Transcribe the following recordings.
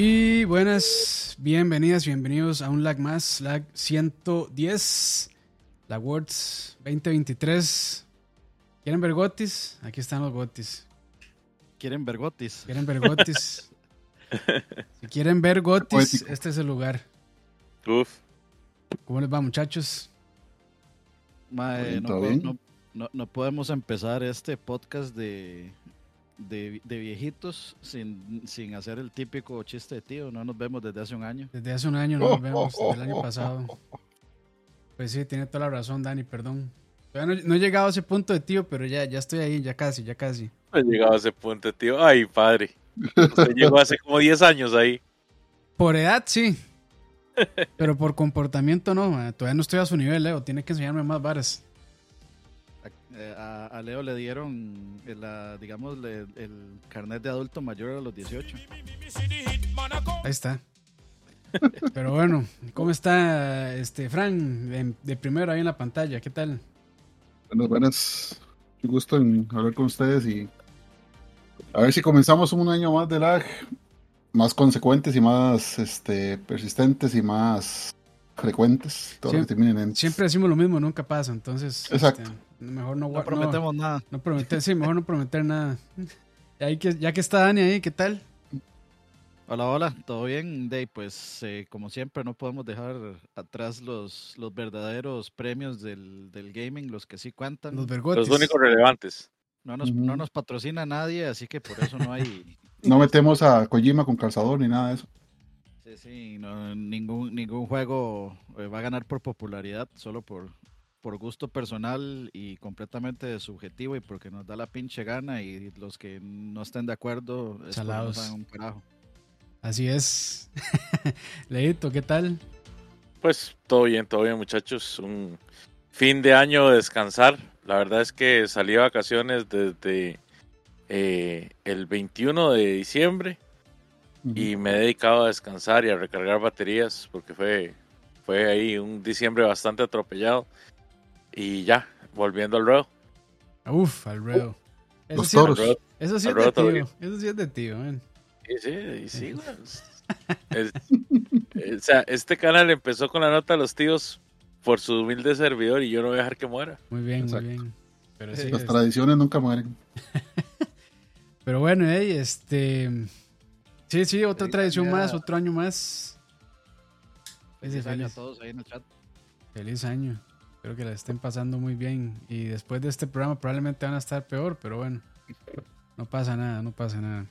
Y buenas, bienvenidas, bienvenidos a un lag más, lag 110, la Words 2023. ¿Quieren ver gotis? Aquí están los gotis. ¿Quieren ver gotis? ¿Quieren ver gotis? si quieren ver gotis, este es el lugar. Uf. ¿Cómo les va, muchachos? Mae, no, bien? no- no- no podemos empezar este podcast de, de, de viejitos sin, sin hacer el típico chiste de tío. No nos vemos desde hace un año. Desde hace un año no nos vemos, desde el año pasado. Pues sí, tiene toda la razón, Dani, perdón. Todavía no, no he llegado a ese punto de tío, pero ya, ya estoy ahí, ya casi, ya casi. No he llegado a ese punto, tío. Ay, padre. Usted llegó hace como 10 años ahí. Por edad, sí. Pero por comportamiento no, todavía no estoy a su nivel, Leo. Tiene que enseñarme más varas. A, a Leo le dieron, la- digamos, le- el carnet de adulto mayor a los 18. Ahí está. Pero bueno, ¿cómo está este Fran de, de primero ahí en la pantalla? ¿Qué tal? Buenas, buenas. Qué gusto en hablar con ustedes y a ver si comenzamos un año más de lag, más consecuentes y más este, persistentes y más frecuentes. Todo lo que Siem- terminen en Siempre decimos lo mismo, nunca pasa, entonces Exacto. este, mejor no, No prometemos nada. no, no prometer, sí, mejor no prometer nada. Y ahí que, ya que está Dani ahí, ¿qué tal? Hola, hola, ¿todo bien? Day, pues eh, como siempre no podemos dejar atrás los, los verdaderos premios del, del gaming, los que sí cuentan. Los vergotes. Los únicos relevantes. No nos, no nos patrocina nadie, así que por eso no hay... No metemos a Kojima con calzador ni nada de eso. Sí, sí, no, ningún, ningún juego eh, va a ganar por popularidad, solo por, por gusto personal y completamente subjetivo y porque nos da la pinche gana y los que no estén de acuerdo Salados. un carajo. Así es. Leito, ¿qué tal? Pues todo bien, todo bien, muchachos. Un fin de año de descansar. La verdad es que salí de vacaciones desde eh, el 21 de diciembre y me he dedicado a descansar y a recargar baterías porque fue, fue ahí un diciembre bastante atropellado. Y ya, volviendo al ruedo. Uf, al ruedo. Eso Los sí, eso sí es de tío. Eso sí es de tío, man. Sí, sí, sí, güey. Es- eh, o sea, este canal empezó con la nota de los tíos por su humilde servidor y yo no voy a dejar que muera. Muy bien, Exacto. muy bien. Pero sí, Las es- tradiciones nunca mueren. Pero bueno, hey, este. Sí, sí, otra Feliz tradición año. más, otro año más. Sí, Feliz año a feliz, todos ahí en el chat. feliz año. Espero que la estén pasando muy bien. Y después de este programa probablemente van a estar peor, pero bueno. No pasa nada, no pasa nada.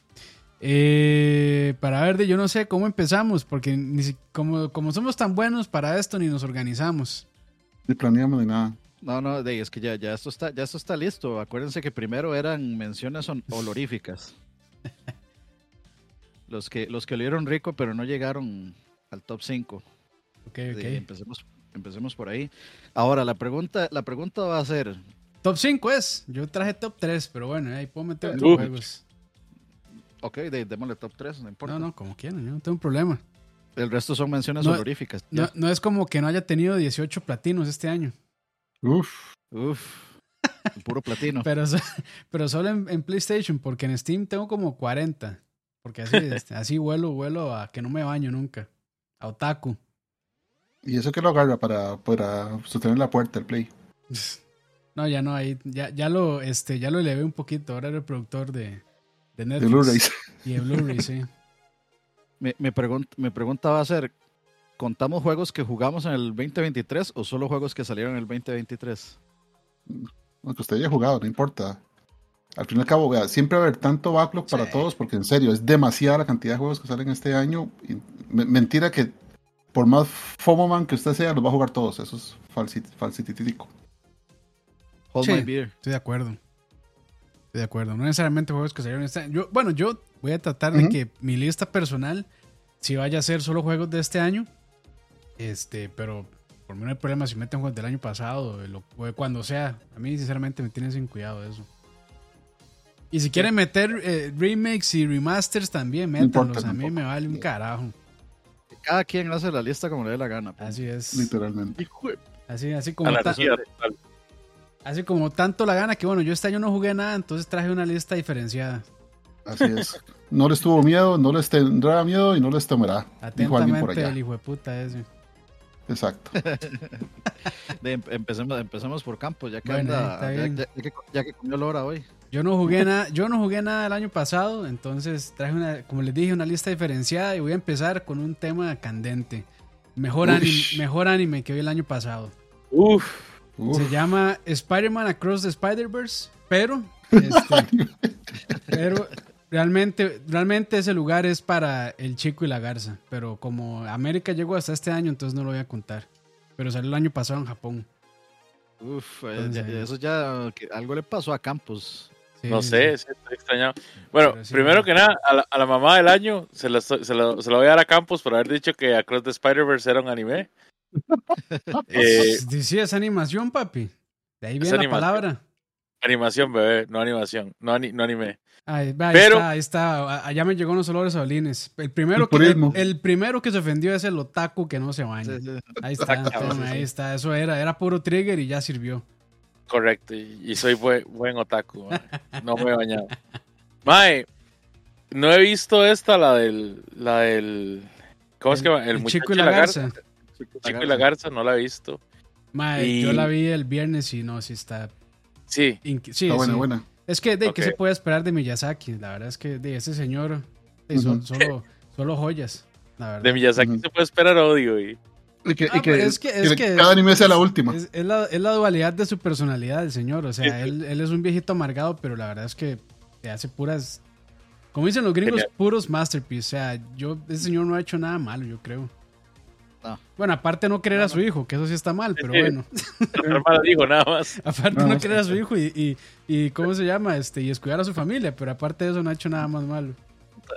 Eh, para ver, de yo no sé cómo empezamos, porque ni si- como, como somos tan buenos para esto, ni nos organizamos. Ni planeamos ni nada. No, no, de, es que ya, ya, esto está, ya esto está listo. Acuérdense que primero eran menciones honoríficas. Los que, los que olieron rico, pero no llegaron al top 5. Ok, ok. empecemos, empecemos por ahí. Ahora, la pregunta, la pregunta va a ser, Top 5 es. Yo traje top 3, pero bueno, ahí puedo meter otros Uh. juegos. ok, de, démosle top 3, no importa. No, no, como quieran, yo no tengo problema. El resto son menciones No, honoríficas. No, no es como que no haya tenido 18 platinos este año. Uf, Uf, el puro platino. Pero, pero solo en, en PlayStation, porque en Steam tengo como 40. Porque así, este, así vuelo, vuelo a que no me baño nunca. A Otaku. Y eso que lo agarra para, para sostener la puerta del play. No, ya no, ahí, ya, ya lo, este, ya lo elevé un poquito. Ahora era el productor de, de De Netflix. Blu-rays. Y de Blu-ray, sí. Mi, mi, pregun- mi pregunta va a ser, ¿contamos juegos que jugamos en el 2023 o solo juegos que salieron en el 2023? Aunque usted haya jugado, no importa. Al fin y al cabo, vea, siempre va a haber tanto backlog para Sí. todos, porque en serio, es demasiada la cantidad de juegos que salen este año. Y me- mentira que por más FOMOman que usted sea, los va a jugar todos. Eso es falsi- falsitítico. Hold Sí. My Beer. Estoy de acuerdo. Estoy de acuerdo. No necesariamente juegos que salieron este año. Yo, bueno, yo voy a tratar de que mi lista personal, si vaya a ser solo juegos de este año, este, pero por mí no hay problema si meten juegos del año pasado o de, lo- o de cuando sea. A mí, sinceramente, me tienen sin cuidado eso. Y si quieren meter eh, remakes y remasters también, No importa métanlos. a mí tampoco. me vale un carajo. Cada quien hace la lista como le dé la gana. pues. Así es. Literalmente. Así, así como así como tanto la gana que bueno, yo este año no jugué nada, entonces traje una lista diferenciada. Así es. No les tuvo miedo, no les tendrá miedo y no les temerá. Dijo alguien por Atentamente allá. el hijo de puta ese. Exacto. De- em- empecemos, empecemos por Campos, ya que Bueno, anda, ya, bien. ya- ya que, ya que comió la hora hoy. Yo no jugué nada, yo no jugué nada el año pasado, entonces traje una, como les dije, una lista diferenciada y voy a empezar con un tema candente. Mejor, anime, mejor anime que vi el año pasado. Uf, Uf. Se llama Spider-Man Across the Spider-Verse, pero, este, pero realmente, realmente ese lugar es para el chico y la garza. Pero como América llegó hasta este año, entonces no lo voy a contar. Pero salió el año pasado en Japón. Uf, eh, Entonces, ya- ahí. eso ya, que algo le pasó a Campos. Sí, no sé, sí. estoy extrañado. Bueno, sí, primero no. que nada, a la, a la mamá del año se la, se, la, se la voy a dar a Campos por haber dicho que Across the Spider-Verse era un anime. Eh, Sí, es animación, papi. De ahí viene la animación. palabra. animación, bebé, no animación, no, ani- no anime. Ahí, Pero- está, ahí está. Allá me llegó unos olores a olines. El primero, El que, el, purismo. el primero que se ofendió es el otaku que no se baña. Sí, sí. Ahí está, toma, ahí está. Eso era, era puro trigger y ya sirvió. Correcto, y, y soy buen, buen otaku, no me he bañado. Mae, no he visto esta, la del, la del, ¿cómo es que va? El, chico muchacho y la garza. Chico y la garza, no la he visto. Mae, Y- Yo la vi el viernes y no, sí está. Sí, Sí, Está buena, sí. buena. Es que, de, ¿qué Ok. se puede esperar de Miyazaki? La verdad es que de ese señor, de, solo, solo joyas. La verdad. de Miyazaki se puede esperar odio y Y que, Ah, y que- es que- es que que- cada anime sea la última. Es, es la, es la dualidad de su personalidad, el señor. O sea, él, él es un viejito amargado, pero la verdad es que te hace puras. Como dicen los gringos, Genial. puros masterpieces. O sea, yo, ese señor no ha hecho nada malo, yo creo. No. Bueno, aparte no querer a su hijo, que eso sí está mal, pero Sí. bueno. dijo nada más. Aparte No, querer a su hijo y, y, y ¿cómo se llama? Este, y descuidar a su familia, pero aparte de eso no ha hecho nada más malo.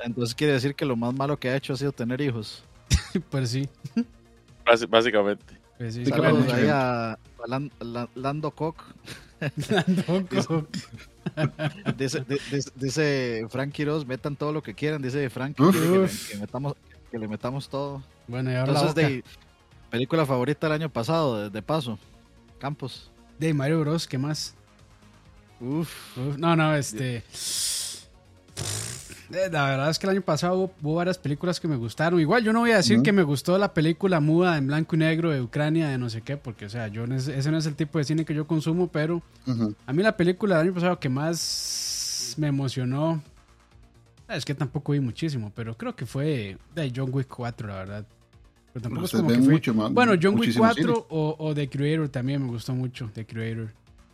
Entonces quiere decir que lo más malo que ha hecho ha sido tener hijos. Pues sí. Básicamente. Pues sí. Saludos ahí a, a Lan- La- Lando Koch. tampoco. Dice, di- dice, dice Frank Quiroz, metan todo lo que quieran. Dice Frank que metamos, que le metamos todo. Bueno, y ahora la Entonces, boca. de película favorita del año pasado, de, de paso. Campos. de Mario Bros, ¿qué más? Uf. Uf, no, no, este. Eh, La verdad es que el año pasado hubo, hubo varias películas que me gustaron. Igual yo no voy a decir que me gustó la película muda en blanco y negro de Ucrania, de no sé qué, porque, o sea, yo no es- ese no es el tipo de cine que yo consumo, pero a mí la película del año pasado que más me emocionó. Eh, Es que tampoco vi muchísimo, pero creo que fue de John Wick 4, la verdad. Pero tampoco es como que fue. mucho más. Bueno, John Wick muchísimo 4 cine. o, o The Creator también me gustó mucho, The Creator.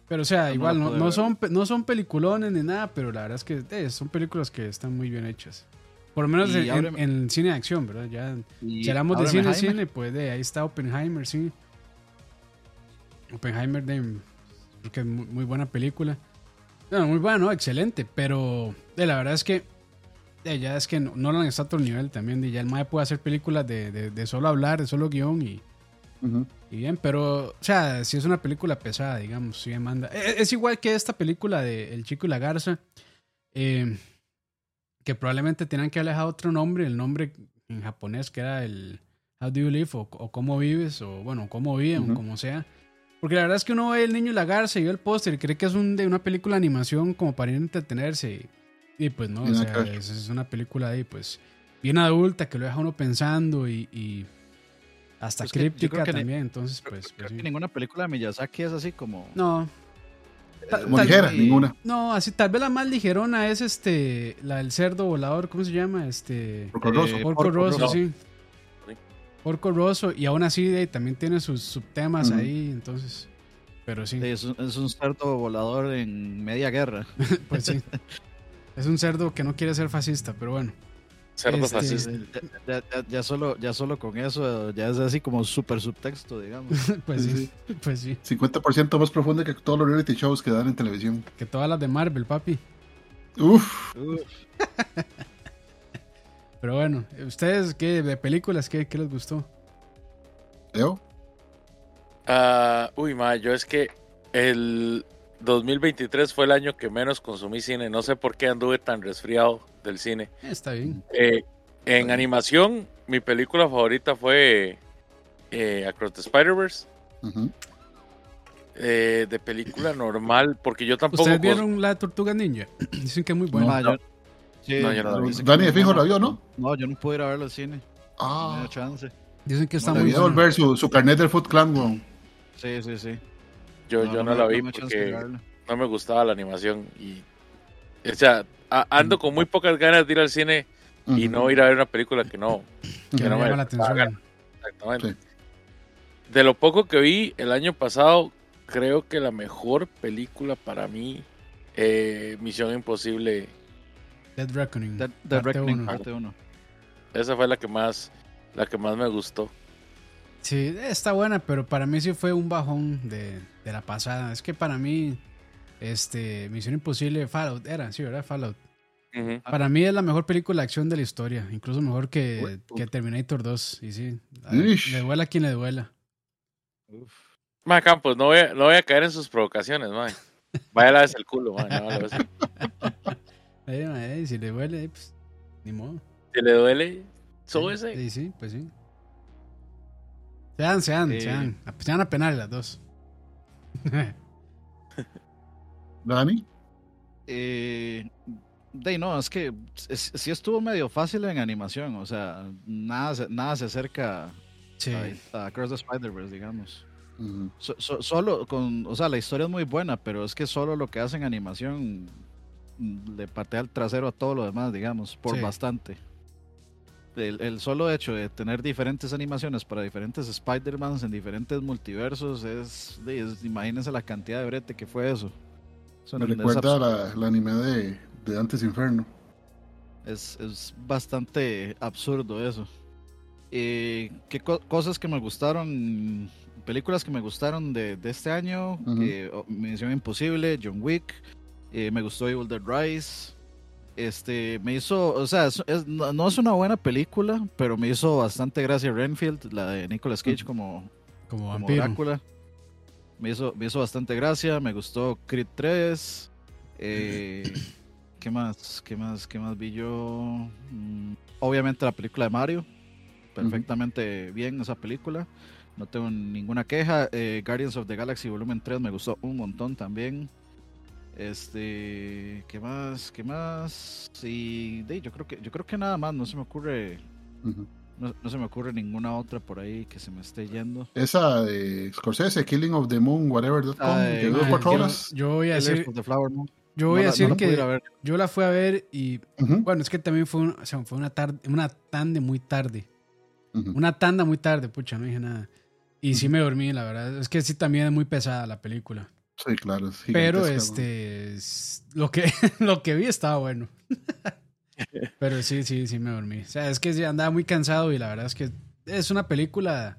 Pero o sea, no igual no, no son, no son peliculones ni nada, pero la verdad es que eh, son películas que están muy bien hechas. Por lo menos en, en- cine de acción, ¿verdad? Ya, si hablamos de cine, cine, pues de ahí está Oppenheimer, sí. Oppenheimer, de, creo que es muy, muy buena película. Bueno, muy buena, ¿no? Excelente, pero de la verdad es que ya es que no- Nolan está a otro nivel también. De ya el MAE puede hacer películas de, de- de solo hablar, de solo guion y, Ujú. y bien, pero, o sea, si es una película pesada, digamos, si manda. Es, es igual que esta película de El Chico y la Garza, eh, que probablemente tenían que haber dejado otro nombre, el nombre en japonés que era el How do you live o, o cómo vives, o bueno, cómo viven, Ujú. o como sea. Porque la verdad es que uno ve el niño y la garza y ve el póster y cree que es un, de una película de animación como para ir a entretenerse. Y, y pues no, o sea, es, es una película ahí, pues, bien adulta que lo deja uno pensando y, y hasta Pues críptica ni- también. Entonces, Creo, pues, creo pues, que sí. ninguna película de Miyazaki es así como. No. Ta- Como tal- ligera, y- ninguna. No, así tal vez la más ligerona es este, la del cerdo volador, ¿cómo se llama? Este, Porco Rosso. Eh, Porco, Porco Rosso, Rosso. sí. Porco Rosso, y aún así de, también tiene sus subtemas ahí, entonces, pero sí, Sí, es, un, es un cerdo volador en media guerra. pues sí. Es un cerdo que no quiere ser fascista, pero bueno. Cerdo Este, fascista. Ya, ya- ya solo, ya solo con eso ya es así como súper subtexto, digamos. Pues Sí, sí, pues sí. 50% más profundo que todos los reality shows que dan en televisión. Que todas las de Marvel, papi. Uf, Uf, Pero bueno, ¿ustedes qué, de películas, qué, qué les gustó? Leo. Ah, uy, ma, yo es que el 2023 fue el año que menos consumí cine. No sé por qué anduve tan resfriado del cine. Eh, está bien. Eh, en animación, mi película favorita fue eh, Across the Spider-Verse. Eh, de película normal, porque yo tampoco. ¿Ustedes vieron la Tortuga Ninja? Dicen que es muy buena. Sí, No, yo no la vi. Dani fijo la vio, ¿no? No, yo no pude ir a verlo al cine. No me Ah, dio chance. Dicen que está No, muy debía bueno. devolver su, su carnet del Foot Clan, weón. Sí, sí, sí. Yo no, yo no, me- la vi porque no me gustaba la animación y o sea, a- ando con muy pocas ganas de ir al cine y no ir a ver una película que no, Que no me llama la atención. exactamente. De lo poco que vi el año pasado, creo que la mejor película para mí, eh, Misión Imposible, Dead Reckoning. Dead, Dead parte Reckoning, uno. parte 1. esa fue la que más, la que más me gustó. Sí, está buena, pero para mí sí fue un bajón de, de la pasada. Es que para mí, este, Misión Imposible, Fallout, era, sí, ¿verdad? Fallout. Para mí es la mejor película de acción de la historia, incluso mejor que, que Terminator 2. Y sí, le duela a quien le duela. Ma, Campos, no voy, a, no voy a caer en sus provocaciones, man. Vaya a lavarse el culo, man. no, lávese. Eh, eh, si le duele, pues, ni modo. Si le duele, súbese. Sí, sí, pues sí. Sean, sean, Eh. sean. Sean a penales las dos. Dani. Eh, de no, es que es- sí estuvo medio fácil en animación. O sea, nada, se- nada se acerca Sí. a, a Cross the Spider-Verse, digamos. Ujú. So- so- solo con, o sea, la historia es muy buena, pero es que solo lo que hacen animación le patea el trasero a todo lo demás, digamos, por Sí. bastante. El, el solo hecho de tener diferentes animaciones para diferentes Spider-Mans en diferentes multiversos es, es- imagínense la cantidad de brete que fue eso. Eso Me recuerda la, la anime de, de Dantes Inferno. Es, es bastante absurdo eso. Eh, ¿Qué co- cosas que me gustaron? Películas que me gustaron de, de este año. Ujú. eh, o- Misión Imposible, John Wick. eh, me gustó Evil Dead Rise. Este, me hizo, o sea, es- es- no, no es una buena película, pero me hizo bastante gracia Renfield, la de Nicolas Cage como, Como como. Drácula. Me hizo, me hizo bastante gracia. Me gustó Creed 3. Eh, ¿Qué más? ¿Qué más? ¿Qué más vi yo? Mm, obviamente la película de Mario. Perfectamente bien esa película. No tengo ninguna queja. Eh, Guardians of the Galaxy Volumen 3 me gustó un montón también. Este, ¿qué más? ¿Qué más? Y de, yo creo que yo creo que nada más, no se me ocurre no, no se me ocurre ninguna otra por ahí que se me esté yendo. Esa de Scorsese, Killing of the Moon, whatever. dot com, Ay, que cuatro yo, horas. yo voy a decir, Flower Moon. yo voy No a decir no que a yo la fui a ver y bueno, es que también fue, un- o sea, fue una tarde, una tanda muy tarde. Una tanda muy tarde, pucha, no dije nada. Y sí me dormí, la verdad. Es que sí también es muy pesada la película. Sí, claro. es Pero este es- lo que lo que vi estaba bueno. Pero sí, sí, sí me dormí. O sea, es que sí andaba muy cansado y la verdad es que es una película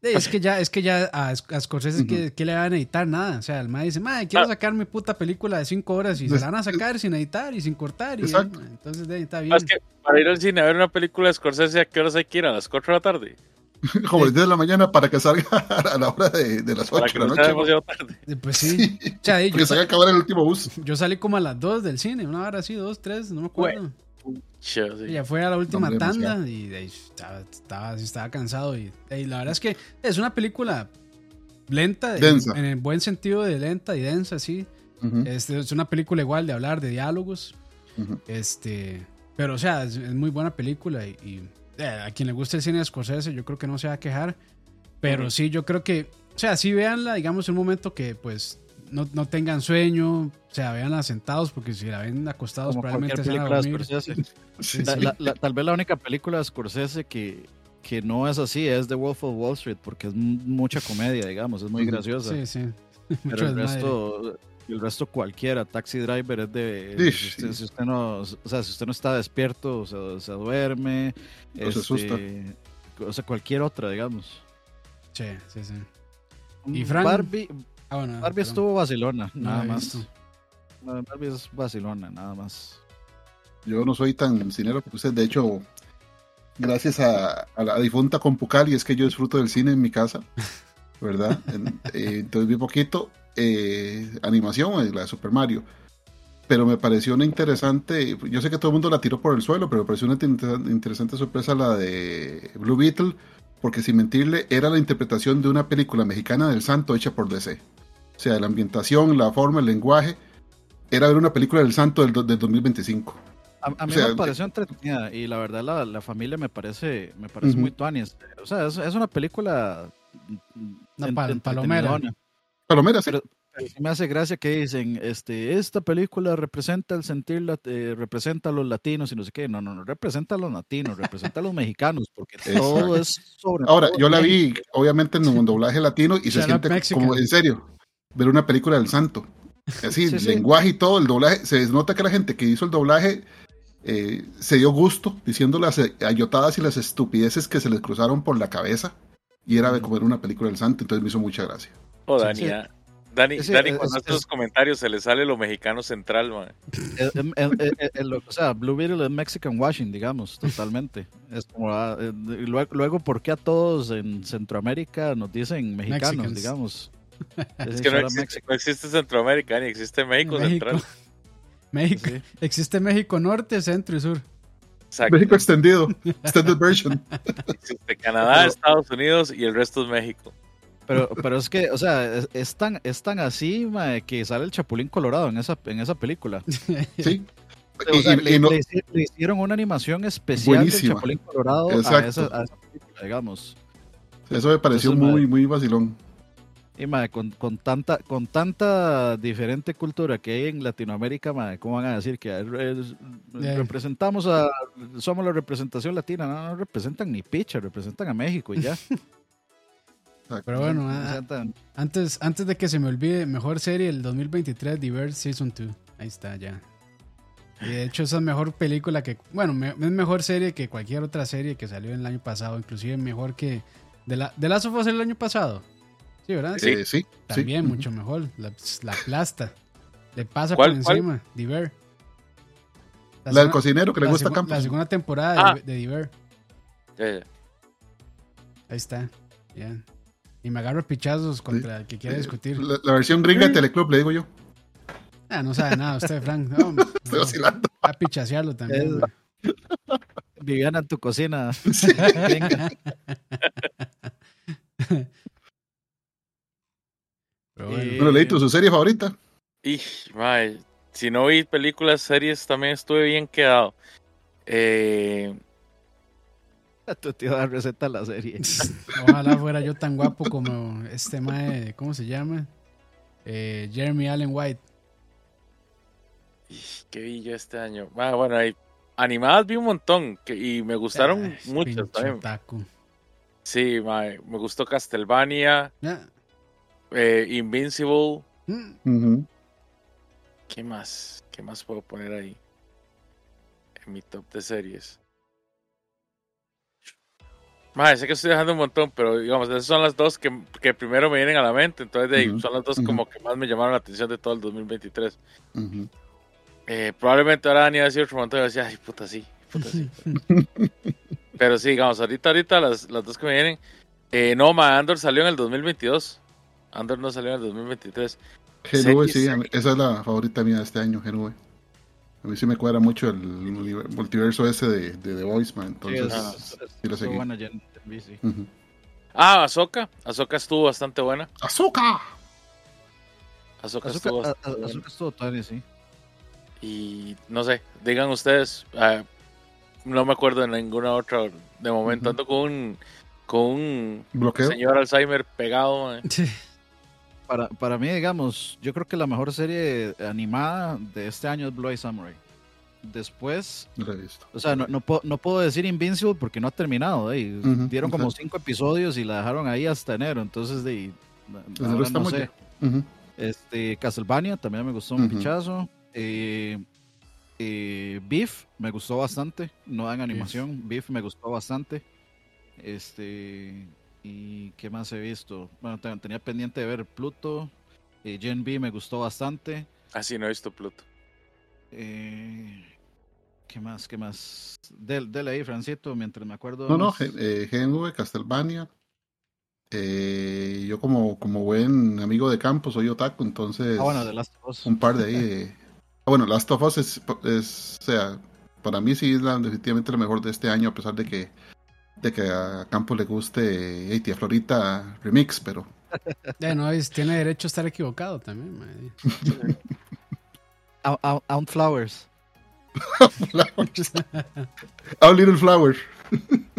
Es que ya, es que ya a, Sc- a Scorsese que, que le van a editar nada. O sea, el mae dice, mae, quiero Ah. sacar mi puta película de cinco horas y se la van a sacar sin editar y sin cortar. Y, Exacto. entonces de ahí está bien. Más que para ir al cine a ver una película de Scorsese, ¿a qué horas hay que ir? ¿A las 4 de la tarde? Como las 10 de la mañana para que salga a la hora de, de las Para 8 que de la noche. demasiado tarde. Eh, Pues sí. O sea, eh, Porque se haga acabar el último bus. yo salí como a las dos del cine, una hora así, dos, tres, no me acuerdo. Sí. Ya fue a la última tanda y ahí estaba, estaba, sí estaba cansado. Y, y la verdad es que es una película lenta, en- Densa. En, el buen sentido de lenta y densa, sí. Este, es una película igual de hablar, de diálogos. Este, pero o sea, es, es muy buena película y, y, eh, a quien le guste el cine de Scorsese, yo creo que no se va a quejar. Pero sí, yo creo que, o sea, sí véanla, digamos, en un momento que pues no, no tengan sueño, o sea, véanla sentados, porque si la ven acostados Como probablemente se van a película de dormir. Scorsese. Sí, La- sí. la- la- tal vez la única película de Scorsese que, que no es así es The Wolf of Wall Street, porque es mucha comedia, digamos, es muy graciosa. Sí, sí. Mucho pero el resto, el resto cualquiera, Taxi Driver es de... Sí, si, usted, sí. si usted no, o sea, si usted no está despierto, se, se duerme. O se asusta. O sea, cualquier otra, digamos. Sí, sí, sí. ¿Y Frank? Barbie, Ah, bueno, Barbie perdón. estuvo vacilona, No nada más. No, Barbie es vacilona, nada más. Yo no soy tan cinero como usted. De hecho, gracias a, a la difunta Compucali es que yo disfruto del cine en mi casa, ¿verdad? En- eh, entonces vi poquito eh, animación, eh, la de Super Mario. Pero me pareció una interesante, yo sé que todo el mundo la tiró por el suelo, pero me pareció una inter- interesante sorpresa la de Blue Beetle, porque sin mentirle, era la interpretación de una película mexicana del santo hecha por DC. O sea, la ambientación, la forma, el lenguaje, era ver una película del santo del, del 2025. A, a mí O sea, me pareció entretenida y la verdad la, la familia me parece me parece muy tuanis. O sea, es, es una película Una pal- palomera. Palomera, sí. Pero, pero sí me hace gracia que dicen, este, esta película representa el sentir, lat- eh, representa a los latinos y no sé qué. No, no, no representa a los latinos, representa a los mexicanos, porque todo es sobre Ahora, yo la México. vi, obviamente, en un doblaje latino y se siente Mexican. como, en serio, ver una película del santo. Así, Sí, lenguaje y todo, el doblaje, se nota que la gente que hizo el doblaje eh, se dio gusto diciendo las ayotadas y las estupideces que se les cruzaron por la cabeza y era de como ver una película del santo, entonces me hizo mucha gracia. Oh, Dani, sí. ah. Dani, Sí, sí, Dani es- cuando es- hace los comentarios se le sale lo mexicano central, man. El- el- el- el- el- o sea, Blue Beetle es Mexican washing, digamos, totalmente. Es como, ah, eh, luego, luego, ¿por qué a todos en Centroamérica nos dicen mexicanos, Mexicans. digamos? Es que no existe, no existe Centroamérica, ni existe México, México. central. México. Sí. Existe México Norte, Centro y Sur. Exacto. México extendido, extended version. Existe Canadá, Estados Unidos y el resto es México. Pero, pero es que, o sea, es, es tan, es tan así mae, que sale el Chapulín Colorado en esa, en esa película. Sí. O Y- sea, y- le, y no- le hici- le hicieron una animación especial Buenísima. del Chapulín Colorado a esa, a esa película, digamos. eso me pareció Entonces, muy, muy vacilón. Y mae, con, con tanta con tanta diferente cultura que hay en Latinoamérica, mae, ¿cómo van a decir que es- es- Yeah. representamos a somos la representación latina? No, no representan ni picha, representan a México y ya. Exacto. Pero bueno, ah, antes, antes de que se me olvide, mejor serie el 2023, Diverse Season 2. Ahí está, ya. Y de hecho, esa es mejor película que. Bueno, me- es mejor serie que cualquier otra serie que salió el año pasado. Inclusive mejor que. De la, de Last of Us el año pasado. Sí, ¿verdad? Sí. Sí, También, sí. mucho mejor. La, la aplasta. Le pasa ¿Cuál, por cuál? encima. Diver. La del cocinero que le gusta Campos. La segunda temporada Ah. de, de Diver. Ahí está. Ya. Y me agarro pichazos contra el que quiera Eh, discutir. La, la versión gringa de Teleclub, le digo yo. Ah, no sabe nada usted, Frank. No, no, Estoy vacilando. a pichasearlo también. Viviana en tu cocina. Sí. Venga. Pero bueno. Leito, su serie favorita. Y, mae, si no vi películas, series, también estuve bien quedado. Eh, Tu tío da receta a la serie. Ojalá fuera yo tan guapo como este mae, ¿cómo se llama? Eh, Jeremy Allen White. y, ¿Qué vi yo este año? Ah, bueno, hay animadas vi un montón que, y me gustaron Ay, muchas pinche también. otaku. Sí, mae, me gustó Castlevania, Ya. eh, Invincible. Mm. ¿Qué más? ¿Qué más puedo poner ahí? En mi top de series. Mae, sé que estoy dejando un montón, pero digamos, esas son las dos que, que primero me vienen a la mente. Entonces, de ahí, Ujú, son las dos como que más me llamaron la atención de todo el 2023. Ujú. Eh, probablemente ahora Dani va a decir otro montón y va a decir, ay, puta sí, puta sí. pero sí, digamos, ahorita, ahorita las, las dos que me vienen. Eh, no, ma, Andor salió en el 2022. Andor no salió en el 2023. Genue, sí, esa es la favorita mía de este año, Genue. A mí sí me cuadra mucho el multiverso ese de, de The Voice, man. Entonces, ah, sí lo Estuvo seguí. buena ya. Ah, Ahsoka. Ahsoka estuvo bastante buena. Ahsoka Azúcar, estuvo a- bastante a- buena. azúcar estuvo todavía, sí. Y no sé, digan ustedes, ah, no me acuerdo de ninguna otra de momento. Ujú. Ando con un, con un Bloqueo. señor Alzheimer pegado. man. Para, para mí, digamos, yo creo que la mejor serie animada de este año es Blue Eye Samurai. Después, No la he visto. o sea, no, no, puedo, no puedo decir Invincible porque no ha terminado. eh, Dieron como cinco episodios y la dejaron ahí hasta enero. Entonces, de, ahora luego no sé. Ujú. Este, Castlevania también me gustó un Ujú. pichazo. Eh, eh, Beef me gustó bastante. No en animación. Beef me gustó bastante. Este. ¿Y qué más he visto? Bueno, te- tenía pendiente de ver Pluto. Eh, Gen B me gustó bastante. Así no he visto Pluto. Eh, ¿Qué más? ¿Qué más? Del, dele ahí, Francito, mientras me acuerdo. No, no, más. Eh, Genue, Castlevania. Eh, yo como, como buen amigo de campo soy otaku, entonces Ah, bueno, de Last of Us. un par de ahí. de- Ah, bueno, Last of Us es, es, o sea, para mí sí es la, definitivamente la mejor de este año, a pesar de que, de que a Campo le guste hey, Tía Florita Remix, pero Ya, no, es- tiene derecho a estar equivocado también. Out- Out Flowers. Flowers. Little Flower.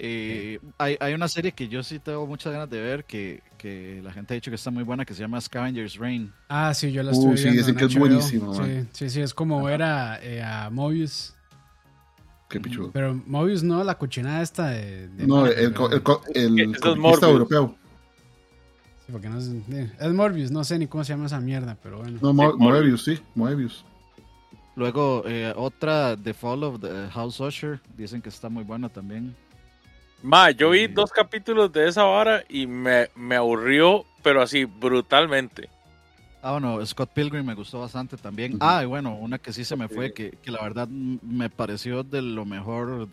Eh, hay, hay una serie que yo sí tengo muchas ganas de ver que, que la gente ha dicho que está muy buena que se llama Scavenger's Reign. Ah, sí, yo la Uh, estuve sí, viendo dicen en que es buenísimo, Sí, sí, sí, es como ver a, eh, a Mobius. Qué pichudo. Pero Mobius no, la cochinada esta de... de No, Marvel, el, co- ¿verdad? el, el europeo. Sí, porque no es, eh, es Morbius, no sé ni cómo se llama esa mierda, pero bueno. No, Mo- Sí, Moebius, sí, Moebius. Luego eh, otra, The Fall of the House Usher, dicen que está muy buena también. Ma, yo vi Sí. dos capítulos de esa vara y me, me aburrió, pero así brutalmente. Ah, bueno, Scott Pilgrim me gustó bastante también. Ah, y bueno, una que sí se me fue, que, que la verdad me pareció de lo mejor.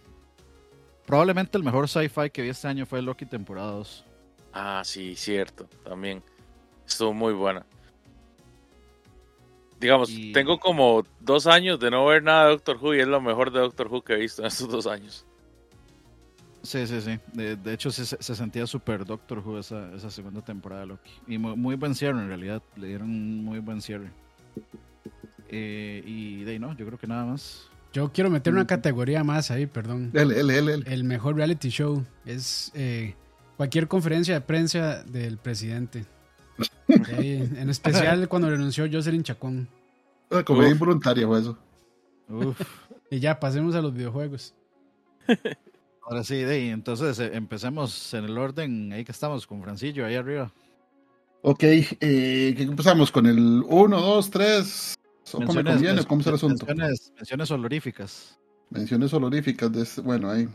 Probablemente el mejor sci-fi que vi este año fue Loki temporada 2. Ah, sí, cierto, también. Estuvo muy buena. Digamos, Y- tengo como dos años de no ver nada de Doctor Who y es lo mejor de Doctor Who que he visto en estos dos años. Sí, sí, sí. De, de hecho, se, se sentía súper Doctor Who esa, esa segunda temporada de Loki. Y muy, muy buen cierre, en realidad. Le dieron un muy buen cierre. Eh, y de ahí no, yo creo que nada más. Yo quiero meter una Mm. categoría más ahí, perdón. L, L, L, L. El mejor reality show es eh, cualquier conferencia de prensa del presidente. En especial cuando renunció Jocelyn Chacón. Ah, Comedia Uf. involuntaria fue eso. Uf. Y ya, pasemos a los videojuegos. Ahora sí, de ahí, entonces eh, empecemos en el orden ahí que estamos con Francillo, ahí arriba. Ok, eh, ¿qué empezamos? ¿Con el 1, 2, 3? ¿Cómo me conviene? ¿Cómo es el asunto? Menciones, menciones honoríficas. Menciones honoríficas de este, bueno, ahí.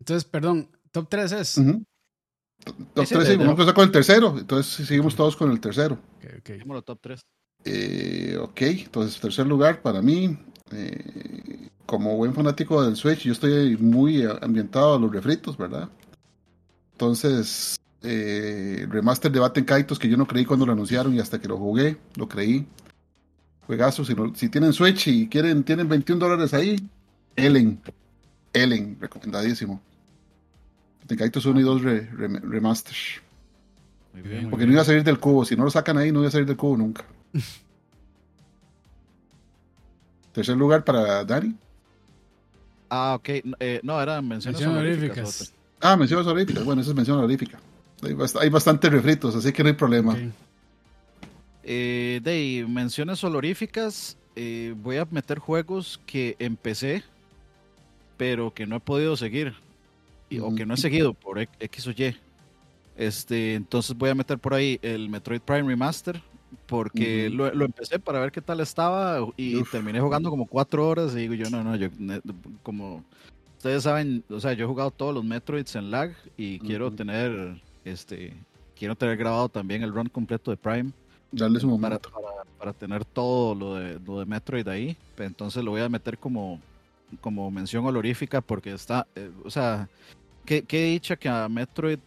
Entonces, perdón, top 3 es. Ujú. Top Ese 3, de- sí, vamos a empezar con el tercero. Entonces seguimos todos con el tercero. Ok, ok. Top 3. Eh, ok, entonces tercer lugar para mí, eh, como buen fanático del Switch, yo estoy muy ambientado a los refritos, ¿verdad? Entonces, eh, remaster de Batten Kaitos que yo no creí cuando lo anunciaron y hasta que lo jugué, lo creí. Juegazo, si, no- si tienen Switch y quieren, tienen 21 dólares ahí, Ellen, Ellen, recomendadísimo. Batten Kaitos 1 y 2 re- re- remaster. Muy Bien, muy Porque bien. no iba a salir del cubo, si no lo sacan ahí no iba a salir del cubo nunca. Tercer lugar para Dani. Ah, ok. eh, no, eran menciones honoríficas. Ah, menciones honoríficas. Bueno, esa es mención honorífica. Hay, bast- hay bastantes refritos, así que no hay problema. Ok. Eh, de ahí, menciones honoríficas. eh, voy a meter juegos que empecé, pero que no he podido seguir. y- O que no he Ujú. seguido por X- X o Y. Este, entonces voy a meter por ahí el Metroid Prime Remaster. Porque lo, lo empecé para ver qué tal estaba y Uf. terminé jugando como cuatro horas y digo yo, no, no, yo como ustedes saben, o sea, yo he jugado todos los Metroids en lag y quiero tener, este, quiero tener grabado también el run completo de Prime Darle su para, momento. para, para tener todo lo de, lo de Metroid ahí. Entonces lo voy a meter como, como mención honorífica porque está, eh, o sea, qué, qué dicha que a Metroid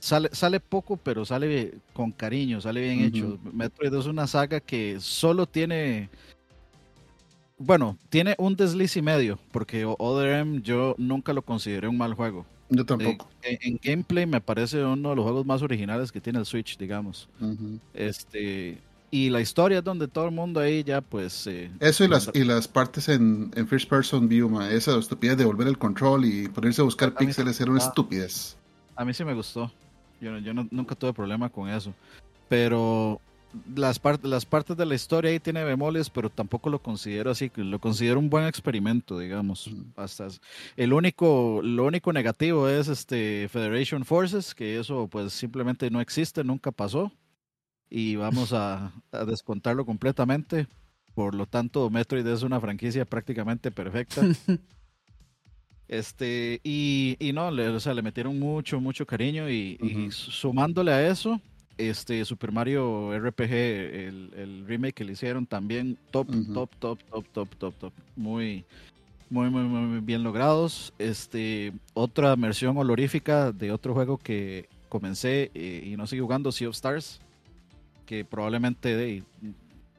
sale, sale poco, pero sale con cariño, sale bien Ujú. hecho. Metroid es una saga que solo tiene... Bueno, tiene un desliz y medio, porque Other M yo nunca lo consideré un mal juego. Yo tampoco. en, en gameplay me parece uno de los juegos más originales que tiene el Switch, digamos. Este, y la historia es donde todo el mundo ahí ya pues... eh, Eso y las, y las partes en, en First Person View, ma, esa estupidez de volver el control y ponerse a buscar A píxeles era una estupidez. a mí sí me gustó. Yo, no- yo no- nunca tuve problema con eso. Pero las, partes las partes de la historia ahí tiene bemoles, pero tampoco lo considero así. Lo considero un buen experimento, digamos. Hasta el único, lo único negativo es este Federation Forces, que eso pues simplemente no existe, nunca pasó. Y vamos a, a descontarlo completamente. Por lo tanto, Metroid es una franquicia prácticamente perfecta. Este, y, y no, le, o sea, le metieron mucho, mucho cariño y, sumándole a eso, este Super Mario RPG, el, el remake que le hicieron también top, top, top, top, top, top, top. Muy, muy, muy, muy muy bien logrados. Este, otra versión honorífica de otro juego que comencé eh, y no sigo jugando, Sea of Stars, que probablemente de,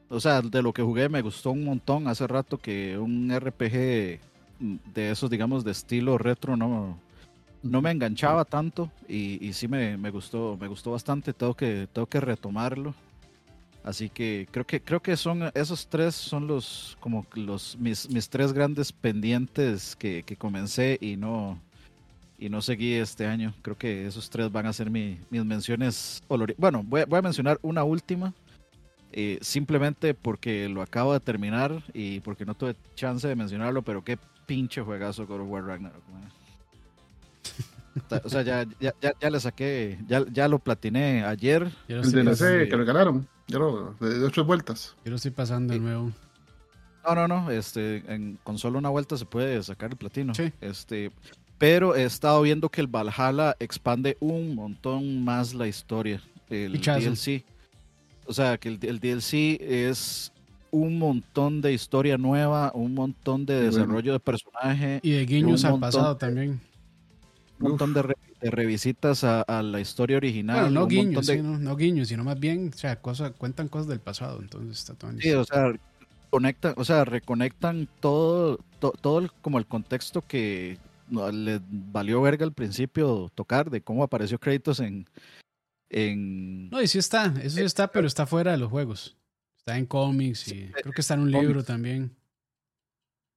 o sea, de lo que jugué me gustó un montón hace rato que un RPG de esos, digamos, de estilo retro no, no me enganchaba tanto y, y sí me, me gustó me gustó bastante tengo que tengo que retomarlo Así que creo que creo que son esos tres son los como los mis, mis tres grandes pendientes que, que comencé y no y no seguí este año. Creo que esos tres van a ser mi, mis menciones. Bueno, voy, voy, a mencionar una última, eh, simplemente porque lo acabo de terminar y porque no tuve chance de mencionarlo, pero qué pinche juegazo God of War Ragnarok. O sea, ya, ya, ya, ya, le saqué, ya, ya lo platiné ayer. El DLC que regalaron, ya lo, de ocho vueltas. Yo lo estoy pasando de nuevo. No, no, no, este, en, con solo una vuelta se puede sacar el platino. Sí. Este, pero he estado viendo que el Valhalla expande un montón más la historia. El DLC. O sea, que el, el, DLC es un montón de historia nueva, un montón de desarrollo de personaje. Y de guiños al pasado también un montón de, revisitas a, la historia original. Bueno, no guiños, no, guiños, sino más bien, o sea, cuentan cosas del pasado, entonces está todo Sí, o sea, conectan, o sea, reconectan todo, todo como el contexto que le valió verga al principio tocar de cómo apareció créditos en, en... No, y sí está, eso sí está, pero está fuera de los juegos. Está en cómics y creo que está en un libro también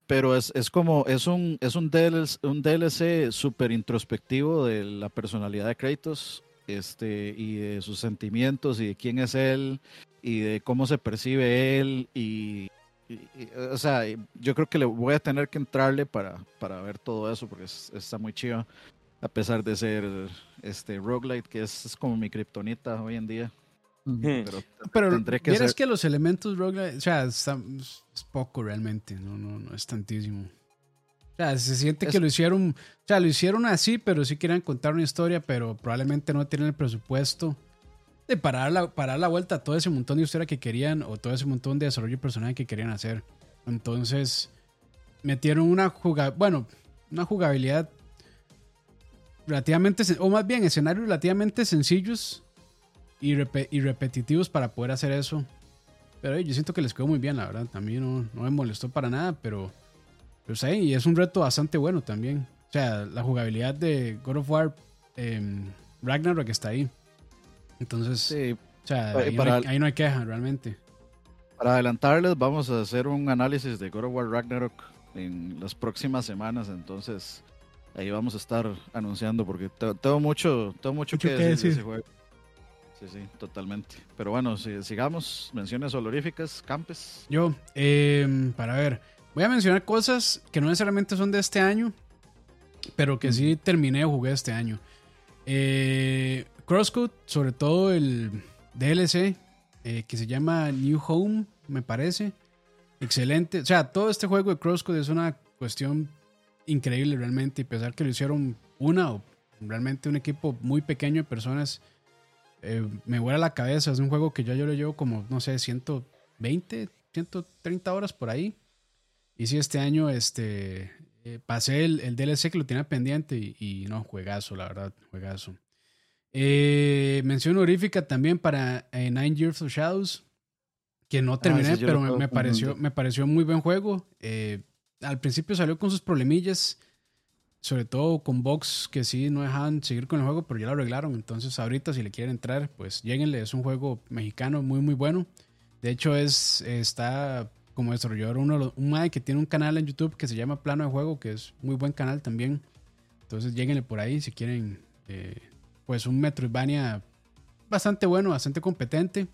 pero es, es como, es un, es un DLC, un DLC súper introspectivo de la personalidad de Kratos este, y de sus sentimientos y de quién es él y de cómo se percibe él y, o sea, yo creo que le voy a tener que entrarle para, para ver todo eso porque está muy chido a pesar de ser este roguelite que es, es como mi kriptonita hoy en día. Pero, pero tendré que ser... que los elementos roguelite, o sea, es poco realmente, no, no, no es tantísimo. O sea, se siente que lo hicieron, o sea, lo hicieron así, pero sí querían contar una historia, pero probablemente no tienen el presupuesto de parar la, parar la vuelta a todo ese montón de historia que querían o todo ese montón de desarrollo personal que querían hacer. Entonces, metieron una jugabilidad, bueno, una jugabilidad relativamente, o más bien escenarios relativamente sencillos y, repetitivos para poder hacer eso. Pero yo siento que les quedó muy bien, la verdad. También no, me molestó para nada, pero, pero sí, y es un reto bastante bueno también. O sea, la jugabilidad de God of War eh, Ragnarok está ahí. Entonces, o sea, ahí, no hay, ahí, no hay, queja realmente. Para adelantarles, vamos a hacer un análisis de God of War Ragnarok en las próximas semanas. Entonces, ahí vamos a estar anunciando porque tengo mucho, tengo mucho, que, decir, de ese juego. Sí, sí, totalmente. Pero bueno, si, sigamos, menciones honoríficas, Campes. Yo, em, para ver, voy a mencionar cosas que no necesariamente son de este año, pero que sí terminé o jugué este año. Eh, Crosscode, sobre todo el DLC, eh, que se llama New Home, me parece. Excelente. O sea, todo este juego de Crosscode es una cuestión increíble realmente. Y pesar que lo hicieron una o realmente un equipo muy pequeño de personas eh, me vuela la cabeza. Es un juego que yo, yo lo llevo como, no sé, 120, 130 horas por ahí. Y si este año este, eh, pasé el, el, DLC que lo tenía pendiente y, no, juegazo, la verdad, juegazo. Eh, mención honorífica también para Nine Years of Shadows, que no ah, terminé, pero me, pareció, me pareció muy buen juego. al principio salió con sus problemillas sobre todo con Vox que sí no dejan seguir con el juego, pero ya lo arreglaron. Entonces ahorita si le quieren entrar, pues lleguenle. Es un juego mexicano muy muy bueno. De hecho es está como desarrollador uno un mae que tiene un canal en YouTube que se llama Plano de Juego, que es muy buen canal también. Entonces lleguenle por ahí si quieren eh, pues un Metroidvania bastante bueno, bastante competente.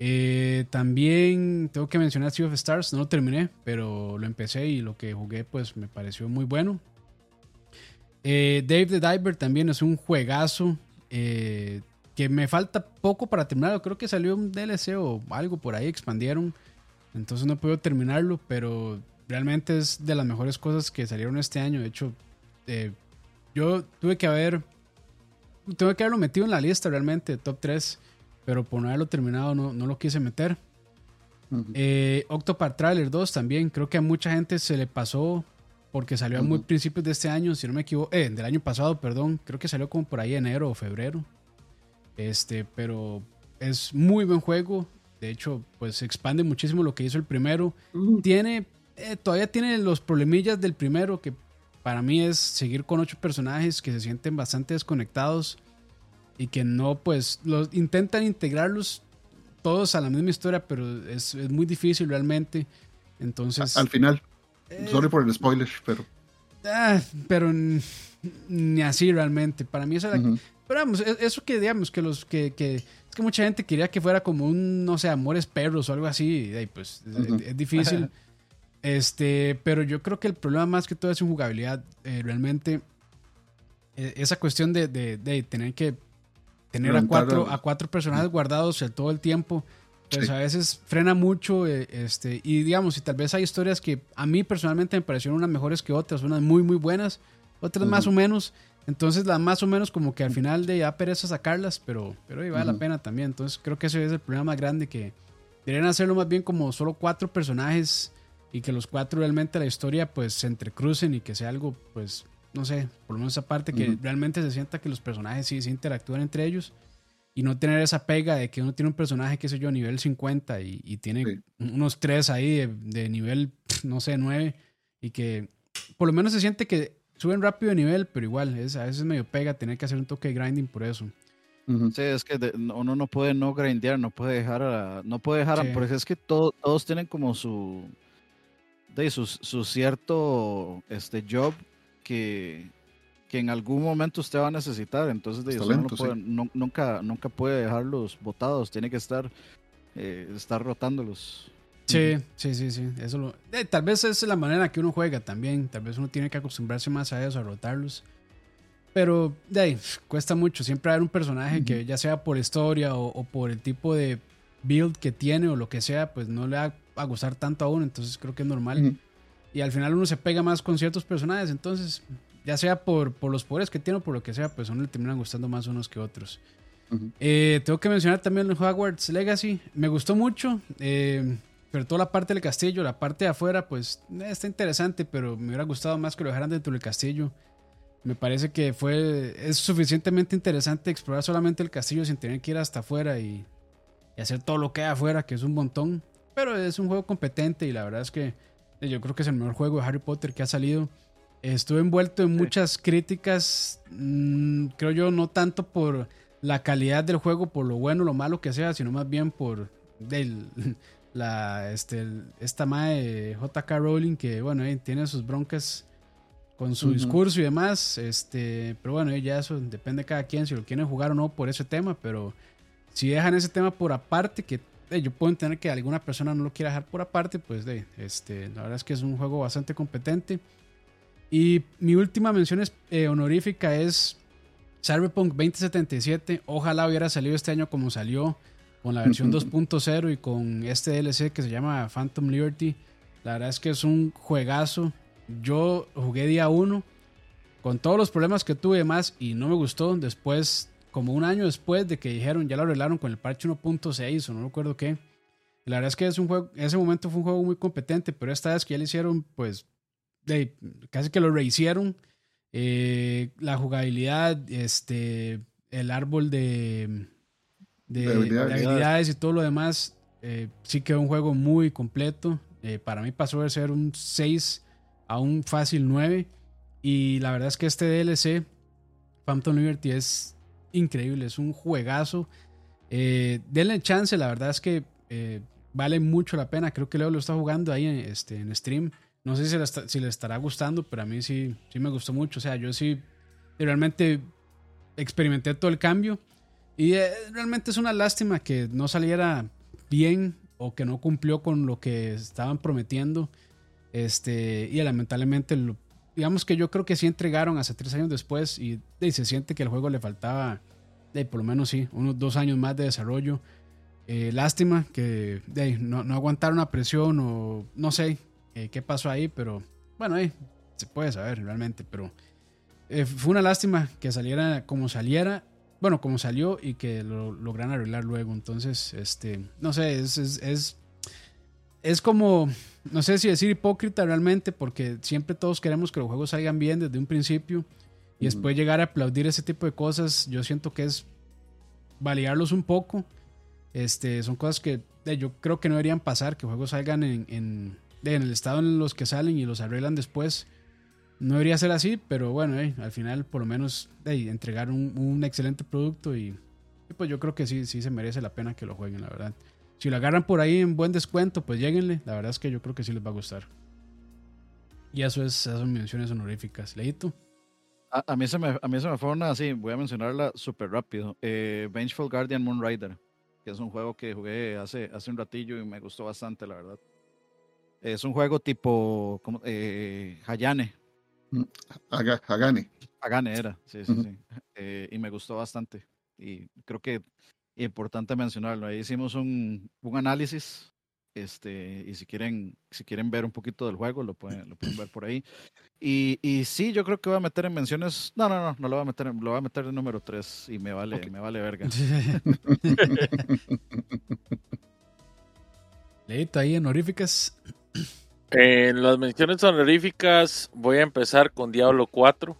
Eh, también tengo que mencionar Sea of Stars, no lo terminé, pero lo empecé y lo que jugué pues me pareció muy bueno. Eh, Dave the Diver también es un juegazo eh, que me falta poco para terminarlo. Creo que salió un DLC o algo por ahí, expandieron. Entonces no puedo terminarlo, pero realmente es de las mejores cosas que salieron este año. De hecho, eh, yo tuve que haber. Tuve que haberlo metido en la lista realmente, top 3. Pero por no haberlo terminado, no, no lo quise meter. Octopath Trailer 2 también. Creo que a mucha gente se le pasó porque salió a muy principios de este año, si no me equivoco, eh, del año pasado, perdón, creo que salió como por ahí enero o febrero. Este, pero es muy buen juego. De hecho, pues expande muchísimo lo que hizo el primero. Tiene, eh, todavía tiene los problemillas del primero, que para mí es seguir con ocho personajes que se sienten bastante desconectados y que no, pues, los intentan integrarlos todos a la misma historia, pero es, es muy difícil realmente. Entonces. Al final. Eh, Sorry por el spoiler, pero. ah, pero ni así realmente. Para mí eso era. Pero vamos, e- eso que digamos que los que, que es que mucha gente quería que fuera como un, no sé, amores perros o algo así, y pues es- difícil. este, pero yo creo que el problema más que todo es su jugabilidad. eh, realmente, eh, esa cuestión de, de- de tener que tener a cuatro, a- a cuatro personajes guardados el- todo el tiempo, pues Sí. a veces frena mucho. eh, este, y digamos, y tal vez hay historias que a mí personalmente me parecieron unas mejores que otras, unas muy, muy buenas, otras más o menos. Entonces, las más o menos como que al final de ya pereza sacarlas, pero, pero ahí vale la pena también. Entonces, creo que ese es el problema más grande que deberían hacerlo más bien como solo cuatro personajes y que los cuatro realmente la historia pues se entrecrucen y que sea algo pues no sé, por lo menos esa parte que realmente se sienta que los personajes sí se interactúan entre ellos y no tener esa pega de que uno tiene un personaje, qué sé yo, nivel 50 y, y tiene Sí. unos tres ahí de, de nivel, no sé, 9 y que por lo menos se siente que suben rápido de nivel, pero igual, es, a veces es medio pega tener que hacer un toque de grinding por eso. Sí, es que de- uno no puede no grindear, no puede dejar a, no puede dejar, a- Sí. porque es que todo- todos tienen como su, de su, su cierto este job que, que en algún momento usted va a necesitar, entonces de, no no- nunca, nunca puede dejarlos botados, tiene que estar, eh, estar rotándolos. Sí, sí, sí, sí. Eso lo, eh, tal vez esa es la manera que uno juega también. Tal vez uno tiene que acostumbrarse más a eso, a rotarlos. Pero de ahí, cuesta mucho. Siempre haber un personaje que ya sea por historia o, o por el tipo de build que tiene o lo que sea, pues no le va a gustar tanto a uno. Entonces creo que es normal. Y al final uno se pega más con ciertos personajes. Entonces, ya sea por, por los poderes que tiene o por lo que sea, pues a uno le terminan gustando más unos que otros. Eh, tengo que mencionar también el Hogwarts Legacy. Me gustó mucho. eh, pero toda la parte del castillo, la parte de afuera, pues eh, está interesante, pero me hubiera gustado más que lo dejaran dentro del castillo. Me parece que fue es suficientemente interesante explorar solamente el castillo sin tener que ir hasta afuera y, y hacer todo lo que hay afuera, que es un montón. Pero es un juego competente y la verdad es que yo creo que es el mejor juego de Harry Potter que ha salido. Estuve envuelto en muchas críticas, mm, creo yo, no tanto por la calidad del juego, por lo bueno o lo malo que sea, sino más bien por del, la, este, el- esta mae JK Rowling, que bueno, eh, tiene sus broncas con su discurso y demás, este, pero bueno, eh, ya eso depende de cada quien si lo quieren jugar o no por ese tema, pero si dejan ese tema por aparte, que eh, yo puedo entender que alguna persona no lo quiera dejar por aparte, pues de, este, la verdad es que es un juego bastante competente. Y mi última mención es, eh, honorífica es Cyberpunk 2077. Ojalá hubiera salido este año como salió, con la versión 2.0 y con este DLC que se llama Phantom Liberty. La verdad es que es un juegazo. Yo jugué día 1 con todos los problemas que tuve más y no me gustó. Después, como un año después de que dijeron ya lo arreglaron con el parche 1.6 o no recuerdo qué. La verdad es que es un juego, en ese momento fue un juego muy competente, pero esta vez que ya le hicieron, pues casi que lo rehicieron. Eh, la jugabilidad, este, el árbol de, de, De habilidades. de habilidades y todo lo demás, eh, sí quedó un juego muy completo. Eh, para mí pasó de ser un 6 a un fácil 9. Y la verdad es que este DLC, Phantom Liberty, es increíble, es un juegazo. Denle chance, la verdad es que vale mucho la pena. Creo que Leo lo está jugando ahí en, este, en stream. No sé si le, estará gustando, pero a mí sí, sí me gustó mucho. O sea, yo sí realmente experimenté todo el cambio. Y eh, realmente es una lástima que no saliera bien o que no cumplió con lo que estaban prometiendo. Este, y lamentablemente, lo- digamos que yo creo que sí entregaron hasta tres años después y, y se siente que el juego le faltaba, de, por lo menos sí, unos dos años más de desarrollo. Eh, lástima que no, no aguantaron la presión o no sé eh, qué pasó ahí, pero bueno, eh, se puede saber realmente, pero eh, fue una lástima que saliera como saliera, bueno, como salió y que lo lograran arreglar luego. Entonces, este, no sé, es, es, es, es como, no sé si decir hipócrita realmente, porque siempre todos queremos que los juegos salgan bien desde un principio y después llegar a aplaudir ese tipo de cosas, yo siento que es validarlos un poco. Este, son cosas que eh, yo creo que no deberían pasar, que juegos salgan en, en, en el estado en los que salen y los arreglan después. No debería ser así, pero bueno, al final por lo menos eh, entregar un, excelente producto y, pues yo creo que sí, sí se merece la pena que lo jueguen, la verdad. si lo agarran por ahí en buen descuento, pues lleguenle. La verdad es que yo creo que sí les va a gustar. Y eso es, esas son menciones honoríficas. Leito. A, a, mí se me, a mí se me fue una así, voy a mencionarla súper rápido. Eh, Vengeful Guardian Moonrider, que es un juego que jugué hace, hace un ratillo y me gustó bastante, la verdad. Es un juego tipo como, eh, Hayane. Mm, Hagane. Hagane era, sí, sí, sí. Eh, y me gustó bastante. Y creo que importante mencionarlo. Ahí hicimos un, un análisis este, y si quieren, si quieren ver un poquito del juego, lo pueden, lo pueden ver por ahí. Y, y sí, yo creo que voy a meter en menciones. No, no, no, no lo voy a meter, lo voy a meter en número 3 y me vale, okay. me vale verga. Leíto ahí honoríficas. En las menciones honoríficas voy a empezar con Diablo 4.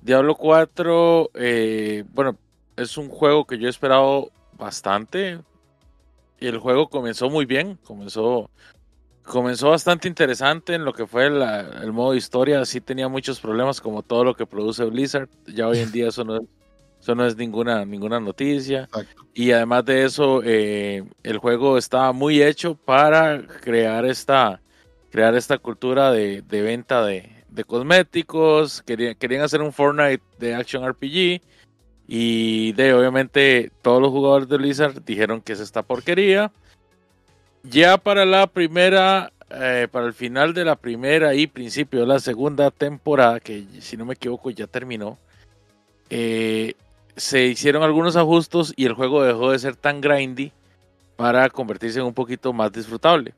Diablo 4, eh, bueno, es un juego que yo he esperado bastante. Y el juego comenzó muy bien, comenzó, comenzó bastante interesante en lo que fue el modo historia. Sí tenía muchos problemas como todo lo que produce Blizzard. Ya hoy en día eso no es, eso no es ninguna, ninguna noticia. Exacto. Y además de eso, eh, el juego estaba muy hecho para crear esta, crear esta cultura de, de venta de, de cosméticos. Querían, querían hacer un Fortnite de Action RPG. Y de obviamente todos los jugadores de Blizzard dijeron que es esta porquería. Ya para la primera, eh, para el final de la primera y principio de la segunda temporada, que si no me equivoco ya terminó, eh, se hicieron algunos ajustes y el juego dejó de ser tan grindy para convertirse en un poquito más disfrutable.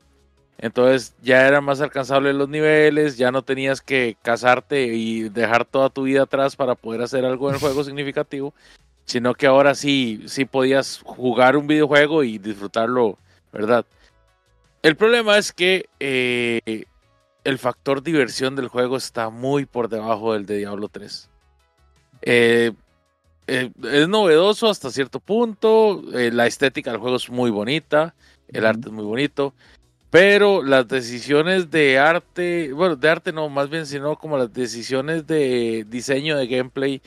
Entonces ya eran más alcanzables los niveles, ya no tenías que casarte y dejar toda tu vida atrás para poder hacer algo en el juego significativo, sino que ahora sí, sí podías jugar un videojuego y disfrutarlo, ¿verdad? El problema es que eh, el factor diversión del juego está muy por debajo del de Diablo 3. Eh, eh, es novedoso hasta cierto punto, eh, la estética del juego es muy bonita, el uh -huh. arte es muy bonito, pero las decisiones de arte, bueno, de arte no, más bien, sino como las decisiones de diseño de gameplay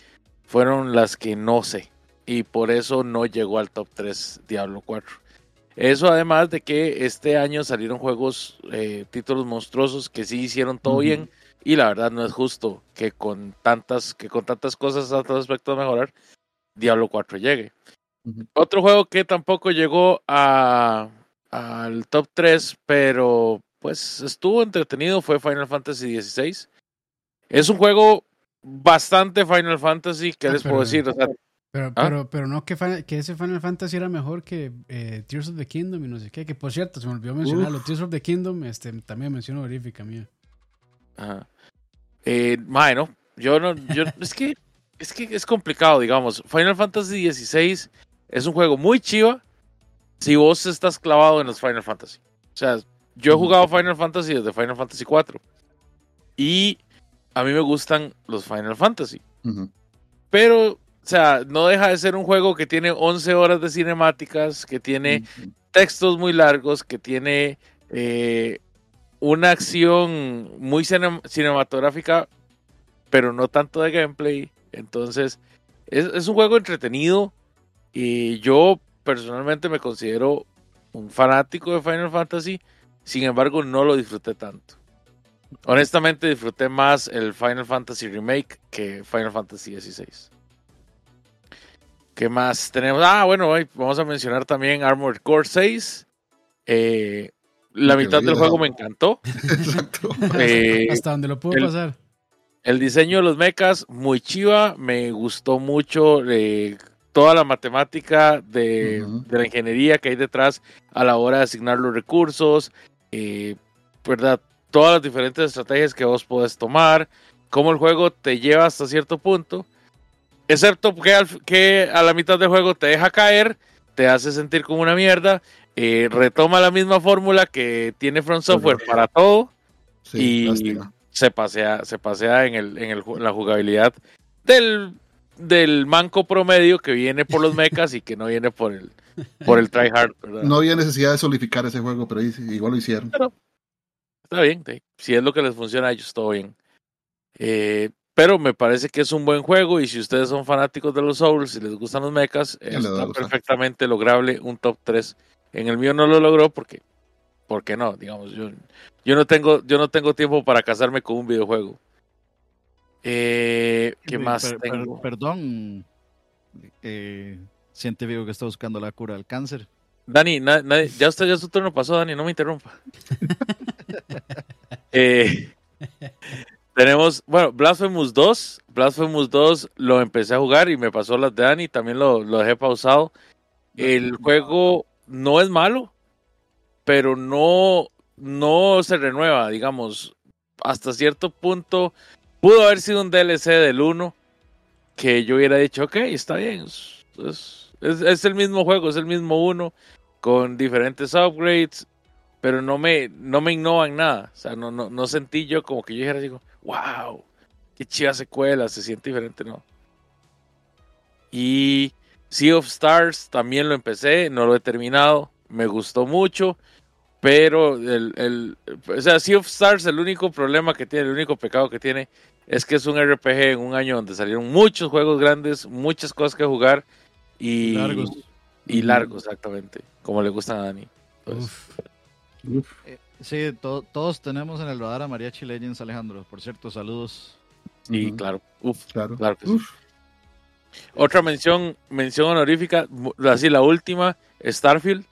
fueron las que no sé. Y por eso no llegó al top 3 Diablo 4. Eso además de que este año salieron juegos, eh, títulos monstruosos que sí hicieron todo uh -huh. bien. Y la verdad no es justo que con tantas, que con tantas cosas, tantos aspectos a mejorar, Diablo 4 llegue. Uh -huh. Otro juego que tampoco llegó a, al top 3, pero pues estuvo entretenido, fue Final Fantasy XVI. Es un juego bastante Final Fantasy, ¿qué ah, les pero, puedo decir? O sea, pero, ¿ah? pero, pero no que, que, ese Final Fantasy era mejor que eh, Tears of the Kingdom y no sé qué, que por cierto, se me olvidó mencionarlo, Uf. Tears of the Kingdom este, también menciono verifica mía. Ajá. Eh, bueno, yo no, yo, es que es que es complicado, digamos. Final Fantasy XVI es un juego muy chiva, si vos estás clavado en los Final Fantasy. O sea, yo he jugado Final Fantasy desde Final Fantasy 4. Y a mí me gustan los Final Fantasy. Uh -huh. Pero, o sea, no deja de ser un juego que tiene 11 horas de cinemáticas, que tiene uh -huh. textos muy largos, que tiene eh, una acción muy cine cinematográfica, pero no tanto de gameplay. Entonces, es, es un juego entretenido. Y yo personalmente me considero un fanático de Final Fantasy, sin embargo no lo disfruté tanto. Honestamente disfruté más el Final Fantasy Remake que Final Fantasy XVI. ¿Qué más tenemos? Ah, bueno, vamos a mencionar también Armored Core 6. Eh, la mitad del juego me encantó. Exacto. Eh, Hasta donde lo puedo el, pasar. El diseño de los mechas, muy chiva. Me gustó mucho eh, toda la matemática de, uh -huh. de, la ingeniería que hay detrás a la hora de asignar los recursos, eh, ¿verdad? Todas las diferentes estrategias que vos podés tomar, cómo el juego te lleva hasta cierto punto, excepto que, al, que a la mitad del juego te deja caer, te hace sentir como una mierda, eh, retoma la misma fórmula que tiene Front Software para todo y se pasea, se pasea en, el, en, el, en la jugabilidad del del manco promedio que viene por los mechas y que no viene por el por el tryhard. No había necesidad de solidificar ese juego, pero igual lo hicieron. Pero, está bien, si es lo que les funciona a ellos, todo bien. Eh, pero me parece que es un buen juego y si ustedes son fanáticos de los Souls y les gustan los mechas, está perfectamente lograble un top 3 En el mío no lo logró porque, porque no, digamos, yo, yo no tengo, yo no tengo tiempo para casarme con un videojuego. Eh, ¿Qué más Per- per- tengo? perdón, eh, científico que está buscando la cura del cáncer. Dani, na- ya usted ya su turno pasó, Dani, no me interrumpa. Eh, tenemos, bueno, Blasphemous 2. Blasphemous 2 lo empecé a jugar y me pasó las de Dani, también lo, lo dejé pausado. El juego no es malo, pero no, no se renueva, digamos. Hasta cierto punto pudo haber sido un DLC del 1 que yo hubiera dicho, ok, está bien, es, es- es- el mismo juego, es el mismo uno, con diferentes upgrades, pero no me, no me innovan nada. O sea, no, no, no sentí yo como que yo dijera, digo, wow, qué chiva secuela, se siente diferente, ¿no? Y Sea of Stars también lo empecé, no lo he terminado, me gustó mucho, pero el, el, o sea, Sea of Stars, el único problema que tiene, el único pecado que tiene, es que es un RPG en un año donde salieron muchos juegos grandes, muchas cosas que jugar y Largos. y largos, exactamente, como le gustan a Dani. Pues, Uf. Eh, sí, to- todos tenemos en el radar a Mariachi Legends, Alejandro. Por cierto, saludos. y claro, uf, Claro. claro que sí. Otra mención, mención honorífica, así la última, Starfield,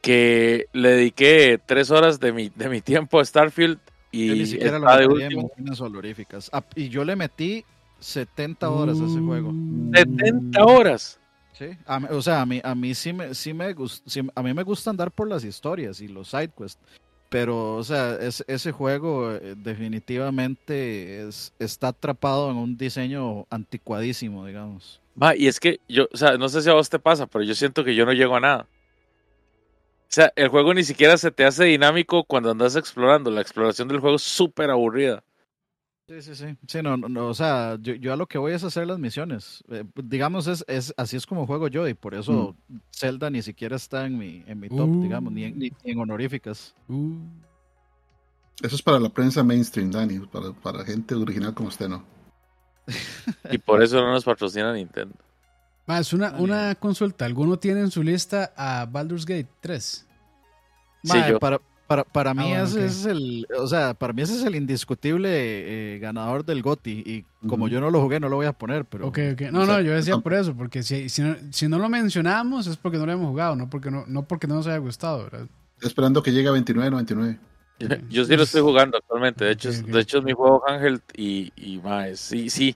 que le dediqué tres horas de mi, de mi tiempo a Starfield y Yo ni siquiera lo de en honoríficas. Ah, y yo le metí 70 horas a ese juego. Uh. 70 horas. Sí, a o sea, a mí, a mí sí me, sí me gusta, a mí me gusta andar por las historias y los side quests, pero, o sea, es- ese juego eh, definitivamente es, está atrapado en un diseño anticuadísimo, digamos. Ma, y es que yo, o sea, no sé si a vos te pasa, pero yo siento que yo no llego a nada. O sea, el juego ni siquiera se te hace dinámico cuando andas explorando. La exploración del juego es súper aburrida. Sí, sí, sí. Sí, no, no, no, o sea, yo, yo a lo que voy es hacer las misiones. Eh, digamos, es, es así es como juego yo y por eso Zelda ni siquiera está en mi, en mi top, Uh. digamos, ni en, ni en honoríficas. Uh. Eso es para la prensa mainstream, Dani. Para, para gente original como usted, ¿no? Y por eso no nos patrocina Nintendo. Más una, Dale. una consulta. ¿Alguno tiene en su lista a Baldur's Gate 3? Sí, yo. Para, para, para mí bueno, ese es el, o sea, para mí ese es el indiscutible eh, ganador del GOTY y como yo no lo jugué no lo voy a poner, pero Ok, ok. No, o sea, no, yo decía por eso, porque si, si, no, si no lo mencionamos es porque no lo hemos jugado, no porque no, no porque no nos haya gustado, ¿verdad? Esperando que llegue a 29.99. Yo sí lo estoy jugando actualmente. De hecho, es- de hecho es mi juego Ángel y, y mae, sí, sí,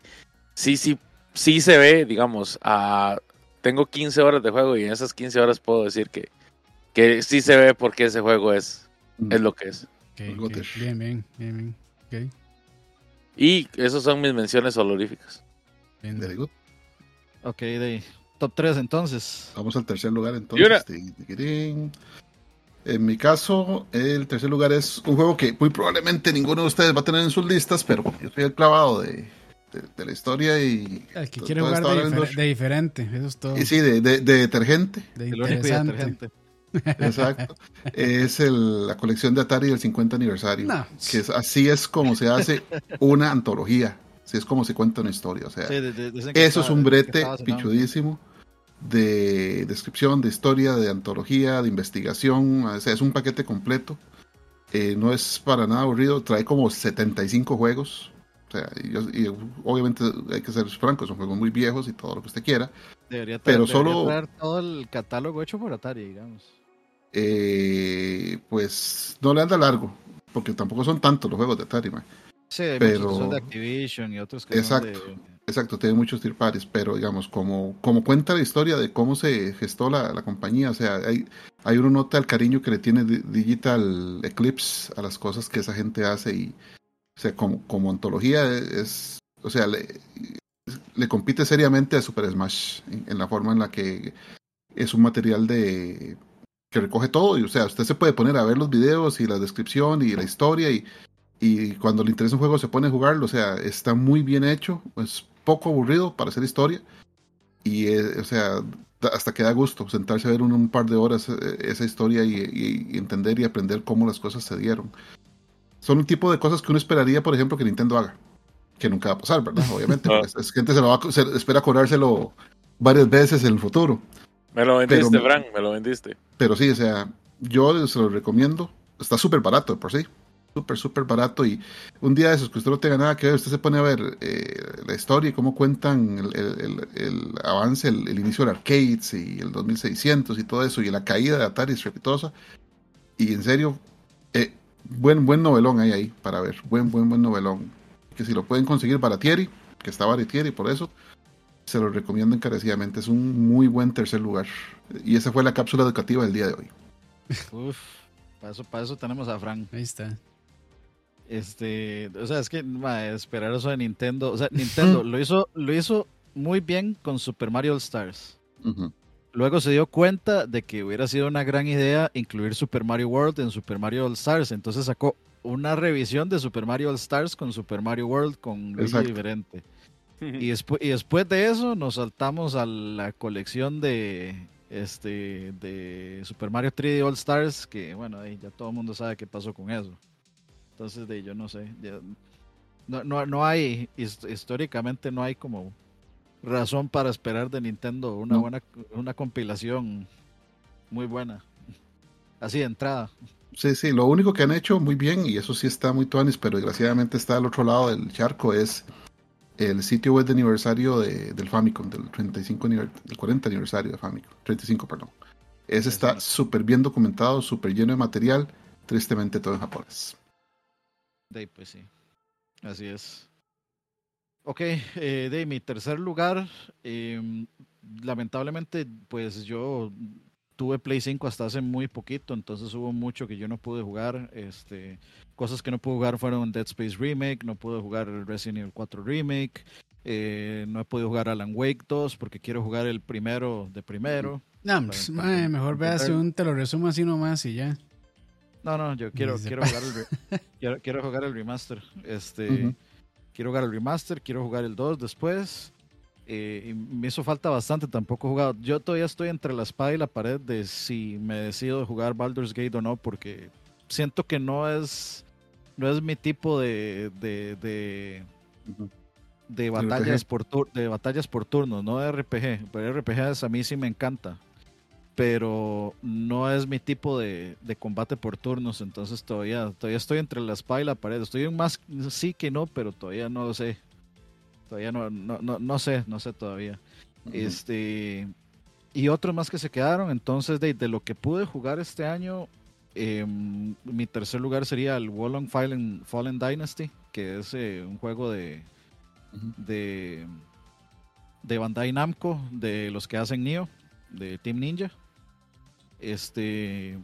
sí, sí, sí se ve, digamos, a, tengo 15 horas de juego y en esas 15 horas puedo decir que, que sí se ve porque ese juego es, es lo que es. Bien, bien, bien, bien. Ok, Y esas son mis menciones honoríficas. bien. Very good. ok, de top 3 entonces. Vamos al tercer lugar entonces. En mi caso, el tercer lugar es un juego que muy probablemente ninguno de ustedes va a tener en sus listas, pero yo soy el clavado de, de- de la historia y. El que quiere jugar de, difer- diferente, eso es todo. y sí, de, de- de detergente, De El único y interesante. Exacto. es el- la colección de Atari del 50 aniversario. No. Que es, así es como se hace una antología. Así es como se cuenta una historia. O sea, Sí, de- de- dicen que Eso es un brete pichudísimo de descripción, de historia, de antología, de investigación. O sea, es un paquete completo. Eh, no es para nada aburrido. Trae como 75 juegos. O sea, y, yo- y obviamente hay que ser francos, son juegos muy viejos y todo lo que usted quiera. Debería, traer, pero debería solo- traer todo el catálogo hecho por Atari, digamos. Eh, pues no le anda largo, porque tampoco son tantos los juegos de Atari. man. Sí, hay Pero- muchos que son de Activision y otros que son Exacto. de... Exacto, tiene muchos parties, pero digamos, como, como cuenta la historia de cómo se gestó la, la compañía, o sea, hay, hay uno nota el cariño que le tiene Di- Digital Eclipse a las cosas que esa gente hace y, o sea, como, como antología es, o sea, le, le compite seriamente a Super Smash en, en la forma en la que es un material de que recoge todo y, o sea, usted se puede poner a ver los videos y la descripción y la historia y y cuando le interesa un juego se pone a jugarlo, o sea, está muy bien hecho, es poco aburrido para hacer historia y, eh, o sea, hasta que da gusto sentarse a ver un, un par de horas eh, esa historia y, entender y aprender cómo las cosas se dieron. Son un tipo de cosas que uno esperaría, por ejemplo, que Nintendo haga, que nunca va a pasar, ¿verdad? Obviamente, Ah. pues, es gente se lo va a, se espera cobrárselo varias veces en el futuro. Me lo vendiste, Pero- Frank, me lo vendiste. Pero sí, o sea, yo se lo recomiendo. Está súper barato por sí. Súper, súper barato. Y un día de esos que usted no tenga nada que ver, usted se pone a ver eh, la historia y cómo cuentan el, el- el- el avance, el, inicio del arcades y el 2600 y todo eso, y la caída de Atari estrepitosa. Y en serio, eh, buen, buen novelón hay ahí para ver. Buen, buen, buen novelón. Que si lo pueden conseguir baratieri, que está baratieri por eso, se lo recomiendo encarecidamente. Es un muy buen tercer lugar. Y esa fue la cápsula educativa del día de hoy. Uf, para eso, para eso tenemos a Frank. Ahí está. Este, o sea, es que ma, esperar eso de Nintendo, o sea, Nintendo lo hizo, lo hizo muy bien con Super Mario All Stars. Luego se dio cuenta de que hubiera sido una gran idea incluir Super Mario World en Super Mario All Stars, entonces sacó una revisión de Super Mario All Stars con Super Mario World con Luigi Exacto. diferente. Y, despu- y después de eso nos saltamos a la colección de este de Super Mario 3D All Stars, que bueno, ahí ya todo el mundo sabe qué pasó con eso. Entonces, de yo no sé, ya- no, no, no hay, his- históricamente no hay como razón para esperar de Nintendo una No. buena una compilación muy buena. Así de entrada. Sí, sí, lo único que han hecho muy bien, y eso sí está muy tuanis, pero desgraciadamente está al otro lado del charco, es el sitio web de aniversario de- del Famicom, del 35 aniver- del 40 aniversario de Famicom, 35, perdón. Ese está súper bien documentado, súper lleno de material, tristemente todo en japonés. De ahí, pues sí. Así es. Ok, eh, de mi tercer lugar, em, lamentablemente, pues yo tuve Play 5 hasta hace muy poquito, entonces hubo mucho que yo no pude jugar. Este, cosas que no pude jugar fueron Dead Space Remake, no pude jugar Resident Evil 4 Remake, eh, no he podido jugar Alan Wake 2 porque quiero jugar el primero de primero. No, pues, mae, mejor intentar- un te lo resumo así nomás y ya. No, no, yo quiero, quiero jugar el quiero, quiero jugar el remaster. Este, quiero jugar el remaster, quiero jugar el 2 después. eh, y me hizo falta bastante, tampoco he jugado. Yo todavía estoy entre la espada y la pared de si me decido jugar Baldur's Gate o no, porque siento que no es no es mi tipo de de, de, batallas por tur- de batallas por turnos, no de RPG. Pero RPGs a mí sí me encanta. Pero no es mi tipo de, de combate por turnos, entonces todavía, todavía estoy entre la espada y la pared. Estoy en más sí que no, pero todavía no lo sé. Todavía no, no, no, no sé, no sé todavía. Este y otros más que se quedaron. Entonces, de, de lo que pude jugar este año, em, mi tercer lugar sería el Wolong Fallen, Fallen Dynasty, que es eh, un juego de, de, de Bandai Namco, de los que hacen Nioh, de Team Ninja. Este,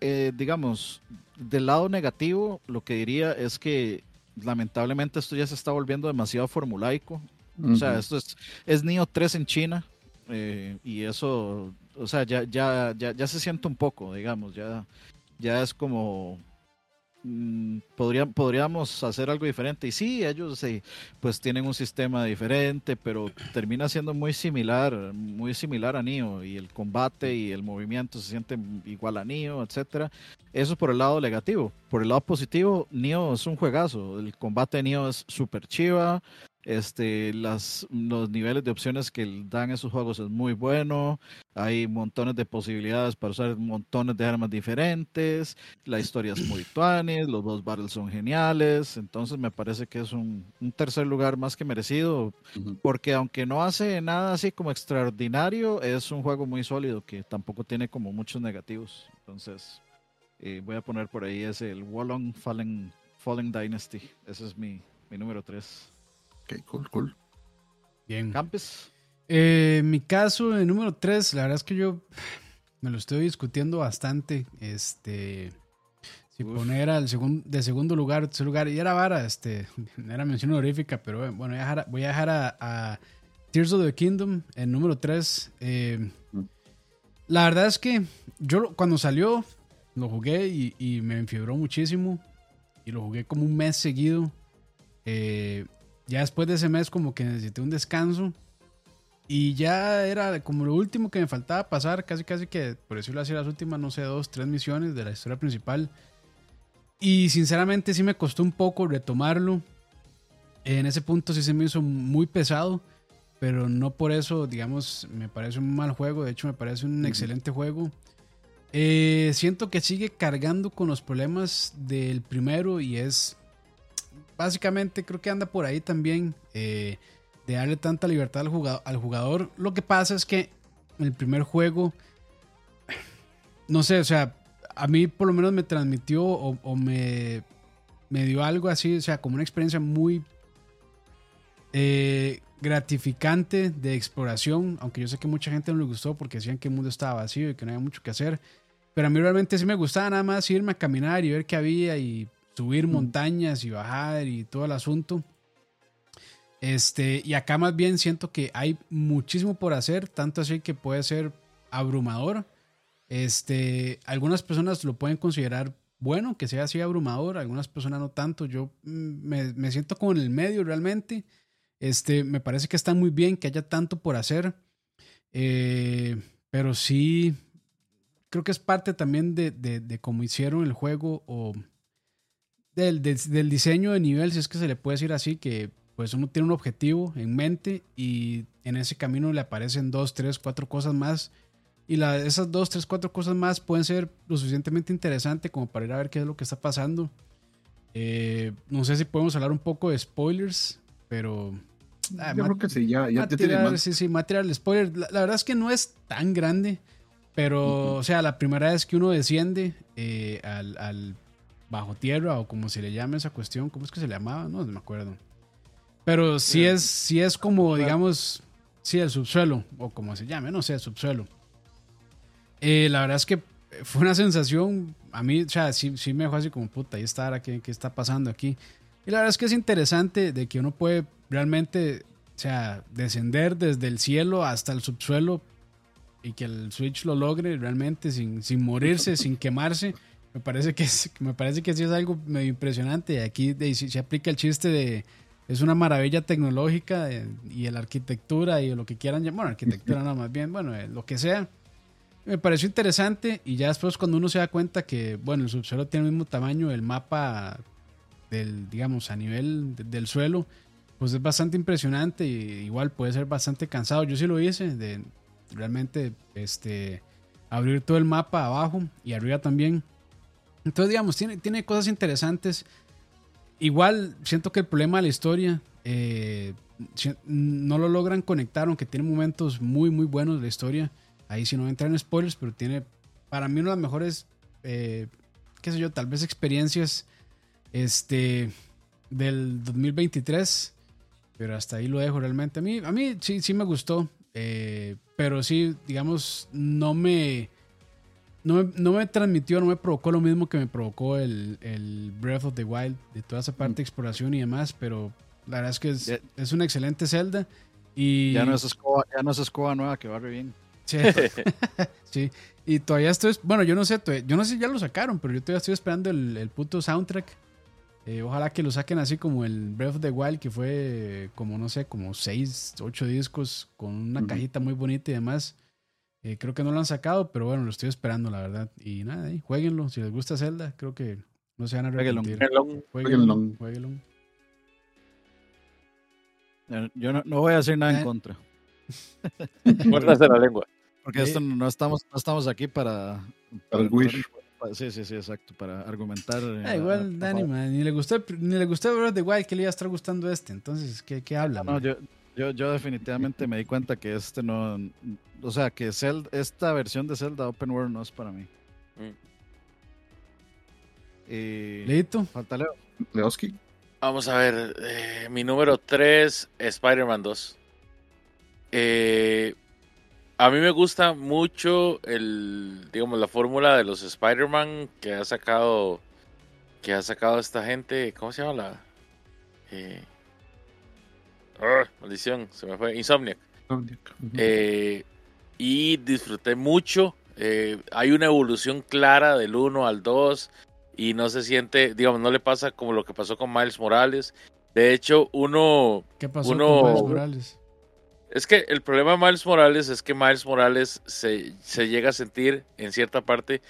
eh, digamos, del lado negativo, lo que diría es que lamentablemente esto ya se está volviendo demasiado formulaico. O sea, esto es, es Neo 3 en China eh, y eso, o sea, ya, ya, ya, ya se siente un poco, digamos, ya, ya es como, mm, podría- podríamos hacer algo diferente. Y sí, ellos sí, pues tienen un sistema diferente, pero termina siendo muy similar, muy similar a Neo y el combate y el movimiento se siente igual a Neo, etcétera. Eso por el lado negativo. Por el lado positivo, Neo es un juegazo. El combate de Neo es súper chiva. Este, las, los niveles de opciones que dan esos juegos es muy bueno. Hay montones de posibilidades para usar montones de armas diferentes. La historia es muy tuanis, los dos battles son geniales. Entonces me parece que es un, un tercer lugar más que merecido. Porque aunque no hace nada así como extraordinario, es un juego muy sólido que tampoco tiene como muchos negativos. Entonces eh, voy a poner por ahí ese, el Wolong Fallen, Fallen Dynasty. Ese es mi, mi número 3. Ok, cool, cool. Bien. Campes. Eh, en mi caso, el número 3, la verdad es que yo me lo estoy discutiendo bastante. Este. Si Uf. poner al segundo, de segundo lugar, tercer lugar, y era vara, este, era mención honorífica, pero bueno, voy a dejar, a- voy a, dejar a, a Tears of the Kingdom, el número 3. la verdad es que yo cuando salió, lo jugué y, y me enfiebró muchísimo. Y lo jugué como un mes seguido. Eh, ya después de ese mes como que necesité un descanso. Y ya era como lo último que me faltaba pasar, casi casi que, por decirlo así, las últimas, no sé, dos, tres misiones de la historia principal. Y sinceramente sí me costó un poco retomarlo. En ese punto sí se me hizo muy pesado. pero no por eso, digamos, me parece un mal juego. De hecho, me parece un excelente juego. Eh, siento que sigue cargando con los problemas del primero y es básicamente creo que anda por ahí también eh, de darle tanta libertad al jugador, al jugador. Lo que pasa es que en el primer juego, no sé, o sea, a mí por lo menos me transmitió o, me, me, dio algo así, o sea, como una experiencia muy eh, gratificante de exploración, aunque yo sé que mucha gente no le gustó porque decían que el mundo estaba vacío y que no había mucho que hacer. Pero a mí realmente sí me gustaba nada más irme a caminar y ver qué había y subir montañas y bajar y todo el asunto. Este, y acá más bien siento que hay muchísimo por hacer, tanto así que puede ser abrumador. Este, algunas personas lo pueden considerar bueno, que sea así abrumador, algunas personas no tanto. Yo mm, me, me siento como en el medio realmente. Este, me parece que está muy bien que haya tanto por hacer. Eh, pero sí, creo que es parte también de, de, cómo hicieron el juego o del, del, diseño de nivel, si es que se le puede decir así, que pues uno tiene un objetivo en mente y en ese camino le aparecen dos, tres, cuatro cosas más. Y la, esas dos, tres, cuatro cosas más pueden ser lo suficientemente interesante como para ir a ver qué es lo que está pasando. Eh, no sé si podemos hablar un poco de spoilers, pero Ah, Yo creo que sí, ya, ya material, Sí, sí, material spoiler. La, verdad es que no es tan grande, pero, o sea, la primera vez que uno desciende eh, al, bajo tierra o como se le llama esa cuestión, ¿cómo es que se le llamaba? No, me acuerdo. Pero sí es, sí es como, digamos, sí, el subsuelo, o como se llame, no sé, el subsuelo. Eh, la verdad es que fue una sensación, a mí, o sea, sí, sí me dejó así como, puta, ahí está, ¿qué, ¿qué está pasando aquí? Y la verdad es que es interesante de que uno puede realmente, o sea, descender desde el cielo hasta el subsuelo y que el Switch lo logre realmente sin, sin morirse, sin quemarse. Me parece que es, me parece que sí es algo medio impresionante. Aquí se aplica el chiste de es una maravilla tecnológica eh, y la arquitectura y lo que quieran llamar, bueno, arquitectura no más bien, bueno, eh, lo que sea. Me pareció interesante y ya después cuando uno se da cuenta que, bueno, el subsuelo tiene el mismo tamaño, el mapa del, digamos, a nivel del suelo, pues es bastante impresionante y igual puede ser bastante cansado. Yo sí lo hice, de realmente este, abrir todo el mapa abajo y arriba también. Entonces, digamos, tiene, tiene cosas interesantes. Igual siento que el problema de la historia eh, no lo logran conectar, aunque tiene momentos muy, muy buenos de la historia. Ahí sí no entrar en spoilers, pero tiene para mí una de las mejores, eh, qué sé yo, tal vez experiencias este, del 2023. Pero hasta ahí lo dejo realmente. A mí, a mí sí, sí me gustó. Eh, pero sí, digamos, no me, no me, transmitió, no me provocó lo mismo que me provocó el, el Breath of the Wild, de toda esa parte de exploración y demás. Pero la verdad es que es, es una excelente Zelda. Y... Ya no es escoba, ya no es escoba nueva que va re bien. Sí. sí. Y todavía estoy, bueno, yo no sé, yo no sé si ya lo sacaron, pero yo todavía estoy esperando el, el puto soundtrack eh, ojalá que lo saquen así como el Breath of the Wild, que fue como, no sé, como 6, 8 discos con una cajita muy bonita y demás. Eh, creo que no lo han sacado, pero bueno, lo estoy esperando, la verdad. Y nada, ahí, jueguenlo. Si les gusta Zelda, creo que no se van a arrepentir. Jueguenlo. Jueguenlo. Yo no, no, voy a hacer nada en eh. contra. Muérdase la lengua. Porque esto no estamos, no estamos aquí para, para, el Wish. Sí, sí, sí, exacto, para argumentar. Ah, igual, Dani, ni le gustó, ni le gustó Breath of the Wild, que le iba a estar gustando este, entonces, ¿qué, qué habla? No, yo, yo, yo, definitivamente me di cuenta que este no, o sea, que Zelda, esta versión de Zelda Open World no es para mí. Mm. Y... ¿Leito? Falta Leo. Leoski. Vamos a ver, eh, mi número 3, Spider-Man 2. Eh, a mí me gusta mucho el, digamos, la fórmula de los Spider-Man que ha sacado, que ha sacado esta gente, ¿cómo se llama la? Maldición, se me fue, Insomniac. Eh, y disfruté mucho. Eh, hay una evolución clara del 1 al 2 y no se siente, digamos, no le pasa como lo que pasó con Miles Morales. De hecho, uno... ¿Qué pasó uno, con Miles Morales? Es que el problema de Miles Morales es que Miles Morales se, llega a sentir en cierta parte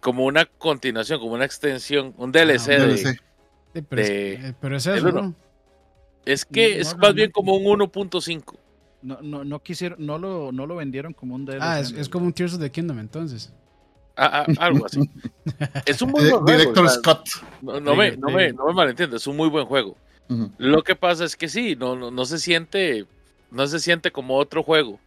como una continuación, como una extensión, un DLC, ah, de, pero, es, eso, Es que es más bien como un 1.5. No, no, no quisieron, no lo, no lo vendieron como un DLC. Ah, es, es como un Tears of the Kingdom entonces. Ah, ah, algo así. es un muy buen juego. Director o sea, Scott. No, no me, no, sí. me, no me malentiendo, es un muy buen juego. Lo que pasa es que sí, no, no, no se siente, no se siente como otro juego.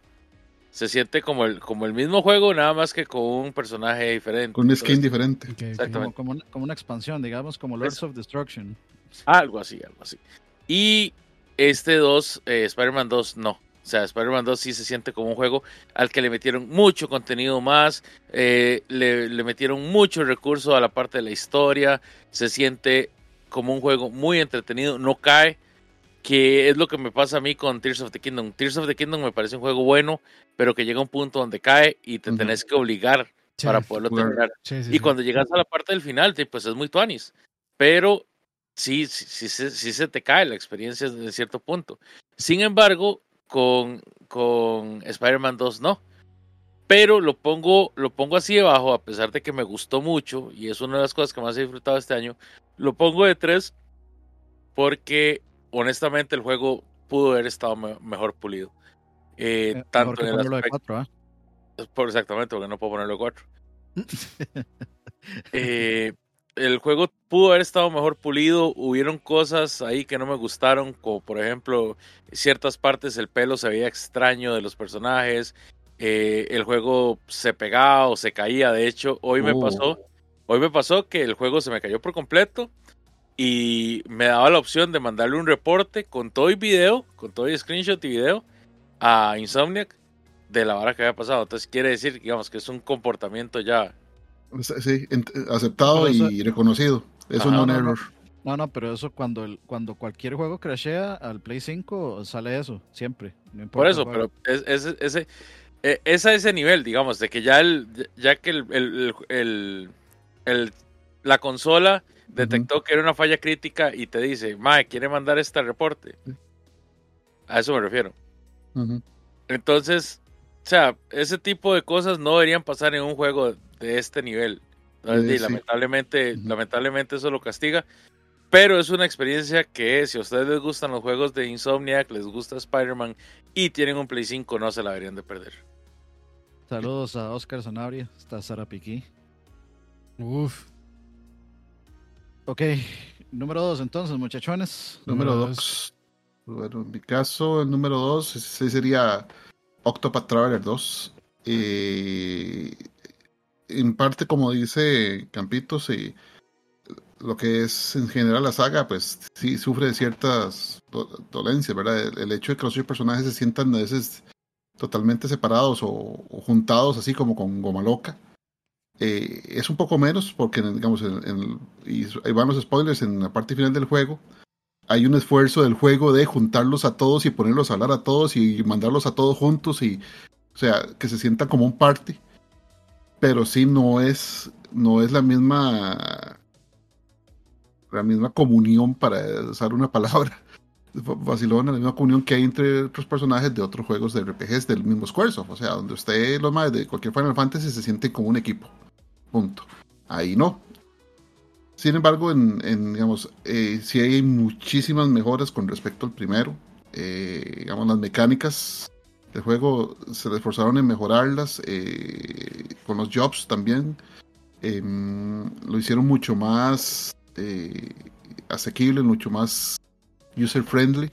Se siente como el, como el mismo juego, nada más que con un personaje diferente. Con un skin Entonces, diferente. Exactamente. como, como, una, como una expansión, digamos, como Lords of Destruction. Algo así, algo así. Y este 2, eh, Spider-Man 2, no. O sea, Spider-Man 2 sí se siente como un juego al que le metieron mucho contenido más, eh, le, le metieron mucho recurso a la parte de la historia, se siente como un juego muy entretenido, no cae, que es lo que me pasa a mí con Tears of the Kingdom. Tears of the Kingdom me parece un juego bueno, pero que llega a un punto donde cae y te Ujú. tenés que obligar para poderlo terminar. Y cuando llegas a la parte del final, pues es muy tuanis. Pero sí, sí, sí, se- sí se te cae la experiencia en cierto punto. Sin embargo, con, con Spider-Man 2 no. Pero lo pongo, lo pongo así debajo, a pesar de que me gustó mucho, y es una de las cosas que más he disfrutado este año. Lo pongo de 3 porque honestamente el juego pudo haber estado me- mejor pulido. Eh, Eh, tanto en el ponerlo de aspecto- cuatro, ¿ah? por exactamente, porque no puedo ponerlo 4. Eh, el juego pudo haber estado mejor pulido. Hubieron cosas ahí que no me gustaron, como por ejemplo, ciertas partes el pelo se veía extraño de los personajes. eh, el juego se pegaba o se caía. De hecho, hoy me Oh. pasó. Hoy me pasó que el juego se me cayó por completo y me daba la opción de mandarle un reporte con todo y video, con todo y screenshot y video a Insomniac de la vara que había pasado. Entonces quiere decir, digamos, que es un comportamiento ya. Sí, aceptado eso- y reconocido. Es Ajá. un No, no. No, no, pero eso cuando, el, cuando cualquier juego crashea al Play 5 sale eso, siempre. No importa Por eso, pero es, es- ese, eh, es a ese nivel, digamos, de que ya el, ya que el, el- el- el- el- la consola detectó que era una falla crítica y te dice, Mae, quiere mandar este reporte. A eso me refiero. Entonces, o sea, ese tipo de cosas no deberían pasar en un juego de este nivel. Entonces, y sí. lamentablemente, lamentablemente eso lo castiga. Pero es una experiencia que si a ustedes les gustan los juegos de Insomniac, les gusta Spider-Man y tienen un Play 5, no se la deberían de perder. Saludos a Oscar Sanabria, está Sara Piquí. Uf. Ok, número dos entonces, muchachones. Número Número 2. Bueno, en mi caso, el número 2 sería Octopath Traveler 2. Eh, en parte, como dice Campito, sí, lo que es en general la saga, pues sí sufre de ciertas do- dolencias, ¿verdad? El, hecho de que los personajes se sientan a veces totalmente separados o, juntados, así como con goma loca. Eh, es un poco menos porque, digamos, en- y van los spoilers en la parte final del juego hay un esfuerzo del juego de juntarlos a todos y ponerlos a hablar a todos y mandarlos a todos juntos y o sea que se sientan como un party pero sí no es no es la misma la misma comunión para usar una palabra vacilona la misma comunión que hay entre otros personajes de otros juegos de RPGs del mismo Squaresoft o sea donde usted los más de cualquier Final Fantasy se sienten como un equipo punto ahí no sin embargo, en, en, digamos, eh, sí hay muchísimas mejoras con respecto al primero. Eh, digamos, las mecánicas del juego se esforzaron en mejorarlas. eh, con los jobs también. em, lo hicieron mucho más eh, asequible, mucho más user friendly.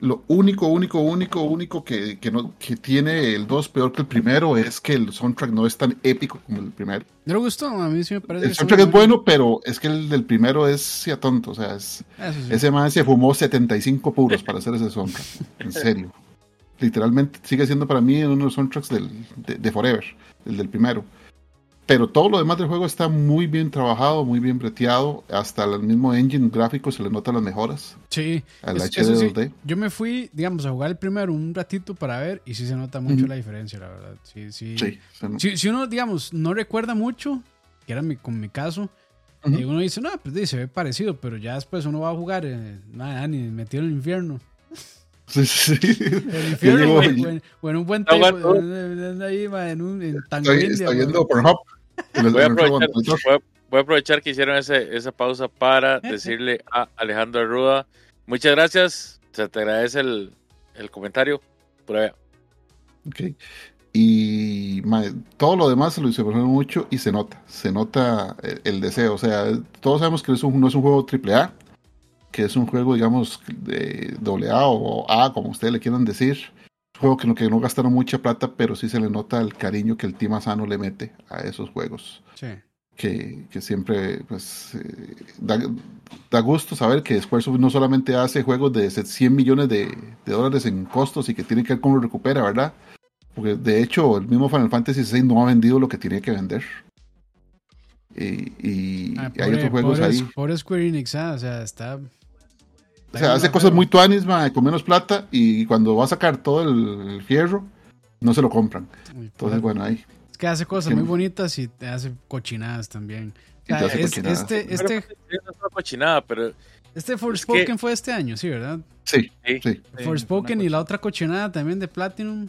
Lo único, único, único, único que, que, no, que tiene el 2 peor que el primero es que el soundtrack no es tan épico como el primero. ¿No le gustó? A mí sí me parece. El soundtrack es bueno, pero es que el del primero es sí, a tonto. O sea, es, sí. ese man se fumó 75 puros para hacer ese soundtrack. En serio. Literalmente sigue siendo para mí uno de los soundtracks del, de, de Forever, el del primero. Pero todo lo demás del juego está muy bien trabajado, muy bien breteado. Hasta el mismo engine gráfico se le notan las mejoras Sí. al Es- HD sí, 2D. yo me fui, digamos, a jugar el primero un ratito para ver y sí se nota mucho Ujú. la diferencia, la verdad. Sí, sí. Sí, Si, si uno, digamos, no recuerda mucho, que era mi, con mi caso, y uno dice, no, pues sí, se ve parecido, pero ya después uno va a jugar, eh, nada, ni metido en el infierno. Sí, sí, sí. El infierno, digo, o, yo- en, o en un buen ahí, ma, en un en Tango Estoy, India, estoy ma. viendo Pornhub. en el- Voy a aprovechar, monitor. voy a- voy a aprovechar que hicieron ese, esa pausa para decirle a Alejandro Arruda, muchas gracias, se te agradece el, el comentario. Por allá. Ok. Y todo lo demás se lo hicieron mucho y se nota, se nota el, el deseo. O sea, todos sabemos que es un- no es un juego AAA, que es un juego, digamos, de AA o A, como ustedes le quieran decir. Un juego que no, que no gastaron mucha plata, pero sí se le nota el cariño que el Team Asano le mete a esos juegos. Sí. que, que siempre pues, eh, da, da gusto saber que Squaresoft no solamente hace juegos de 100 millones de, de dólares en costos y que tiene que ver cómo lo recupera, ¿verdad? Porque de hecho el mismo Final Fantasy VI no ha vendido lo que tiene que vender. Y, y Ah, hay otros juegos pobre- ahí. pobre Square Enix, ah, o sea, está. O sea, hace cosas muy tuanis, mae, con menos plata y cuando va a sacar todo el, el fierro, no se lo compran. Entonces, bueno, ahí. Es que hace cosas muy bonitas y te hace cochinadas también. O Y te sea, hace es- cochinadas. este, este, es una cochinada, pero este Forspoken que- fue este año, sí, ¿verdad? Sí, Sí. sí. Forspoken y la otra cochinada también de Platinum.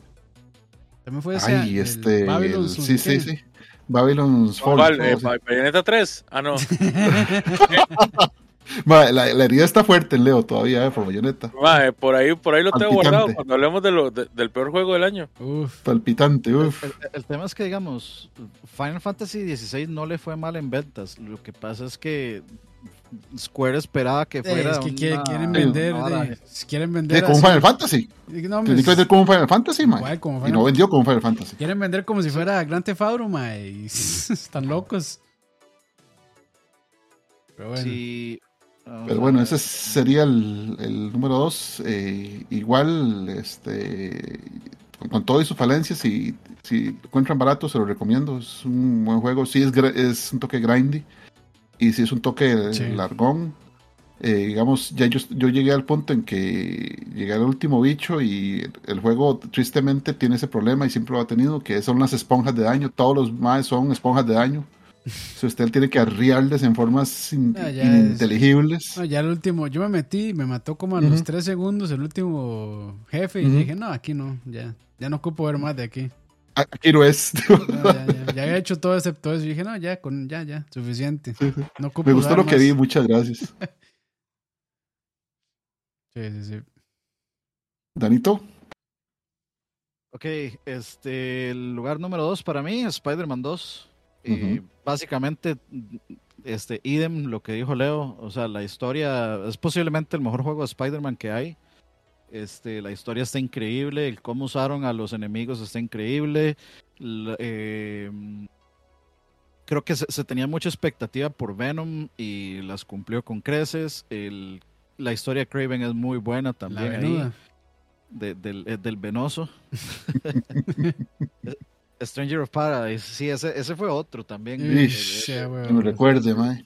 También fue ese Ay, el este. el- Babylon's sí, sí, sí. Babylon's Fall. todo Eh. Bay- Bayonetta 3. Ah, no. Ma, la, la herida está fuerte, Leo, todavía, eh, por bayoneta. Ma, eh, por ahí, por ahí lo tengo guardado cuando hablemos de lo, de- del peor juego del año. Uf. Palpitante, El, uff. el- el tema es que, digamos, Final Fantasy XVI no le fue mal en ventas. Lo que pasa es que Square esperaba que Eh, fuera. es que una- quieren Sí, vender, una vara- de- quieren vender como. Final Fantasy. No, Tiene hombre, que vender como un Final Fantasy, ma. igual como Y no vendió como Final Fantasy. quieren vender como si fuera Grand Theft Auto, mae, y están locos. Pero bueno. Sí, Pero bueno, ese sería el, el número dos. Eh, igual, este, con, con todo y sus falencias, si, si encuentran barato, se lo recomiendo. Es un buen juego. Sí, es, es un toque grindy. Y sí, es un toque Sí. largón. Eh, digamos, ya yo, yo llegué al punto en que llegué al último bicho y el juego tristemente tiene ese problema y siempre lo ha tenido, que son las esponjas de daño. Todos los más son esponjas de daño. Si usted tiene que arriarles en formas in- Ah, ya es- ininteligibles. No, ya el último, yo me metí, me mató como a los tres segundos el último jefe y dije, no, aquí no, ya, ya no ocupo ver más de aquí. Aquí no es. No, ya, ya, ya había hecho todo excepto eso y dije, no, ya, con, ya, ya, suficiente. No ocupo Me gustó lo que vi, muchas gracias. Sí, sí, sí. Danito, Ok, este, el lugar número dos para mí es Spider-Man 2. Ujú. básicamente, este, idem lo que dijo Leo. O sea, la historia es posiblemente el mejor juego de Spider-Man que hay. Este, la historia está increíble, el cómo usaron a los enemigos está increíble. la- eh, creo que se, se tenía mucha expectativa por Venom y las cumplió con creces. El, la historia de Craven es muy buena La también. ahí venuda. de- del, eh, del venoso. Stranger of Paradise, sí, ese, ese fue otro también. Ish, me güey. recuerde, mae.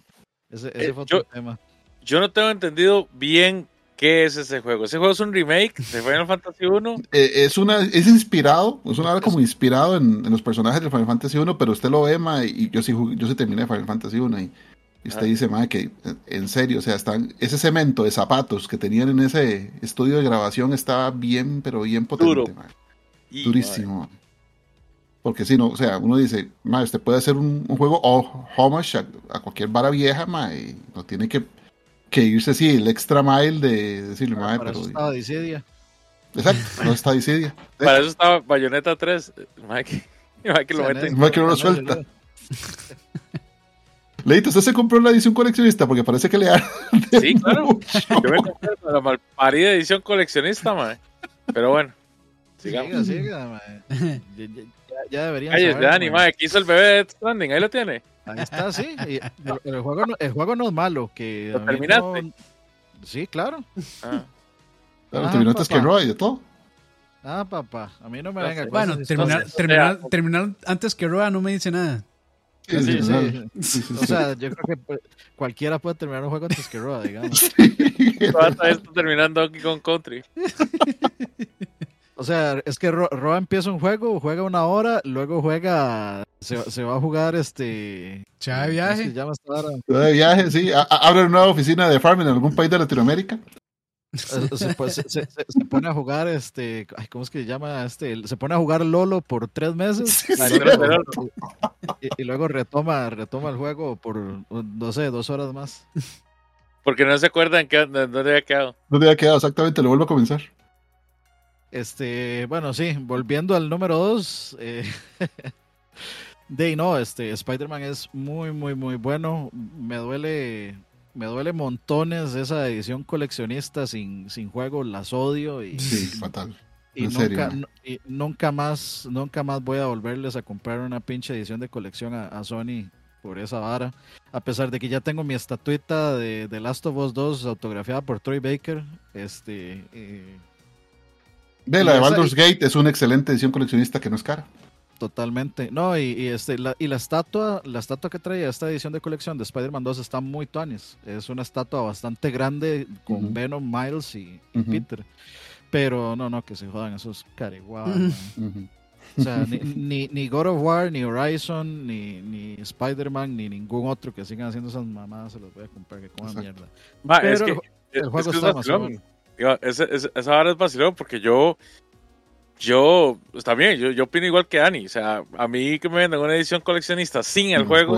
Ese, ese Eh, fue otro yo- tema. Yo no tengo entendido bien qué es ese juego. Ese juego es un remake de Final Fantasy 1. Eh, es una, es inspirado, es una hora como inspirado en, en los personajes de Final Fantasy 1, pero usted lo ve, mae, y yo sí, yo sí terminé Final Fantasy 1 y, y usted Ah. dice, mae, que en serio, o sea, están, ese cemento de zapatos que tenían en ese estudio de grabación estaba bien, pero bien potente, Duro. mae. Y, durísimo. mae. Porque si no, o sea, uno dice, mae, usted puede hacer un, un juego o homage a, a cualquier vara vieja, mae, y no tiene que, que irse así el extra mile de decirle, mae, Para pero... eso estaba Dissidia. Exacto, no está Dissidia. Para eso estaba Bayonetta 3. Mike, Mike lo O sea, mete. no- Mae, que no lo no- suelta. Leito, ¿usted se compró la edición coleccionista? Porque parece que le arde Sí, claro. mucho. Yo me compré la malparida edición coleccionista, mae. Pero bueno, sigamos. Siga, siga, mae. Ya, deberían Ay, es de saber, Dani, mae. mae. ¿Qué hizo el bebé de Death Stranding? Ahí lo tiene. Ahí está, sí. y el, el juego no, el juego no es malo. Que ¿Lo a mí terminaste? no- Sí, claro. Ah. Claro, Ah, terminó antes que. Roy y de todo. Ah, papá, a mí no me venga con Bueno, terminar, terminar, terminar antes que Roa no me dice nada. Sí, Sí, sí, O sea, yo creo que pues, cualquiera puede terminar un juego antes que Roa, digamos. Todavía está terminando Donkey Kong Country. O sea, es que Ro- Roa empieza un juego, juega una hora, luego juega, se, se va a jugar este... Va de ¿cómo viaje. se llama vara? de viaje, sí. A- a- Abre una nueva oficina de farming en algún país de Latinoamérica. Se, pues, se- se- se- se pone a jugar este, ay, ¿cómo es que se llama este? Se pone a jugar Lolo por tres meses Sí, y, sí. luego, y- y luego retoma, retoma el juego por, no sé, dos horas más. Porque no se acuerdan que, de dónde había quedado. ¿Dónde había quedado exactamente? Lo vuelvo a comenzar. Este, bueno, sí, volviendo al número 2. Eh, de no, este, Spider-Man es muy, muy, muy bueno. Me duele, me duele montones esa edición coleccionista sin, sin juego, las odio y, Sí, fatal. y en nunca, serio. y nunca más, nunca más voy a volverles a comprar una pinche edición de colección a, a Sony por esa vara. A pesar de que ya tengo mi estatuita de, de Last of Us 2 autografiada por Troy Baker. Este, eh, Ve, la de Baldur's Gate es una excelente edición coleccionista que no es cara. Totalmente. No, y, y este, la, y la estatua, la estatua que traía esta edición de colección de Spider-Man 2 está muy tuanis. Es una estatua bastante grande con. Venom, Miles y. Peter. Pero no, no, que se jodan esos. Ujú. O sea, ni, ni, ni God of War, ni Horizon, ni, ni Spider-Man, ni ningún otro que sigan haciendo esas mamadas se los voy a comprar, que coman mierda. Ma, Pero es que, el, el es juego que es está demasiado ese- esa vara es vacilón porque yo, yo, está bien, yo, yo opino igual que Dani. O sea, a mí que me vendan una edición coleccionista sin el juego,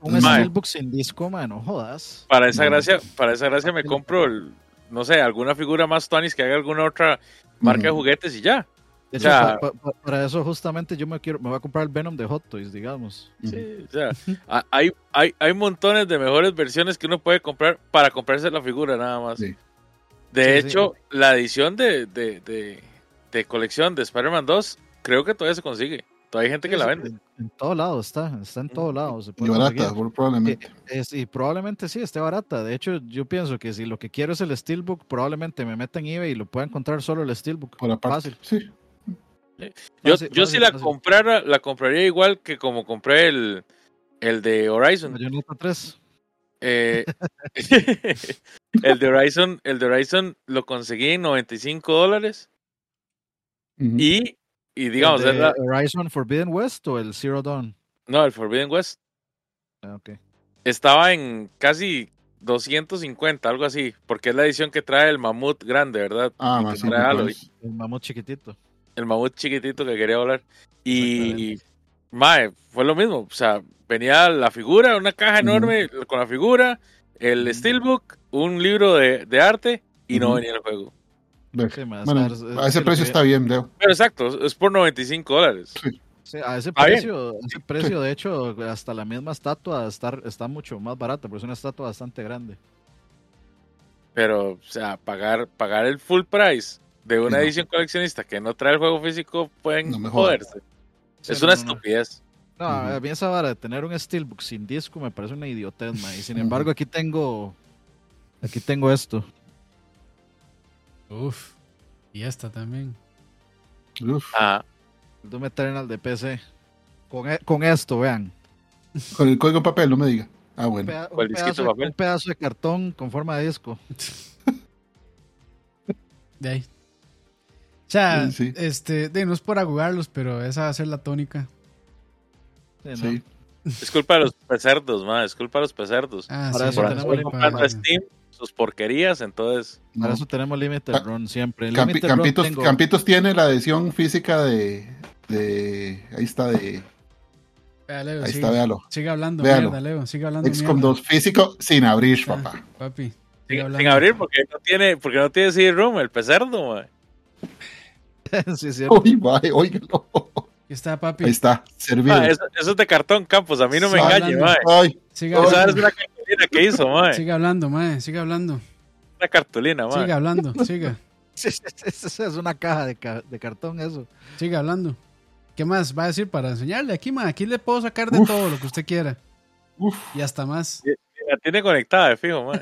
Un-. Steelbook sin disco, man, no jodas. para esa No. gracia, para esa gracia me compro, el- no sé, alguna figura más Tonis que haga alguna otra marca de juguetes y ya. De O hecho, sea- pa- pa- para eso justamente yo me quiero, me voy a comprar el Venom de Hot Toys, digamos. Sí, o sea, hay, hay, hay montones de mejores versiones que uno puede comprar para comprarse la figura nada más. Sí. De Sí, hecho, la edición de, de, de, de colección de Spider-Man 2 creo que todavía se consigue. Todavía hay gente que la vende. En, en todo lado está, está en todo lado. Se Y barata, probablemente. Es- y probablemente sí, esté barata. De hecho, yo pienso que si lo que quiero es el Steelbook, probablemente me meta en eBay y lo pueda encontrar solo el Steelbook. Por aparte. Fácil. Sí. Yo, Fácil, yo si la fácil. comprara, la compraría igual que como compré el, el de Horizon. Bayonetta 3. Eh, el de Horizon, el de Horizon lo conseguí en 95 dólares y, y digamos, ¿El de es la- Horizon Forbidden West o el Zero Dawn? no, el Forbidden West Ah, ok. estaba en casi 250, algo así, porque es la edición que trae el mamut grande, ¿verdad? Ah, más. El mamut chiquitito. el mamut chiquitito que quería volar. Y, mae, fue lo mismo. O sea, venía la figura, una caja enorme con la figura, el. Steelbook, un libro de, de arte y no venía el juego. Ve. Sí, más, Bueno, es- es a ese precio está bien, Leo. Pero exacto, es por 95 dólares. Sí, a ese bien. precio, a ese precio, de hecho, hasta la misma estatua está, está mucho más barata, porque es una estatua bastante grande. Pero, o sea, pagar, pagar el full price de una Sí, no. edición coleccionista que no trae el juego físico pueden No joderse. Sí, es no, una no, no. estupidez. No, a mí esa vara de tener un Steelbook sin disco me parece una idiotez, ma, Y sin embargo, aquí tengo. Aquí tengo esto. Uf. Y esta también. Uf. El Doom Eternal de PC. Con, e- con esto, vean. Con el código papel, no me diga. Ah, Un, bueno. peda- ¿Cuál un disquito pedazo, papel? un pedazo de cartón con forma de disco. De ahí. O sea, Sí, sí. este, de, no es por aguarlos, pero esa va a ser la tónica. Sí, ¿no? Sí. Es culpa de los pecerdos, ma, es culpa de los pecerdos. Ah, Para sí, eso tenemos comprando para- Steam sus porquerías, entonces. Para No. eso tenemos Limited Ca- Run siempre. En Campi- Limited Run Campitos, tengo- Campitos tiene la edición física de, de. Ahí está, de. Vea, Leo, Ahí sigue, está, véalo. sigue hablando Véalo. mierda, Leo. Sigue hablando XCOM mierda. 2 físico sin abrir, Ah, papá. papi. sigue Sin, abrir porque no tiene, porque no tiene CD-ROM, el pecerdo, ma. sí, cierto. Uy, está, papi. Ahí está, servido. Ma, eso, eso es de cartón, Campos, a mí no me engañe, hablando. ma. Ay, Sigue Ay, Esa es hablando. una cartulina que hizo, ma. Sigue hablando, mae. Sigue hablando. Una cartulina, ma. Sigue hablando. Siga. Es una caja de, ca- de cartón eso. Sigue hablando. ¿Qué más va a decir para enseñarle? Aquí, mae. Aquí le puedo sacar de Uf. todo lo que usted quiera. uf. Y hasta más. La tiene conectada, de fijo, ma.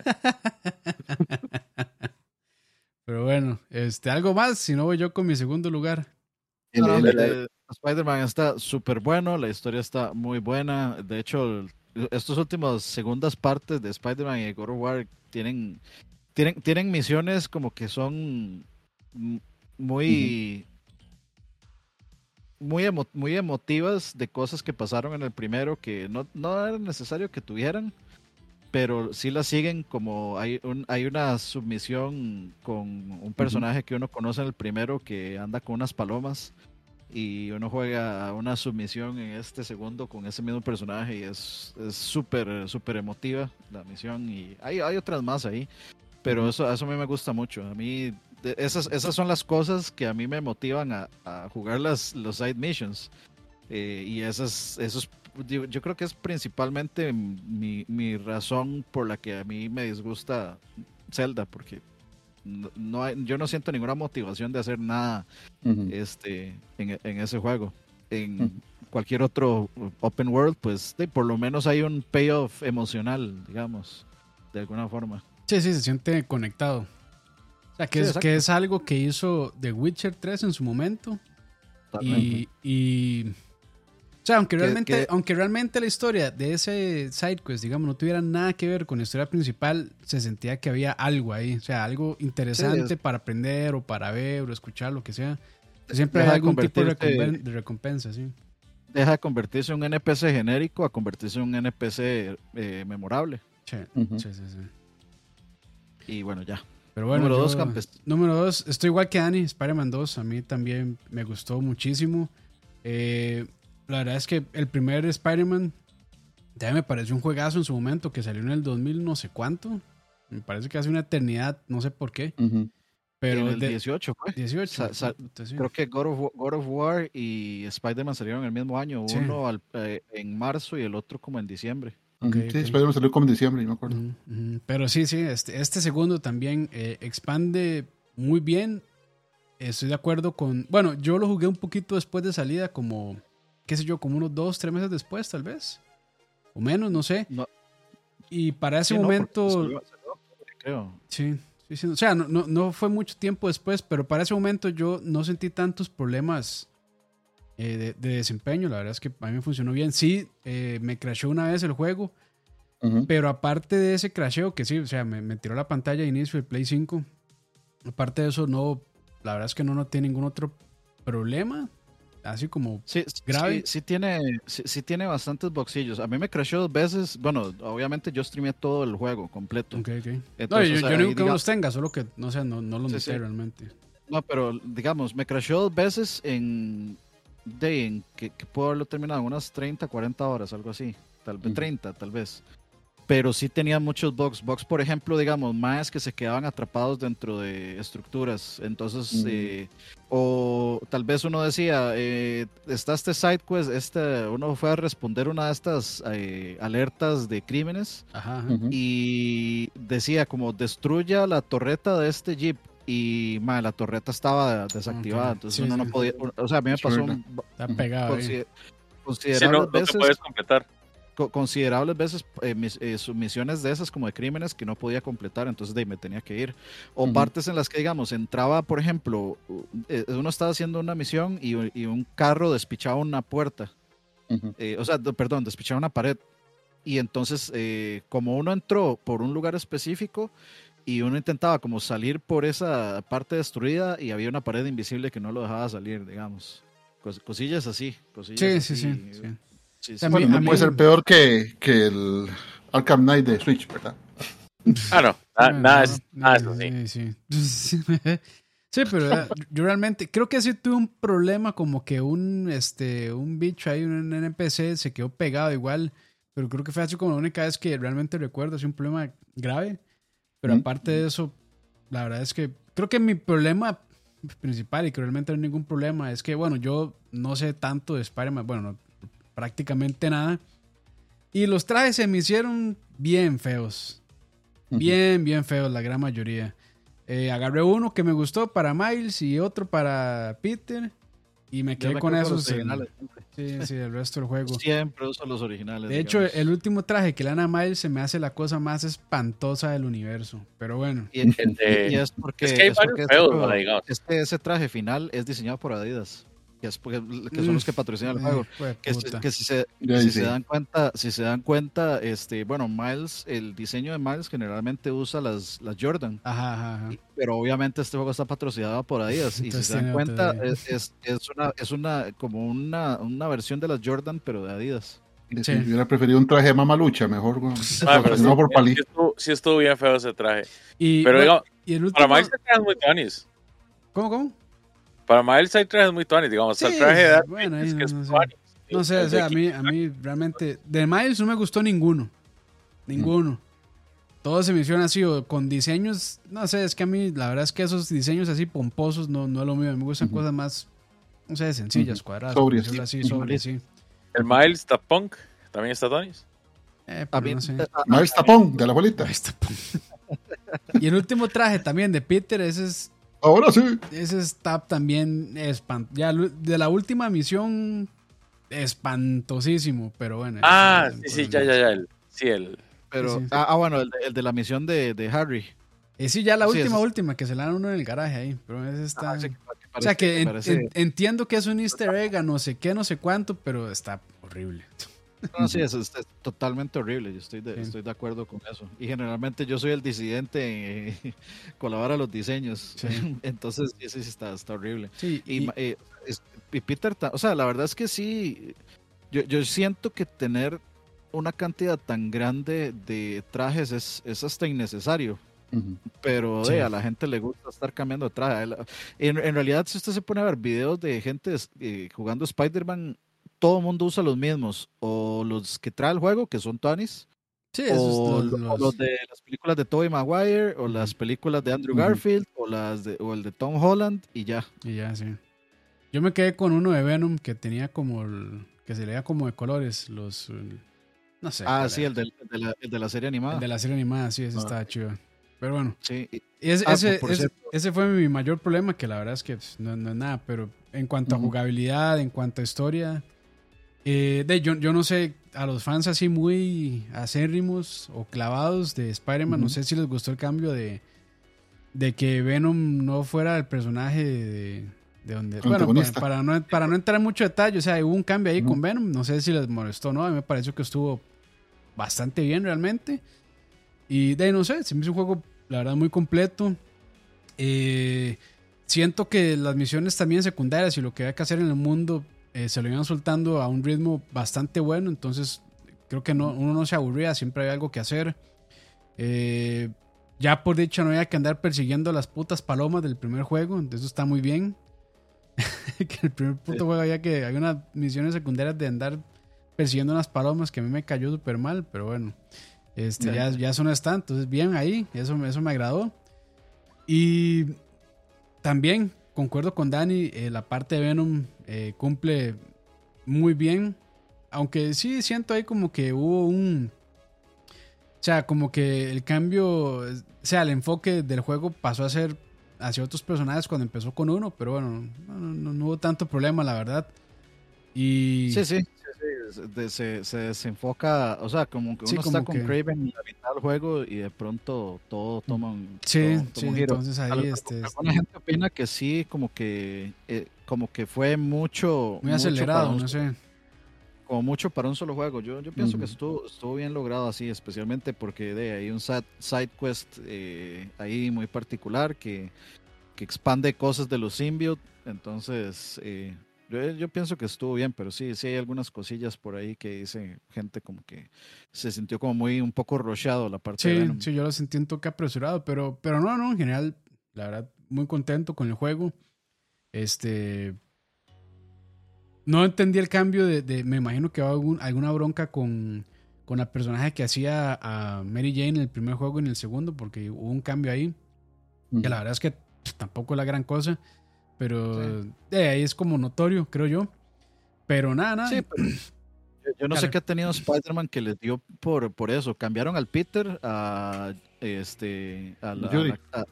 Pero bueno, este, algo más. Si no voy yo con mi segundo lugar. El- No, el- Spider-Man está súper bueno, la historia está muy buena. De hecho, estos últimos segundas partes de Spider-Man y God of War tienen, tienen, tienen misiones como que son muy, muy, emo- muy emotivas de cosas que pasaron en el primero que no, no era necesario que tuvieran, pero sí las siguen como hay, un, hay una submisión con un personaje que uno conoce en el primero que anda con unas palomas y uno juega una submisión en este segundo con ese mismo personaje y es es súper súper emotiva la misión y hay, hay otras más ahí pero eso eso a mí me gusta mucho a mí esas, esas son las cosas que a mí me motivan a, a jugar las, los side missions. Eh, y esas, esos, yo, yo creo que es principalmente mi, mi razón por la que a mí me disgusta Zelda, porque no, no hay- yo no siento ninguna motivación de hacer nada Ujú. este, en, en ese juego. En Ujú. cualquier otro open world, pues de- por lo menos hay un payoff emocional, digamos, de alguna forma. Sí, sí, se siente conectado. O sea, que, Sí, es, exacto. que es algo que hizo The Witcher 3 en su momento. Totalmente. Y, y- sea, aunque Que- realmente, que- aunque realmente la historia de ese side quest, digamos, no tuviera nada que ver con la historia principal, se sentía que había algo ahí, o sea, algo interesante es- para aprender o para ver o escuchar, lo que sea. Siempre hay algún tipo de, convertirte- recompen- de recompensa, sí. Deja de convertirse en un NPC genérico a convertirse en un NPC eh, memorable. Sí, sí, sí, sí. Y bueno, ya. Pero bueno, Número dos, Campes. Número dos, estoy igual que Dani, Spider-Man 2, a mí también me gustó muchísimo. Eh, la verdad es que el primer Spider-Man ya me pareció un juegazo en su momento, que salió en el 2000 no sé cuánto. Me parece que hace una eternidad, no sé por qué. Pero en el de- 18 fue. 18. Sa- sa- puta, sí. Creo que God of, God of War y Spider-Man salieron el mismo año. Sí. Uno al- eh, en marzo y el otro como en diciembre. Ok, Ujú. ok. Sí, Spider-Man salió como en diciembre, yo me acuerdo. Pero sí, sí, este, este segundo también eh, expande muy bien. Estoy de acuerdo con... Bueno, yo lo jugué un poquito después de salida, como, qué sé yo, como unos dos, tres meses después, tal vez. O menos, no sé. No. Y para ese Sí, no, momento... salió- salió, creo. Sí, sí, sí. O sea, no, no, no fue mucho tiempo después, pero para ese momento yo no sentí tantos problemas eh, de, de desempeño. La verdad es que a mí me funcionó bien. Sí, eh, me crashó una vez el juego, Ujú. pero aparte de ese crasheo, que sí, o sea, me, me tiró la pantalla de inicio del Play 5. Aparte de eso, no, la verdad es que no noté ningún otro problema. Así como, Sí, Grave. sí, sí tiene, sí, sí tiene bastantes boxillos. A mí me crashó dos veces. Bueno, obviamente yo streamé todo el juego completo. ok, ok. No, Entonces, yo, o sea, yo no digo que no diga- los tenga, solo que, no sé, no, no los Sí, noté realmente. No, pero digamos, me crashó dos veces en, de, en que, que puedo haberlo terminado en unas 30, 40 horas, algo así. Tal vez Ujú. 30, tal vez. Pero sí tenía muchos bugs. Bugs, por ejemplo, digamos, más que se quedaban atrapados dentro de estructuras. Entonces, Mm. eh, o tal vez uno decía, eh, está este side quest, este, uno fue a responder una de estas eh, alertas de crímenes Ajá, y decía como destruya la torreta de este jeep y ma, la torreta estaba desactivada, entonces Sí, uno sí. no podía, o sea, a mí me pasó un- Está pegado consider- Si considerables no, no te puedes completar. Co- considerables veces eh, mis, eh, sumisiones de esas como de crímenes que no podía completar, entonces de ahí me tenía que ir. O partes en las que, digamos, entraba, por ejemplo, eh, uno estaba haciendo una misión y, y un carro despichaba una puerta eh, o sea, perdón, despichar una pared. Y entonces, como uno entró por un lugar específico y uno intentaba como salir por esa parte destruida y había una pared invisible que no lo dejaba salir, digamos. Cos- cosillas así. Cosillas Sí, sí, sí. así, sí. Sí, sí. Mí- Bueno, no puede ser peor que, que el Arkham Knight de Switch, ¿verdad? Ah, no, Ah, nada, es- nada es así. Sí, sí. Sí, pero eh, yo realmente creo que sí tuve un problema como que un este un bicho ahí, un NPC se quedó pegado igual, pero creo que fue así como la única vez que realmente recuerdo, así un problema grave. Pero Ujú. aparte de eso, la verdad es que creo que mi problema principal y que realmente no hay ningún problema es que bueno, yo no sé tanto de Spider-Man, bueno, no, prácticamente nada. Y los trajes se me hicieron bien feos. Bien, bien feos la gran mayoría. Eh, agarré uno que me gustó para Miles y otro para Peter. Y me quedé me con esos. en- sí, sí, el resto del juego. Siempre uso los originales. De hecho, el último traje que le dan a Miles se me hace la cosa más espantosa del universo. Pero bueno. Y, El de- y es porque, es que hay es porque varios este digamos. este- ese traje final es diseñado por Adidas. Que, es porque, que son los que patrocinan el juego. Eh, jue que, si- puta. que si se, si se dan cuenta, si se dan cuenta, este, bueno, Miles, el diseño de Miles generalmente usa las, las Jordan, Ajá, ajá, ajá. y- pero obviamente este juego está patrocinado por Adidas y si se dan cuenta es, es, es una es una como una, una versión de las Jordan pero de Adidas. Sí, Sí. Yo hubiera preferido un traje de mamalucha, mejor. Ah, pero no por palí. sí estuvo, sí estuvo bien feo ese traje. Y, Pero bueno, digamos, y el último. para Miles hay trajes muy tuanis. ¿Cómo, cómo? Para Miles hay trajes muy tuanis, digamos. el Sí, traje de bueno, ahí es no- que es no sé. No sé, El o sea, a mí, a mí realmente. De Miles no me gustó ninguno. Ninguno. todo se menciona así, o con diseños, no sé, es que a mí la verdad es que esos diseños así pomposos no, no es lo mío, me gustan cosas más, no sé, sencillas, cuadradas, así, sí. El Miles está Punk, también está Tonis. Eh, pero no sé. Miles Tapón, de la abuelita. Está. y el último traje también de Peter, ese es, Ahora sí. ese está también espant ya de la última misión espantosísimo, pero bueno. Ah, sí, sí, ya, ya, ya. El, sí, el. Pero, Sí, sí. Ah, ah, bueno, el de, el de la misión de, de Harry. Eh, sí, ya la Sí, última, última, que se la dan uno en el garaje ahí, pero ese está... Ah, sí, o sea que en- parece- en- entiendo que es un easter egg a no sé qué, no sé cuánto, pero está horrible. No, sí, es, es- es totalmente horrible. Yo estoy de, Sí. estoy de acuerdo con eso. Y generalmente yo soy el disidente en colabora los diseños. Sí. Entonces, sí, sí, está, está horrible. Sí, Y, eh, es- y Peter, o sea, la verdad es que sí. Yo, yo siento que tener una cantidad tan grande de trajes es, es hasta innecesario. Pero Sí. a la gente le gusta estar cambiando de traje. En realidad, si usted se pone a ver videos de gente eh, jugando Spider-Man, todo el mundo usa los mismos. O los que trae el juego, que son Tonys, sí, o, los- lo- o los- de las películas de Tobey Maguire, o las películas de Andrew. Garfield, o, las de, o el de Tom Holland, y ya. Y ya, sí. Yo me quedé con uno de Venom que tenía como el, que se leía como de colores, los el- no sé. Ah, sí, el de, el de la, el de la serie animada. El de la serie animada, sí, ese Ah. estaba chido. Pero bueno, Sí, y- ese, Ah, ese, ese- fue mi mayor problema, que la verdad es que pues, no, no es nada, pero en cuanto a jugabilidad, en cuanto a historia, eh, de, yo, yo no sé, a los fans así muy acérrimos o clavados de Spider-Man, no sé si les gustó el cambio de, de que Venom no fuera el personaje de, de donde... Bueno, para, no, para no entrar en mucho detalle, o sea, hubo un cambio ahí con Venom, no sé si les molestó no, a mí me pareció que estuvo bastante bien realmente. Y de ahí, no sé, se me hizo un juego, la verdad, muy completo. Eh, siento que las misiones también secundarias y lo que había que hacer en el mundo eh, se lo iban soltando a un ritmo bastante bueno. Entonces, creo que no, uno no se aburría, siempre había algo que hacer. Eh, ya por dicho, no había que andar persiguiendo las putas palomas del primer juego. Eso está muy bien. que el primer puto juego había que. Hay unas misiones secundarias de andar persiguiendo unas palomas que a mí me cayó súper mal, pero bueno. Este, ya, ya eso no está, entonces bien ahí, eso, eso me agradó. Y también concuerdo con Dani, eh, la parte de Venom eh, cumple muy bien, aunque sí siento ahí como que hubo un... O sea, como que el cambio, o sea, el enfoque del juego pasó a ser hacia otros personajes cuando empezó con uno, pero bueno, no, no- hubo tanto problema, la verdad. Y... Sí, sí, de- se, se desenfoca, o sea, como que Sí, uno como está con que- Craven en la mitad del juego y de pronto todo toma un, Sí, todo toma sí, un giro. entonces ahí este, Alguna gente opina que sí, como que eh, como que fue mucho muy mucho acelerado, un no sé. como mucho para un solo juego. Yo, yo pienso que Ujú. estuvo, estuvo bien logrado así, especialmente porque de hay un side, side quest eh, ahí muy particular que, que expande cosas de los symbiote. Entonces, eh, yo, yo pienso que estuvo bien, pero sí, sí hay algunas cosillas por ahí que dice gente como que se sintió como muy un poco rocheado la parte de Sí, Venom. sí, yo lo sentí un toque apresurado, pero, pero no, no, en general, la verdad, muy contento con el juego. Este. No entendí el cambio de. de- me imagino que va algún- alguna bronca con, con la personaje que hacía a Mary Jane en el primer juego y en el segundo, porque hubo un cambio ahí. Que la verdad es que pff, tampoco es la gran cosa, pero eh, ahí es como notorio, creo yo. Pero nada, nada. Sí, pero yo, yo no sé qué ha tenido Spider-Man que les dio por, por eso. Cambiaron al Peter a este a la, Judy. a- a-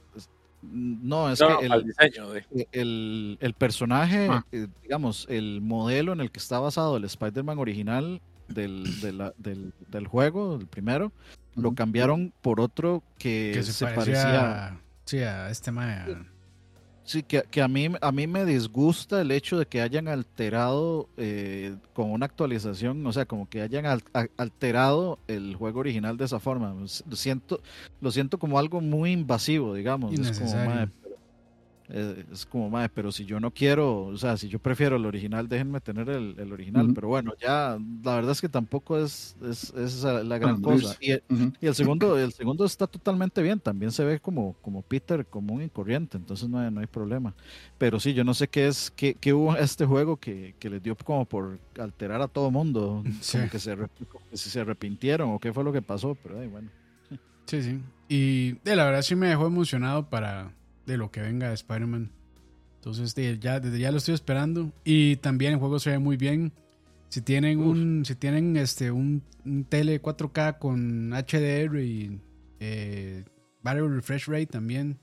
no, es No, que el, diseño de. el, el personaje, Ah. eh, digamos, el modelo en el que está basado el Spider-Man original del, de la- del, del juego, el primero, lo cambiaron por otro que, que se, se, parecía, parecía sí, a este mae. Sí, que, que a, mí, a mí me disgusta el hecho de que hayan alterado eh, con una actualización, o sea, como que hayan al- a- alterado el juego original de esa forma. Siento, lo siento como algo muy invasivo, digamos. Es como. "Mae, pero- eh, es como, "Mae, pero si yo no quiero, o sea, si yo prefiero el original, déjenme tener el, el original. Ujú. Pero bueno, ya, la verdad es que tampoco es, es, es la gran cosa. Y, Ujú. y el segundo, el segundo está totalmente bien, también se ve como, como Peter común y corriente, entonces no hay, no hay problema. Pero sí, yo no sé qué es, qué, qué hubo este juego que, que les dio como por alterar a todo mundo, Sí. como que se, como que se arrepintieron o qué fue lo que pasó, pero bueno. Sí, sí. Y de la verdad sí me dejó emocionado para de lo que venga de Spider-Man. Entonces de, ya, desde ya lo estoy esperando. Y también el juego se ve muy bien. Si tienen un, si tienen este un, un tele 4K con HDR y eh, Refresh Rate también.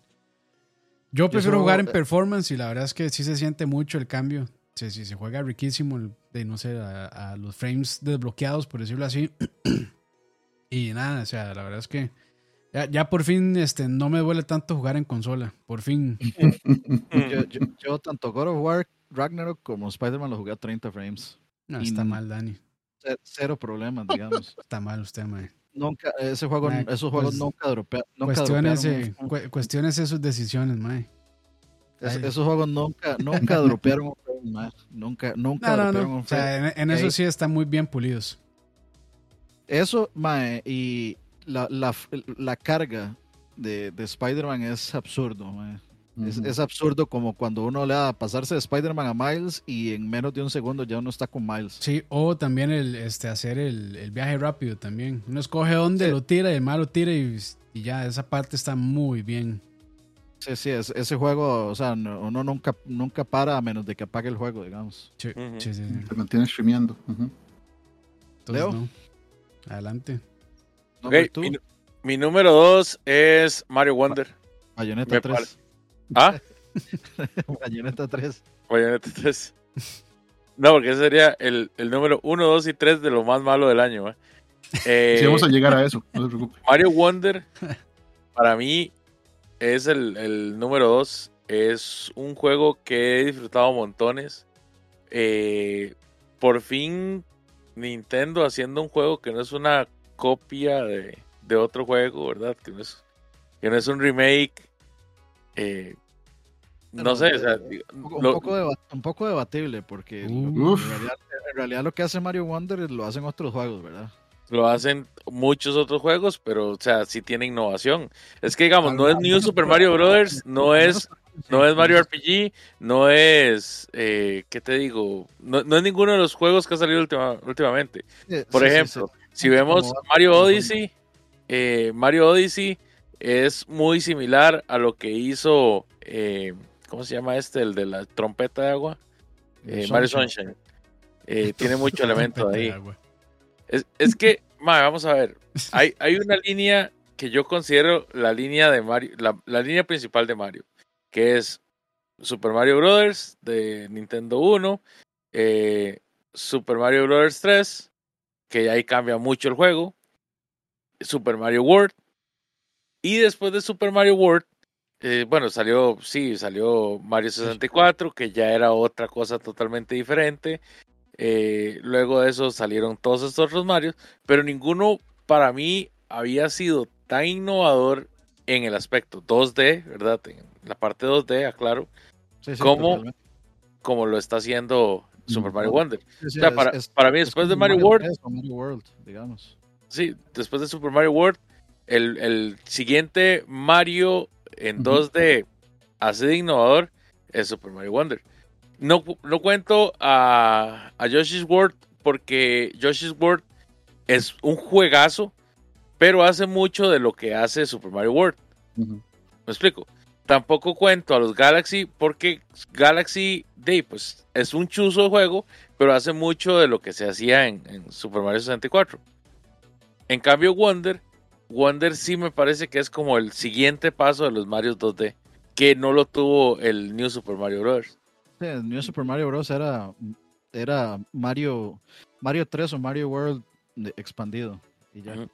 Yo prefiero jugar en performance y la verdad es que sí se siente mucho el cambio. Sí, sí, se juega riquísimo el- de no sé, a, a los frames desbloqueados, por decirlo así. y nada, o sea, la verdad es que ya, ya por fin este, no me duele tanto jugar en consola. Por fin. Yo, yo- yo tanto God of War, Ragnarok como Spider-Man lo jugué a 30 frames. No, Y- está mal, Dani. Ce- Cero problemas, digamos. Está mal usted, mae. Nunca, ese juego, esos juegos pues, nunca, nunca Cuestiones, dropearon eh, cu- cuestiones sus decisiones, mae. es- esos juegos nunca, nunca dropearon un frame, mae. Nunca, nunca No, no, dropearon no. un O sea, frame. en, en eso sí están muy bien pulidos. Eso, mae, y la, la, la carga de, de Spider-Man es absurdo. Es, absurdo como cuando uno le da a pasarse de Spider-Man a Miles y en menos de un segundo ya uno está con Miles. Sí, o también el este hacer el, el viaje rápido también. Uno escoge dónde Sí. lo tira y el malo tira y, y ya, esa parte está muy bien. Sí, sí, es- ese juego, o sea, no- uno nunca, nunca para a menos de que apague el juego, digamos. Sí, sí, sí, sí. Se mantiene streameando. Entonces, Leo. no. Adelante. Mi, mi número dos es Mario Wonder. Bayonetta me 3. ¿Ah? Bayonetta 3. Bayonetta 3. No, porque ese sería el, el número 1, 2 y 3 de lo más malo del año. ¿va? Eh, Sí, vamos a llegar a eso, no se preocupe. Mario Wonder, para mí, es el, el número 2. Es un juego que he disfrutado montones. Eh, por fin, Nintendo haciendo un juego que no es una copia de, de otro juego, ¿verdad? Que no es, que no es un remake. Eh, no sé, o sea, eh, Un poco, un lo- poco deba- un poco debatible, porque lo- Uh. En, realidad, en realidad lo que hace Mario Wonder lo hacen otros juegos, ¿verdad? Lo hacen muchos otros juegos, pero, o sea, sí tiene innovación. Es que, digamos, no es New Super Mario Brothers, no es, no es Mario. RPG, no es, eh, ¿qué te digo? No, no es ninguno de los juegos que ha salido última- últimamente. Sí, Por sí, sí, ejemplo, sí. Si vemos Mario Odyssey, eh, Mario Odyssey es muy similar a lo que hizo, eh, ¿cómo se llama este? El de la trompeta de agua. Eh, Mario Sunshine. Tiene mucho elemento de ahí. Es, es que, ma, vamos a ver. Hay, hay una línea que yo considero la línea de Mario, la, la línea principal de Mario, que es Super Mario Brothers de Nintendo 1, eh, Super Mario Brothers 3, que ahí cambia mucho el juego, Super Mario World, y después de Super Mario World, eh, bueno, salió, sí, salió Mario 64, que ya era otra cosa totalmente diferente. Eh, luego de eso salieron todos estos otros Mario, pero ninguno para mí había sido tan innovador en el aspecto 2D, ¿verdad? En la parte 2D, aclaro, Sí, sí, ¿Cómo? totalmente. como lo está haciendo Super. Mario Wonder. Sí, sí, O sea, es- para, es- para mí, es después de Mario World, 3 o Mario World, digamos. sí, después de Super Mario World, el, el siguiente Mario en Ujú. 2D así de innovador es Super Mario Wonder. No, no cuento a, a Yoshi's World porque Yoshi's World es un juegazo, pero hace mucho de lo que hace Super Mario World. ¿Me explico? Tampoco cuento a los Galaxy porque Galaxy Day pues es un chuzo de juego, pero hace mucho de lo que se hacía en, en Super Mario 64. En cambio Wonder, Wonder sí me parece que es como el siguiente paso de los Mario 2D, que no lo tuvo el New Super Mario Bros. Sí, el New Super Mario Bros. era, era Mario, Mario 3 o Mario World expandido. Y ya. Ujú.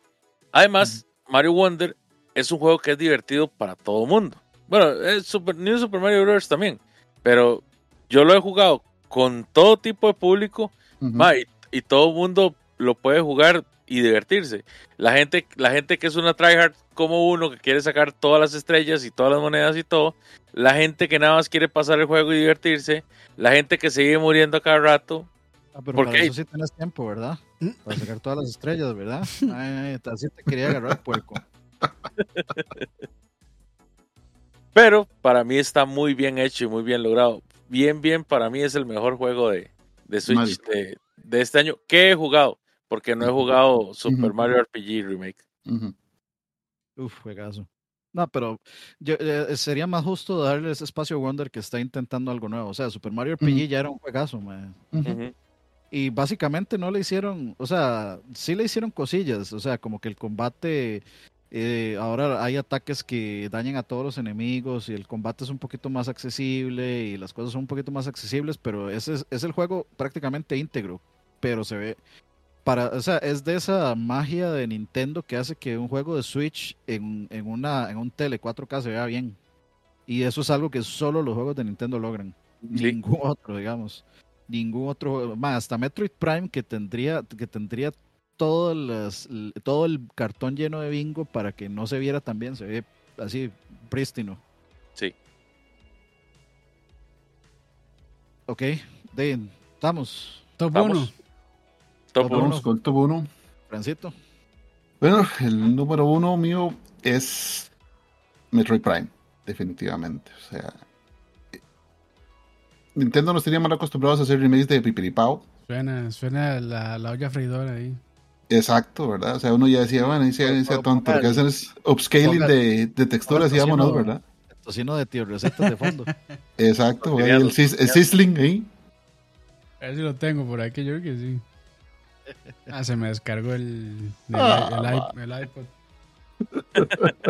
Además, Mario Wonder es un juego que es divertido para todo mundo. Bueno, es Super, New Super Mario Bros. también, pero yo lo he jugado con todo tipo de público Ujú. Ma, y, y todo el mundo lo puede jugar y divertirse. La gente, la gente que es una tryhard como uno, que quiere sacar todas las estrellas y todas las monedas y todo. La gente que nada más quiere pasar el juego y divertirse. La gente que sigue muriendo a cada rato. Ah, pero ¿Por para eso sí tienes tiempo, ¿verdad? Para sacar todas las estrellas, ¿verdad? Ay, ay, así te quería agarrar, puerco. Pero para mí está muy bien hecho y muy bien logrado. Bien, bien, para mí es el mejor juego de, de Switch de, de este año que he jugado. Porque no he jugado Super. Mario RPG Remake. Ujú. Uf, juegazo. No, pero yo, eh, sería más justo darle ese espacio a Wonder que está intentando algo nuevo. O sea, Super Mario RPG ya era un juegazo, man. Y básicamente no le hicieron, o sea, sí le hicieron cosillas, o sea, como que el combate, eh, ahora hay ataques que dañan a todos los enemigos y el combate es un poquito más accesible y las cosas son un poquito más accesibles, pero ese es, es el juego prácticamente íntegro, pero se ve, para, o sea, es de esa magia de Nintendo que hace que un juego de Switch en, en una, en un tele 4K se vea bien. Y eso es algo que solo los juegos de Nintendo logran Sí. ningún otro, digamos. Ningún otro juego. Más, hasta Metroid Prime que tendría, que tendría todo, las- todo el cartón lleno de bingo para que no se viera tan bien, se ve así prístino. Sí. Ok, de, estamos, Top Vamos. 1. Top Top uno. Vamos con el top uno. Francito. Bueno, el número uno mío es Metroid Prime, definitivamente. O sea, Nintendo nos tenía mal acostumbrados a hacer remakes de Pipiripao. Suena, suena la, la olla freidora ahí. Exacto, ¿verdad? O sea, uno ya decía, bueno, ahí sea tonto, lo que hacen es upscaling de, de texturas y vámonos. ¿verdad? Tocino de tío, recetas de fondo. Exacto, Porque el, sizzling ahí. A ver si lo tengo por aquí, yo creo que sí. Ah, se me descargó el, el, Ah, el i- el iPod.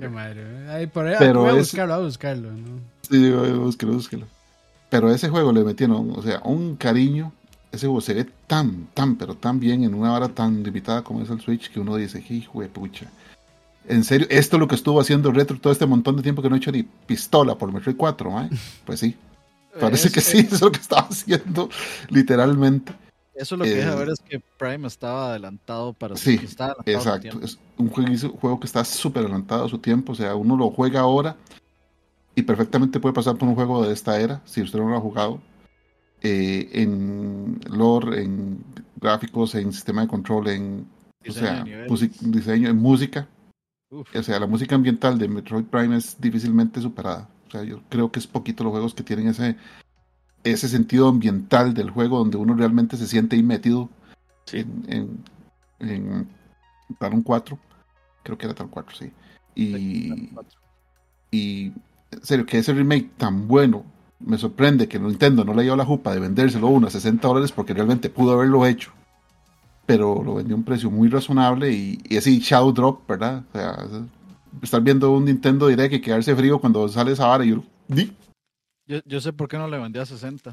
Qué madre. ¿eh? Ahí por ahí, Pero voy a es- buscarlo, voy a buscarlo. ¿no? Sí, búsquelo, búsquelo. Pero ese juego le metieron, o sea, un cariño. Ese juego se ve tan, tan, pero tan bien en una hora tan limitada como es el Switch que uno dice, hijo de pucha. En serio, esto es lo que estuvo haciendo Retro todo este montón de tiempo que no he hecho ni pistola por Metroid 4, ¿eh? Pues sí, parece Es- que sí, eso es lo que estaba haciendo, literalmente. Eso lo que deja Eh, ver es que Prime estaba adelantado para Sí, su Exacto, es un juego, juego que está súper adelantado a su tiempo, o sea, uno lo juega ahora y perfectamente puede pasar por un juego de esta era, si usted no lo ha jugado, eh, en lore, en gráficos, en sistema de control, en o Diseño sea, niveles. musi- diseño, en música, Uf. o sea, la música ambiental de Metroid Prime es difícilmente superada, o sea, yo creo que es poquito los juegos que tienen ese, ese sentido ambiental del juego donde uno realmente se siente ahí metido Sí. en, en, en Talon 4. Creo que era Talon 4, sí. Y, y en serio, que ese remake tan bueno, me sorprende que Nintendo no le dio la jupa de vendérselo uno a 60 dólares porque realmente pudo haberlo hecho. Pero lo vendió a un precio muy razonable y, y así Shadow Drop, ¿verdad? O sea, es- estar viendo un Nintendo Direct y quedarse frío cuando sale esa vara y yo, di. Yo, yo sé por qué no le vendí a 60.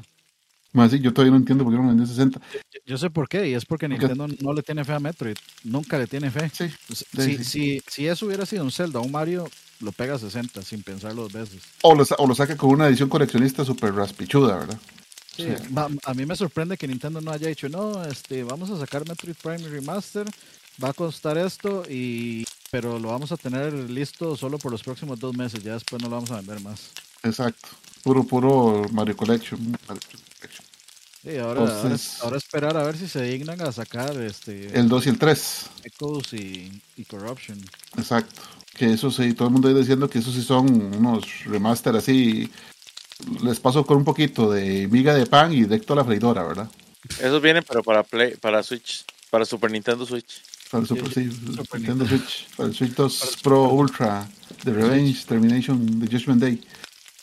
Más así, yo todavía no entiendo por qué no vendió a 60. Yo, yo sé por qué, y es porque. Nintendo no le tiene fe a Metroid. Nunca le tiene fe. Sí, Si, Sí, sí. si, si eso hubiera sido un Zelda un Mario, lo pega a 60 sin pensarlo dos veces. O lo, o lo saca con una edición coleccionista súper raspichuda, ¿verdad? Sí, a mí me sorprende que Nintendo no haya dicho, no, este, vamos a sacar Metroid Prime Remaster, va a costar esto, y pero lo vamos a tener listo solo por los próximos dos meses, ya después no lo vamos a vender más. Exacto. Puro, puro Mario Collection. Mario Collection. Sí, ahora, ahora- Entonces- ahora esperar a ver si se dignan a sacar este El 2 y el 3. Echoes y, y Corruption. Exacto. Que eso sí, todo el mundo ahí diciendo que esos sí son unos remaster así. Les paso con un poquito de miga de pan y directo a la freidora, ¿verdad? Esos vienen, pero para Play, para Switch, para Super Nintendo Switch. Para el Super, Sí, sí, Super Nintendo Switch. Para el Switch 2 Para el Pro Super- Ultra. The Revenge, Termination, The Judgment Day.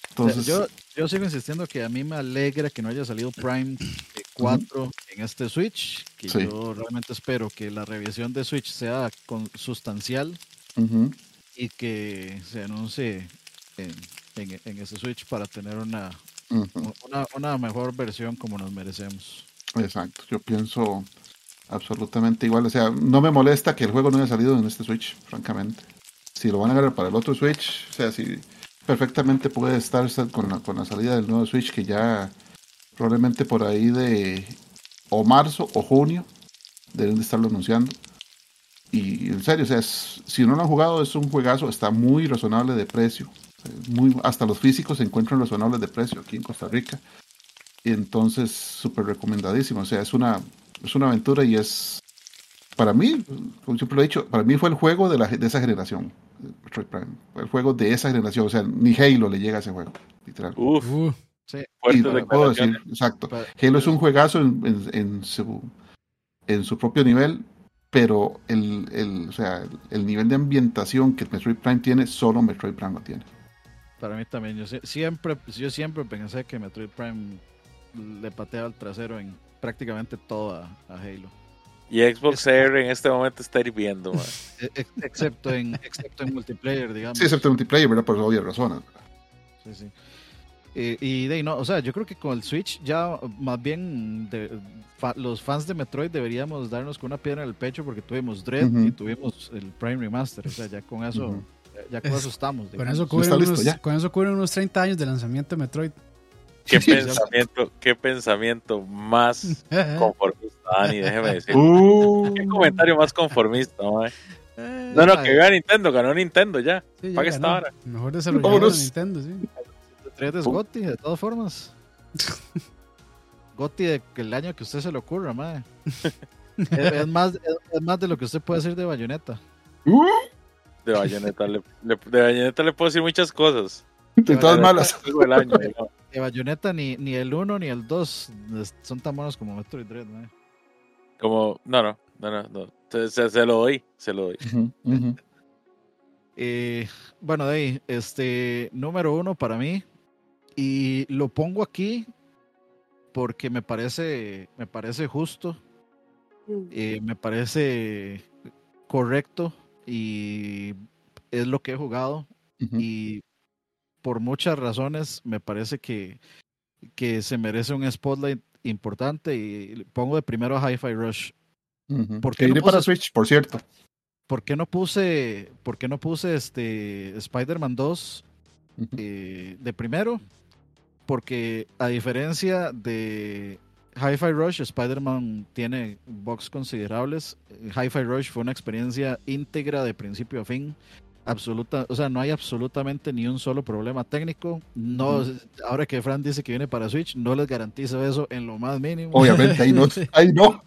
Entonces, yo, yo sigo insistiendo que a mí me alegra que no haya salido Prime eh, 4 en este Switch, que Sí. yo realmente espero que la revisión de Switch sea con- sustancial y que se anuncie en, en- en ese Switch para tener una, una, una mejor versión como nos merecemos. Exacto, yo pienso absolutamente igual. O sea, no me molesta que el juego no haya salido en este Switch, francamente. Si lo van a agarrar para el otro Switch, o sea, si perfectamente puede estar con la, con la salida del nuevo Switch, que ya probablemente por ahí de o marzo o junio deben de estarlo anunciando. Y en serio, o sea, es- si no lo han jugado, es un juegazo, está muy razonable de precio. Muy, hasta los físicos se encuentran razonables de precio aquí en Costa Rica. Y entonces, súper recomendadísimo. O sea, es una, es una aventura y es, para mí, como siempre lo he dicho, para mí fue el juego de, la, de esa generación. Metroid Prime. El juego de esa generación. O sea, ni Halo le llega a ese juego, literal. Uf, Uh, Sí, Y puedo decir, exacto. Halo es un juegazo en, en- en su, en su propio nivel, pero el, el, o sea, el nivel de ambientación que el Metroid Prime tiene, solo Metroid Prime lo tiene. Para mí también, yo siempre, yo siempre pensé que Metroid Prime le pateaba el trasero en prácticamente todo a, Halo. Y Xbox Air en este momento está hirviendo, e, excepto en, excepto en multiplayer, digamos. Sí, excepto en multiplayer, ¿verdad? Por obvias razones. Sí, sí. Eh, y de no, o sea, yo creo que con el Switch ya más bien los fans de Metroid deberíamos darnos con una piedra en el pecho porque tuvimos Dread y tuvimos el Prime Remaster. O sea, ya con eso, ya con eso estamos. Con eso, cubren unos, con eso cubren unos 30 años de lanzamiento de Metroid. Qué pensamiento, qué pensamiento más conformista, Dani, déjeme decir. Uh. Qué comentario más conformista, eh, no, no, que gane Nintendo, ganó Nintendo ya. ¿Para qué está ahora? Mejor desarrollador de Nintendo, sí. Tres es Gotti, de todas formas. Gotti de que el año que usted se le ocurra, madre. es, más, es, más de lo que usted puede decir de Bayonetta. De Bayonetta le, de Bayonetta le puedo decir muchas cosas. De todas malas. De Bayonetta ni, ni el 1 ni el 2 son tan buenos como Metroid Dread, madre. Como, no, no, no, no, Se, se, lo doy, se lo doy. Eh, bueno, de ahí, este, número uno para mí, y lo pongo aquí porque me parece, me parece justo, mm. eh, me parece correcto y es lo que he jugado. Y por muchas razones me parece que, que se merece un spotlight importante y pongo de primero a Hi-Fi Rush. porque no para Switch, por cierto. ¿Por qué no puse, por qué no puse este Spider-Man 2 eh, de primero? porque a diferencia de Hi-Fi Rush, Spider-Man tiene bugs considerables. Hi-Fi Rush fue una experiencia íntegra de principio a fin. Absoluta, o sea, no hay absolutamente ni un solo problema técnico. No, ahora que Fran dice que viene para Switch, no les garantizo eso en lo más mínimo. Obviamente, ahí no, ahí no.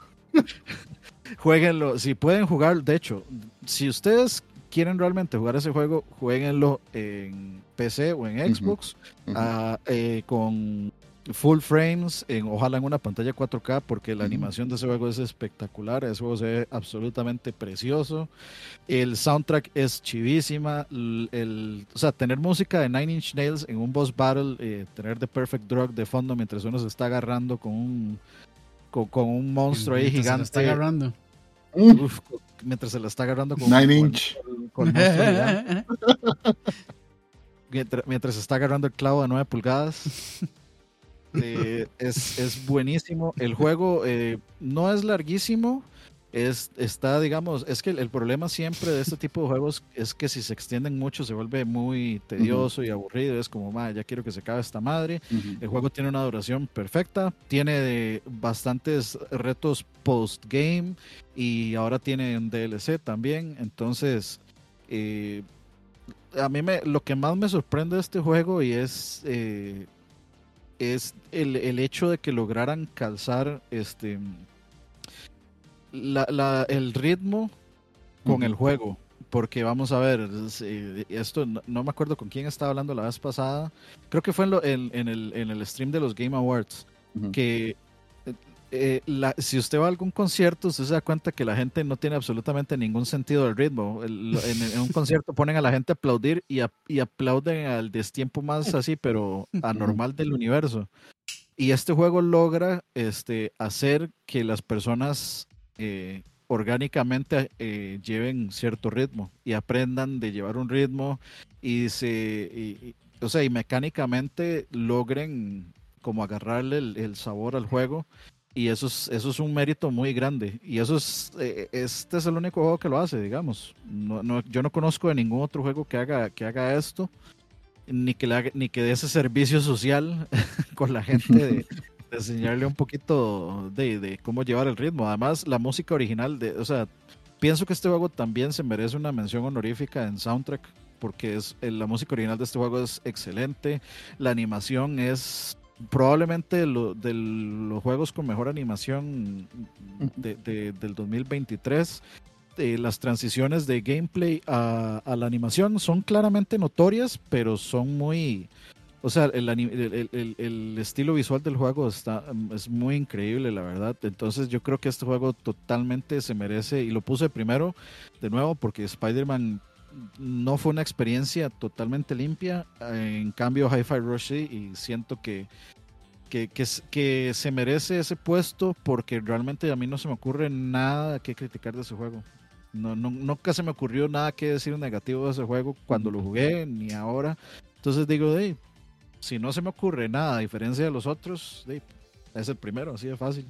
Jueguenlo, si pueden jugar, de hecho, si ustedes quieren realmente jugar ese juego, jueguenlo en PC o en Xbox ah, eh, con full frames, en, ojalá en una pantalla 4K, porque la animación de ese juego es espectacular, ese juego se ve absolutamente precioso, el soundtrack es chivísima, el, o sea, tener música de Nine Inch Nails en un boss battle, eh, tener The Perfect Drug de fondo mientras uno se está agarrando con un, con, un monstruo ahí gigante. Se está agarrando. mientras se la está agarrando con, Nine Inch. Con, mientras, se está agarrando el clavo de 9 pulgadas. Eh, es, es, buenísimo. El juego eh, no es larguísimo. Es, está, digamos, es que el, problema siempre de este tipo de juegos es que si se extienden mucho se vuelve muy tedioso y aburrido. Es como, ya quiero que se acabe esta madre. El juego tiene una duración perfecta, tiene bastantes retos post-game y ahora tiene un DLC también. Entonces, eh, a mí me, lo que más me sorprende de este juego y es, eh, es el, el, hecho de que lograran calzar este la, la, el ritmo con el juego. Porque vamos a ver, esto no, me acuerdo con quién estaba hablando la vez pasada. Creo que fue en, en, el, en el stream de los Game Awards. Que eh, la, si usted va a algún concierto, usted se da cuenta que la gente no tiene absolutamente ningún sentido del ritmo. en, un concierto ponen a la gente a aplaudir y, y aplauden al destiempo más así, pero anormal del universo. Y este juego logra este, hacer que las personas eh, orgánicamente eh, lleven cierto ritmo y aprendan de llevar un ritmo y se, o sea, y mecánicamente logren como agarrarle el sabor al juego y eso es, eso es un mérito muy grande. Y eso es, eh, este es el único juego que lo hace, digamos. No, no, yo no conozco de ningún otro juego que haga, que haga esto, ni que, le ni que dé ese servicio social con la gente de, enseñarle un poquito de, de, cómo llevar el ritmo. Además, la música original, de, o sea, pienso que este juego también se merece una mención honorífica en soundtrack, porque es, la música original de este juego es excelente, la animación es probablemente lo, de los juegos con mejor animación de, del 2023. Eh, las transiciones de gameplay a, la animación son claramente notorias, pero son muy, o sea, el, el, el, el, estilo visual del juego está, es muy increíble, la verdad. Entonces yo creo que este juego totalmente se merece, y lo puse primero de nuevo porque Spider-Man no fue una experiencia totalmente limpia. En cambio, Hi-Fi Rush y siento que, que, que, se merece ese puesto porque realmente a mí no se me ocurre nada que criticar de ese juego. No, no, nunca se me ocurrió nada que decir negativo de ese juego cuando lo jugué, ni ahora. Entonces digo, hey, si no se me ocurre nada a diferencia de los otros, es el primero, así de fácil.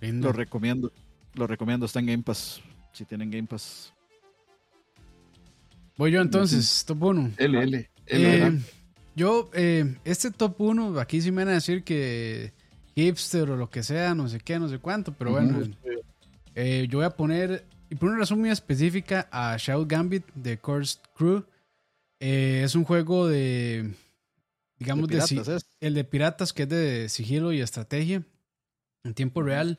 Lo recomiendo. Lo recomiendo, está en Game Pass. Si tienen Game Pass. Voy yo entonces, top 1. L, L. Eh, yo, eh, este top 1, aquí sí me van a decir que hipster o lo que sea, no sé qué, no sé cuánto, pero bueno, eh, yo voy a poner, y por una razón muy específica, a Shadow Gambit de Course Crew. es un juego de, digamos, de, el de piratas, que es de sigilo y estrategia en tiempo real.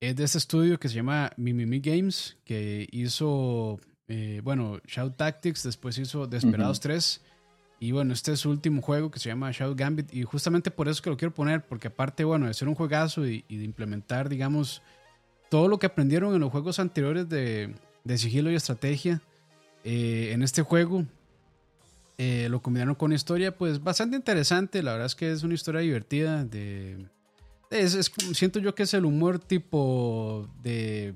Es de este estudio que se llama Mimimi Games, que hizo eh, bueno, Shadow Tactics, después hizo Desperados 3. Y bueno, este es su último juego que se llama Shadow Gambit. Y justamente por eso que lo quiero poner, porque aparte, bueno, de ser un juegazo y, de implementar, digamos, todo lo que aprendieron en los juegos anteriores de, sigilo y estrategia, eh, en este juego eh, lo combinaron con una historia, pues bastante interesante. La verdad es que es una historia divertida. De, es, siento yo que es el humor tipo de.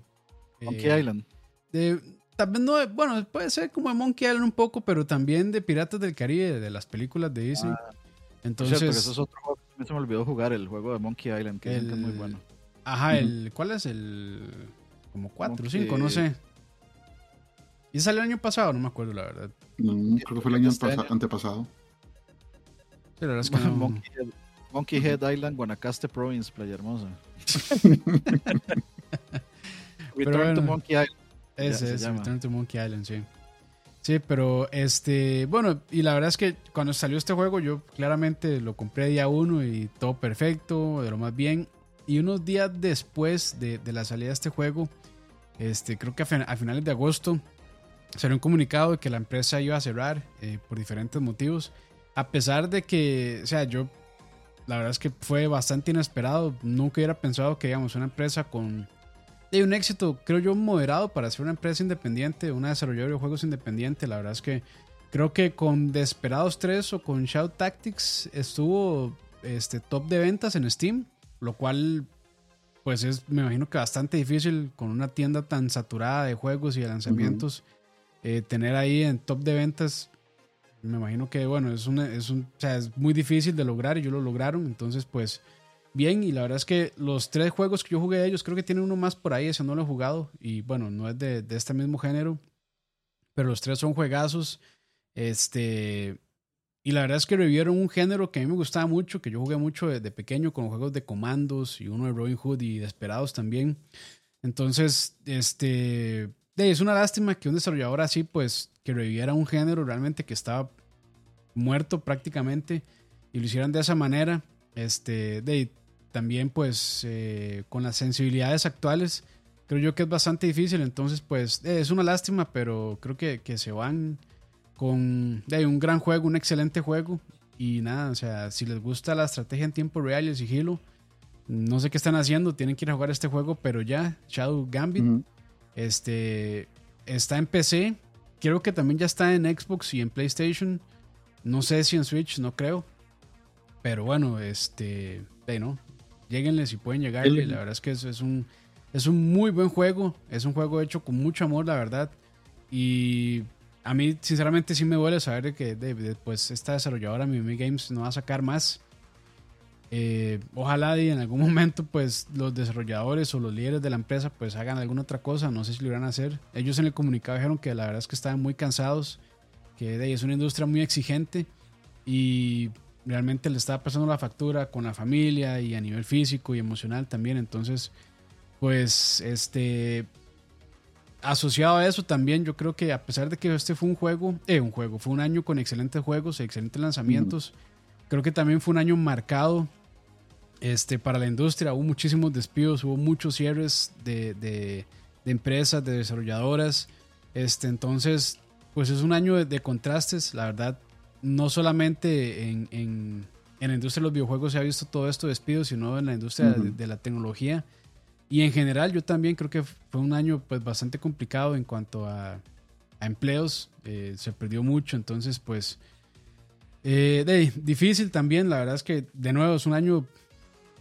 Monkey Island. De, también no, bueno, puede ser como de Monkey Island un poco, pero también de Piratas del Caribe, de las películas de Disney. Ah, Entonces, cierto, eso es otro juego. Se me olvidó jugar el juego de Monkey Island, que es muy bueno. Ajá, el, ¿cuál es el? Como 4 o 5, no sé. ¿Y salió el año pasado? No me acuerdo, la verdad. No, creo que fue el año antepasado. Sí, la verdad es que no. Monkey, Head, Monkey Head Island, Guanacaste Province, Playa Hermosa. Return bueno. to Monkey Island. Ese es, Return to Monkey Island, sí. Sí, pero este, bueno, y la verdad es que cuando salió este juego yo claramente lo compré día uno y todo perfecto, de lo más bien. Y unos días después de, la salida de este juego, este, creo que a, finales de agosto, salió un comunicado de que la empresa iba a cerrar eh, por diferentes motivos. A pesar de que, o sea, yo, la verdad es que fue bastante inesperado. Nunca hubiera pensado que, digamos, una empresa con de un éxito, creo yo, moderado para ser una empresa independiente, una desarrolladora de juegos independiente. La verdad es que creo que con Desperados 3 o con Shout Tactics estuvo este, top de ventas en Steam, lo cual pues es, me imagino que bastante difícil con una tienda tan saturada de juegos y de lanzamientos, eh, tener ahí en top de ventas. Me imagino que, bueno, es, una, es, un, o sea, es muy difícil de lograr y ellos lo lograron. Entonces, pues, bien. Y la verdad es que los tres juegos que yo jugué de ellos, creo que tienen uno más por ahí, ese no lo he jugado. Y bueno, no es de, este mismo género. Pero los tres son juegazos. Este. Y la verdad es que revivieron un género que a mí me gustaba mucho, que yo jugué mucho de, pequeño con juegos de comandos y uno de Robin Hood y Desperados también. Entonces, este. Es una lástima que un desarrollador así, pues, que reviviera un género realmente que estaba muerto prácticamente y lo hicieran de esa manera. Este, de, también pues eh, con las sensibilidades actuales creo yo que es bastante difícil. Entonces pues eh, es una lástima, pero creo que, se van con de, un gran juego, un excelente juego. Y nada, o sea, si les gusta la estrategia en tiempo real y el sigilo, no sé qué están haciendo, tienen que ir a jugar este juego, pero ya, Shadow Gambit, este, está en PC, creo que también ya está en Xbox y en PlayStation, no sé si en Switch, no creo, pero bueno, este, de no, Lléguenle si pueden llegarle. La verdad es que es, es, un, es un muy buen juego. Es un juego hecho con mucho amor, la verdad. Y a mí, sinceramente, sí me duele saber que después esta desarrolladora, Mimi Games, no va a sacar más. Eh, ojalá y en algún momento pues los desarrolladores o los líderes de la empresa pues hagan alguna otra cosa, no sé si lo irán a hacer. Ellos en el comunicado dijeron que la verdad es que estaban muy cansados, que es una industria muy exigente y realmente le estaba pasando la factura con la familia y a nivel físico y emocional también. Entonces, pues, este, asociado a eso también, yo creo que a pesar de que este fue un juego, eh, un juego, fue un año con excelentes juegos, excelentes lanzamientos, creo que también fue un año marcado este, para la industria. Hubo muchísimos despidos, hubo muchos cierres de, de, empresas, de desarrolladoras. Este, entonces, pues es un año de contrastes, la verdad no solamente en, en, en la industria de los videojuegos se ha visto todo esto despidos, sino en la industria de, de la tecnología. Y en general yo también creo que fue un año pues bastante complicado en cuanto a, a empleos. eh, se perdió mucho, entonces pues eh, de difícil también. La verdad es que de nuevo es un año,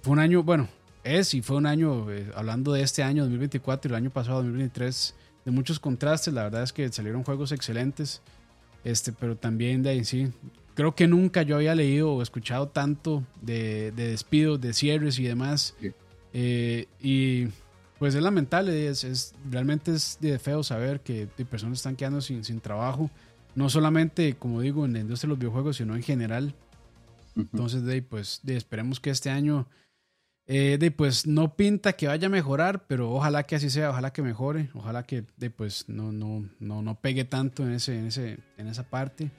fue un año, bueno, es y fue un año, eh, hablando de este año 2024 y el año pasado 2023, de muchos contrastes. La verdad es que salieron juegos excelentes, este, pero también de ahí sí. Creo que nunca yo había leído o escuchado tanto de, de despidos, de cierres y demás. Sí. Eh, y pues es lamentable, es, es- realmente es de feo saber que de personas están quedando sin, sin trabajo. No solamente, como digo, en la industria de los videojuegos, sino en general. Ujú. Entonces, de, ahí, pues, de, esperemos que este año, eh, de, pues, no pinta que vaya a mejorar, pero ojalá que así sea, ojalá que mejore, ojalá que, de, pues, no, no, no, no pegue tanto en, ese, en, ese, en esa parte.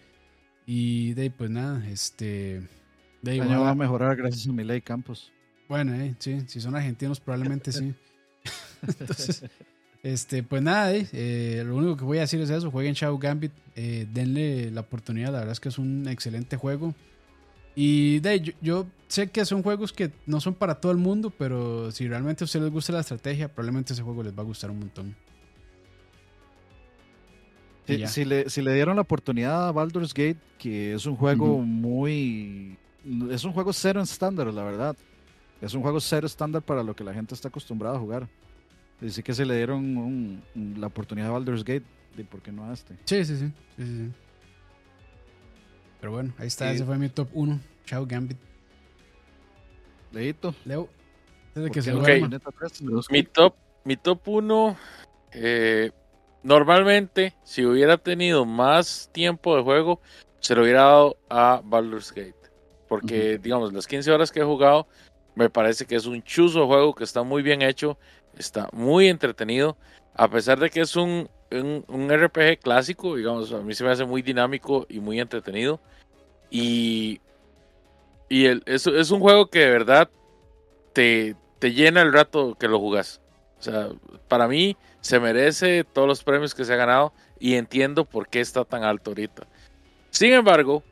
Y, de, pues, nada, este... De, ojalá- va a mejorar gracias a Milei Campos. bueno, eh, sí, si son argentinos probablemente sí. Entonces, este, pues nada, eh, eh, lo único que voy a decir es eso, jueguen Shadow Gambit, eh, denle la oportunidad, la verdad es que es un excelente juego. Y de, yo, yo sé que son juegos que no son para todo el mundo, pero si realmente a ustedes les gusta la estrategia, probablemente ese juego les va a gustar un montón. Si, le, si le dieron la oportunidad a Baldur's Gate, que es un juego muy... Es un juego cero en estándar, la verdad. Es un juego cero estándar para lo que la gente está acostumbrada a jugar. Dice que se le dieron un- un- la oportunidad a Baldur's Gate, ¿y por qué no a este? Sí, sí, sí. sí, sí, sí. Pero bueno, ahí está, Sí. ese fue mi top 1, Shadow Gambit. Leito. Leo, antes de ¿por que se no Ok. duerma. Bayonetta 3? Mi top, mi top 1, normalmente, si hubiera tenido más tiempo de juego, se lo hubiera dado a Baldur's Gate. Porque, digamos, las 15 horas que he jugado, me parece que es un chuzo juego que está muy bien hecho, está muy entretenido. A pesar de que es un, un, un RPG clásico, digamos, a mí se me hace muy dinámico y muy entretenido. Y, y el- es, es un juego que de verdad te, te llena el rato que lo jugas. O sea, para mí se merece todos los premios que se ha ganado y entiendo por qué está tan alto ahorita. Sin embargo,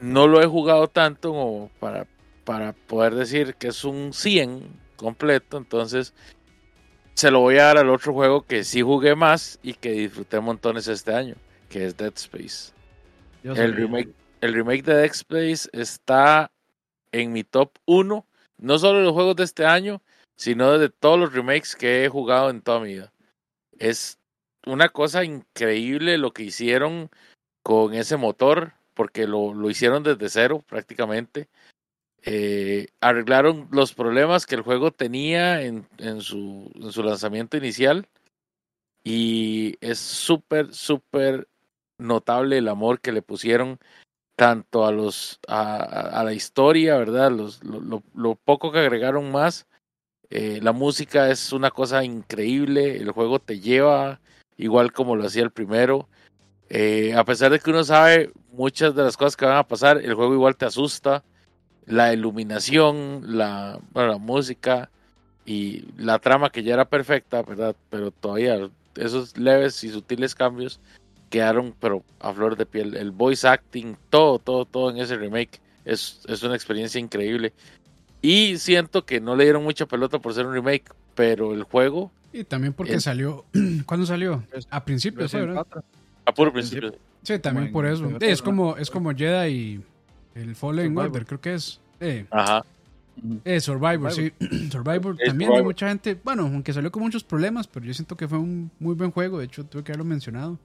no lo he jugado tanto como para, para poder decir que es un 100 completo, entonces se lo voy a dar al otro juego que sí jugué más y que disfruté montones este año, que es Dead Space. El remake, el remake de Dead Space está en mi top 1, no solo de los juegos de este año, sino de todos los remakes que he jugado en toda mi vida. Es una cosa increíble lo que hicieron con ese motor, porque lo, lo hicieron desde cero prácticamente. Eh, arreglaron los problemas que el juego tenía en, su, en su lanzamiento inicial. Y es súper, súper notable el amor que le pusieron tanto a los a, la historia, ¿verdad? Lo poco que agregaron más. Eh, la música es una cosa increíble, el juego te lleva igual como lo hacía el primero. Eh, a pesar de que uno sabe muchas de las cosas que van a pasar, el juego igual te asusta. La iluminación, la, bueno, la música y la trama que ya era perfecta, ¿verdad? Pero todavía esos leves y sutiles cambios quedaron pero a flor de piel. El voice acting, todo, todo, todo en ese remake es, es una experiencia increíble. Y siento que no le dieron mucha pelota por ser un remake, pero el juego, Y también porque El- salió. ¿Cuándo salió? Es- A principios, ¿verdad? 4. a puro principio. Sí, también por eso. es como, es como Jedi y el Fallen Survivor. Order, creo que es. Eh, ajá, eh, Survivor, sí. Survivor Es también de mucha gente. Bueno, aunque salió con muchos problemas, pero yo siento que fue un muy buen juego. De hecho, tuve que haberlo mencionado.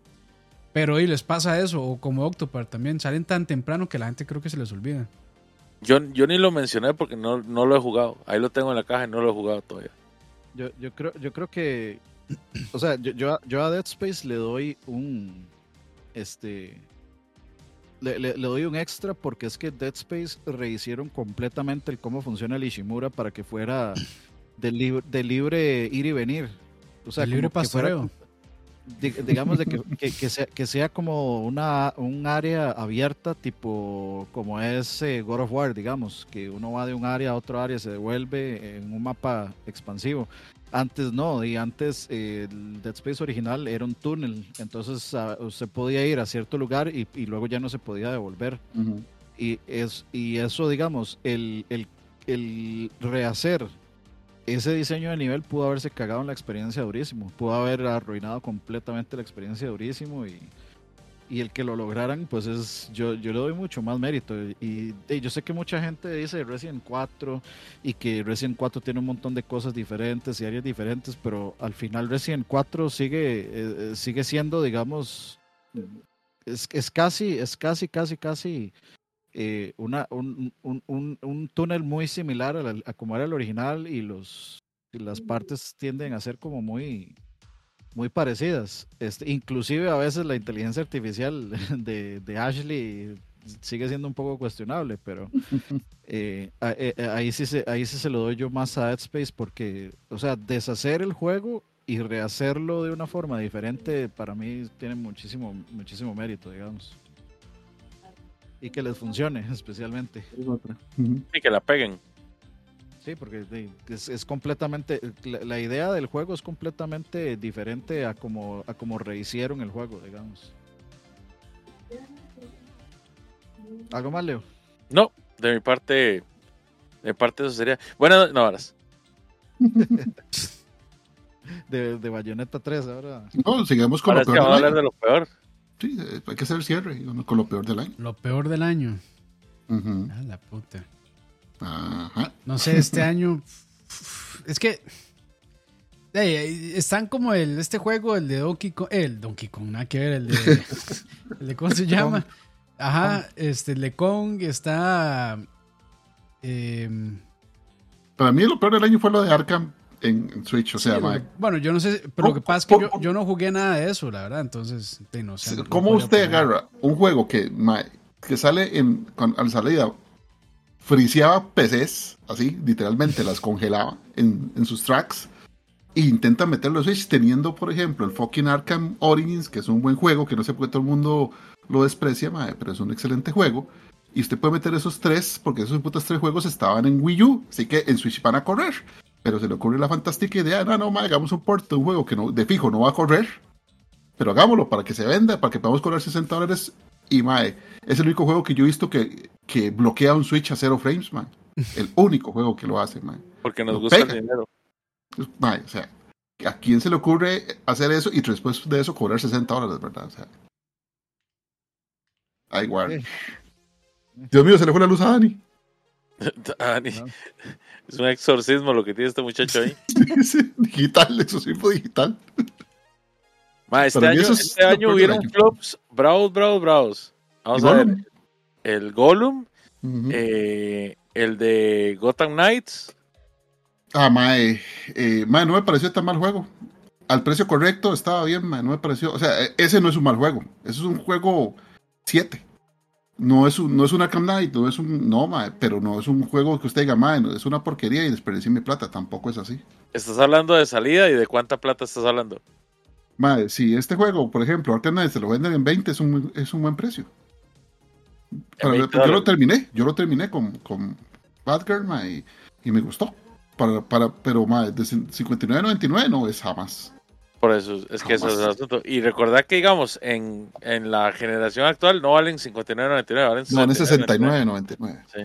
Pero y les pasa eso, o como Octopar también, salen tan temprano que la gente creo que se les olvida. yo, yo ni lo mencioné porque no, no lo he jugado. Ahí lo tengo en la caja y no lo he jugado todavía. Yo, yo creo, yo creo que, o sea, yo, yo, a- yo a Dead Space le doy un, este, le, le- le doy un extra porque es que Dead Space rehicieron completamente el cómo funciona el Ishimura para que fuera de, lib- de libre ir y venir. O sea, libre como que fuera pastoreo. digamos de que, que, sea, que sea como una, un área abierta, tipo como es eh, God of War, digamos, que uno va de un área a otro área, se devuelve en un mapa expansivo. Antes no, y antes eh, el Dead Space original era un túnel, entonces uh, usted podía ir a cierto lugar y, y, luego ya no se podía devolver. y, es, y eso, digamos, el, el, el rehacer ese diseño de nivel pudo haberse cagado en la experiencia durísimo, pudo haber arruinado completamente la experiencia durísimo y, y el que lo lograran, pues es, yo, yo le doy mucho más mérito. Y, yo sé que mucha gente dice Resident 4 y que Resident 4 tiene un montón de cosas diferentes y áreas diferentes, pero al final Resident 4 sigue, eh, eh, sigue siendo, digamos, es, es casi, es casi, casi, casi eh, una, un, un, un, un, túnel muy similar a, a, como era el original y los las partes tienden a ser como muy muy parecidas. Este, inclusive a veces la inteligencia artificial de, de Ashley sigue siendo un poco cuestionable, pero eh, eh, ahí, sí se, ahí sí se lo doy yo más a Dead Space porque, o sea, deshacer el juego y rehacerlo de una forma diferente para mí tiene muchísimo, muchísimo mérito, digamos y que les funcione especialmente. Y que la peguen. Sí, porque es, es completamente, la, idea del juego es completamente diferente a como, a como rehicieron el juego, digamos. ¿Algo más, Leo? No, de mi parte, de parte eso sería. Bueno, no, ahora. de, de Bayonetta 3 ahora. No, sigamos con ahora lo peor. hablar de lo peor. Sí, eh, hay que hacer el cierre con lo peor del año. Lo peor del año. Ah, la puta. Ajá. No sé, este año. Es que. están como el este juego, el de Donkey Kong. El Donkey Kong, nada que ver, el de. el de ¿Cómo se llama? Ajá, este, el de Kong está. Eh, Para mí lo peor del año fue lo de Arkham en, Switch, o sea, Bueno, yo no sé, pero lo que pasa es que yo, yo, no jugué nada de eso, la verdad, entonces, no sé. ¿Cómo usted agarra un juego que, que sale en, la salida, friseaba PCs, así, literalmente las congelaba en, en sus tracks, e intenta meterlo en Switch teniendo, por ejemplo, el fucking Arkham Origins, que es un buen juego, que no sé por qué todo el mundo lo desprecia, pero es un excelente juego. Y usted puede meter esos tres, porque esos putos tres juegos estaban en Wii U, así que en Switch van a correr. Pero se le ocurre la fantástica idea, no, no, hagamos un port de un juego que no, de fijo no va a correr, pero hagámoslo para que se venda, para que podamos cobrar 60 dólares. Y mae, es el único juego que yo he visto que, que bloquea un Switch a cero frames, man. El único juego que lo hace, man. Porque nos gusta el dinero. Mae, o sea, ¿a quién se le ocurre hacer eso y después de eso cobrar 60 dólares, verdad? O sea. Ay, igual. Dios mío, se le fue la luz a Dani. Dani. Es un exorcismo lo que tiene este muchacho ahí. digital, exorcismo digital. este año, este año hubieron flops bravos, bravos, bravos. Vamos a ver. El Gollum, eh, el de Gotham Knights. Ah, mae, eh, mae, no me pareció tan mal juego. Al precio correcto estaba bien, mae, no me pareció. O sea, e, ese no es un mal juego. Ese es un juego 7 no es un, no es una Arkham Knight, no es un, no, pero no es un juego que usted diga, mae, es una porquería y desperdicié mi plata, tampoco es así. ¿Estás hablando de salida y de cuánta plata estás hablando? Mae, si este juego, por ejemplo, Arkham Knight se lo venden en 20, es un, es un buen precio. Yo lo terminé, yo lo terminé con, con Batgirl, y, y, me gustó. Para, para, pero, mae, de 59.99 no es jamás. Por eso, es que eso es el asunto. Y recordad que, digamos, en, en la generación actual no valen 59.99, valen No, en 69.99. Sí.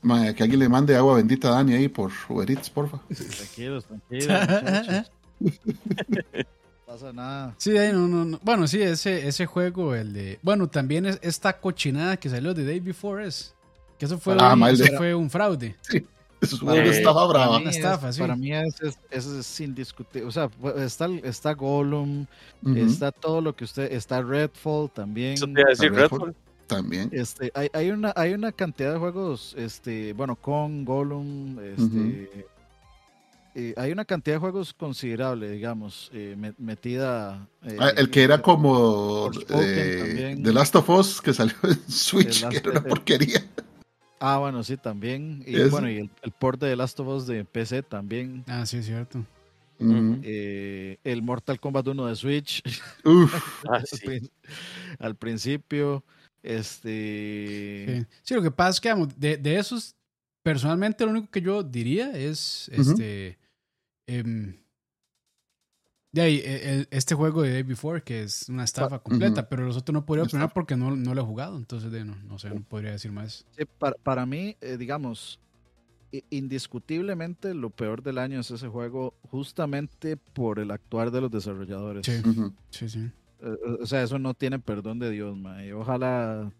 Madre, que alguien le mande agua bendita a Dani ahí por Uber Eats, porfa. Tranquilos, tranquilos, pasa nada. Sí, no, no, no. Bueno, sí, ese, ese juego, el de. Bueno, también es esta cochinada que salió de Day Before es. Que eso fue, ah, un, eso fue un fraude. Sí. Eso es una estafa brava. Para mí, estafa, sí. para mí es, es, es, indiscutible. O sea, está, está Gollum, está todo lo que usted. Está Redfall también. Eso te iba a decir, Redfall. También. Este, hay, hay, una, hay una cantidad de juegos, este, bueno, con Gollum, este, eh, hay una cantidad de juegos considerable, digamos, eh, metida. Eh, ah, el que era como The Last of Us, que salió en Switch, que era una porquería. Ah, bueno, sí, también. Y bueno, y el, el, port de The Last of Us de PC también. Ah, sí, es cierto. Eh, el Mortal Kombat 1 de Switch Uf, Ah, al, sí. prin- al principio. Este. Sí. Sí, lo que pasa es que digamos, de, de esos, personalmente lo único que yo diría es este. Em, de ahí, e- el- este juego de Day Before, que es una estafa completa, pero los otros no podría opinar porque no, no lo he jugado, entonces de, no, no sé, no podría decir más. Sí, para, para mí, eh, digamos, indiscutiblemente lo peor del año es ese juego, justamente por el actuar de los desarrolladores. Sí. Sí, sí. Eh, O sea, eso no tiene perdón de Dios, ma. Y ojalá,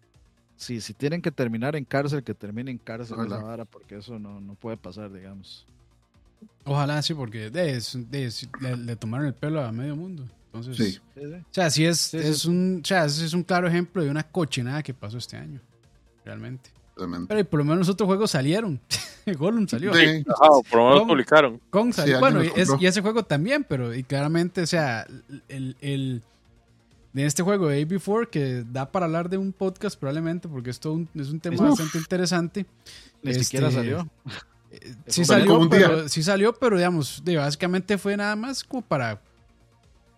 si, si tienen que terminar en cárcel, que terminen en cárcel Ojalá. vara, porque eso no, no puede pasar, digamos. Ojalá sí, porque de, de, le, le tomaron el pelo a medio mundo. Entonces, Sí. Sí, sí. o sea, sí es, Sí, sí. es un, o sea, es un claro ejemplo de una cochinada que pasó este año. Realmente. Pero por lo menos los otros juegos salieron. Gollum salió. Sí, por lo menos ¿Cómo? publicaron. Kong salió. bueno, y, es- compró. y ese juego también, pero y claramente, o sea, el, el de este juego de AB4 que da para hablar de un podcast probablemente porque es todo un, es un tema Uf. bastante interesante. Ni Este, siquiera salió. Eh, Sí Salió pero, sí salió, pero digamos, básicamente fue nada más como para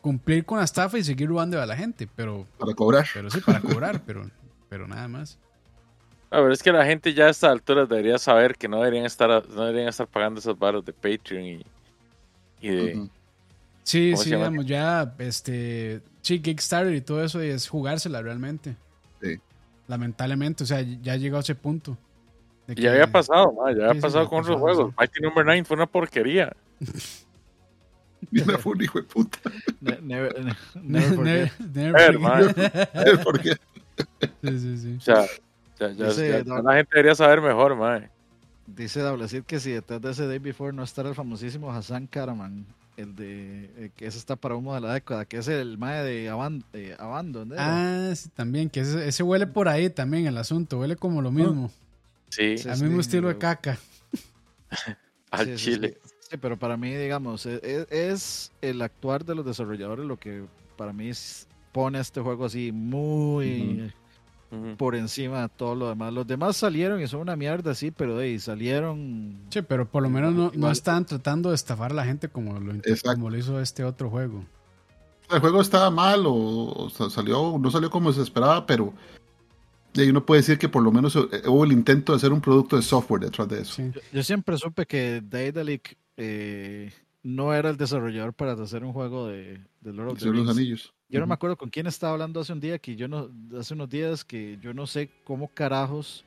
cumplir con la estafa y seguir robando a la gente, pero, para cobrar. pero sí, para cobrar, pero, pero nada más. A ver, es que la gente ya a estas alturas debería saber que no deberían estar, no deberían estar pagando esos baros de Patreon y, y de... Sí, ¿Cómo sí, digamos, ya, este, sí, Kickstarter y todo eso y es jugársela realmente. Sí. Lamentablemente, o sea, ya ha llegado a ese punto. Ya había pasado, ma, ya había sí, pasado con otros juegos. sí. Mighty Number 9 fue una porquería. Mira, fue un hijo de puta. Ne- never- ne- Never, never never. Sí, sí, sí. O sea, ya, ya- Dice ya- Doc- la gente debería saber mejor, mae. Dice Dablecid que si detrás de ese Day Before no estará el famosísimo Hassan Karaman, el de eh, que ese está para humo de la década, que es el mae de Aban- eh, Abandon. Ah, sí, también, que ese, ese huele por ahí también el asunto, huele como lo mismo, Sí, Sí, al mismo sí, estilo de caca. al Sí, sí, chile. Sí, Sí, pero para mí, digamos, e- e- es, el actuar de los desarrolladores lo que para mí es- pone a este juego así muy por encima de todo lo demás. Los demás salieron y son una mierda, sí, pero de ahí salieron. Sí, pero por lo menos no, no están tratando de estafar a la gente como lo, como lo hizo este otro juego. El juego estaba mal o, o sa- salió, no salió como se esperaba, pero ahí uno puede decir que por lo menos eh, hubo el intento de hacer un producto de software detrás de eso. Sí. Yo, yo siempre supe que Daedalic eh, no era el desarrollador para hacer un juego de, de Lord of the los. Anillos. Yo no me acuerdo con quién estaba hablando hace un día que yo no, hace unos días que yo no sé cómo carajos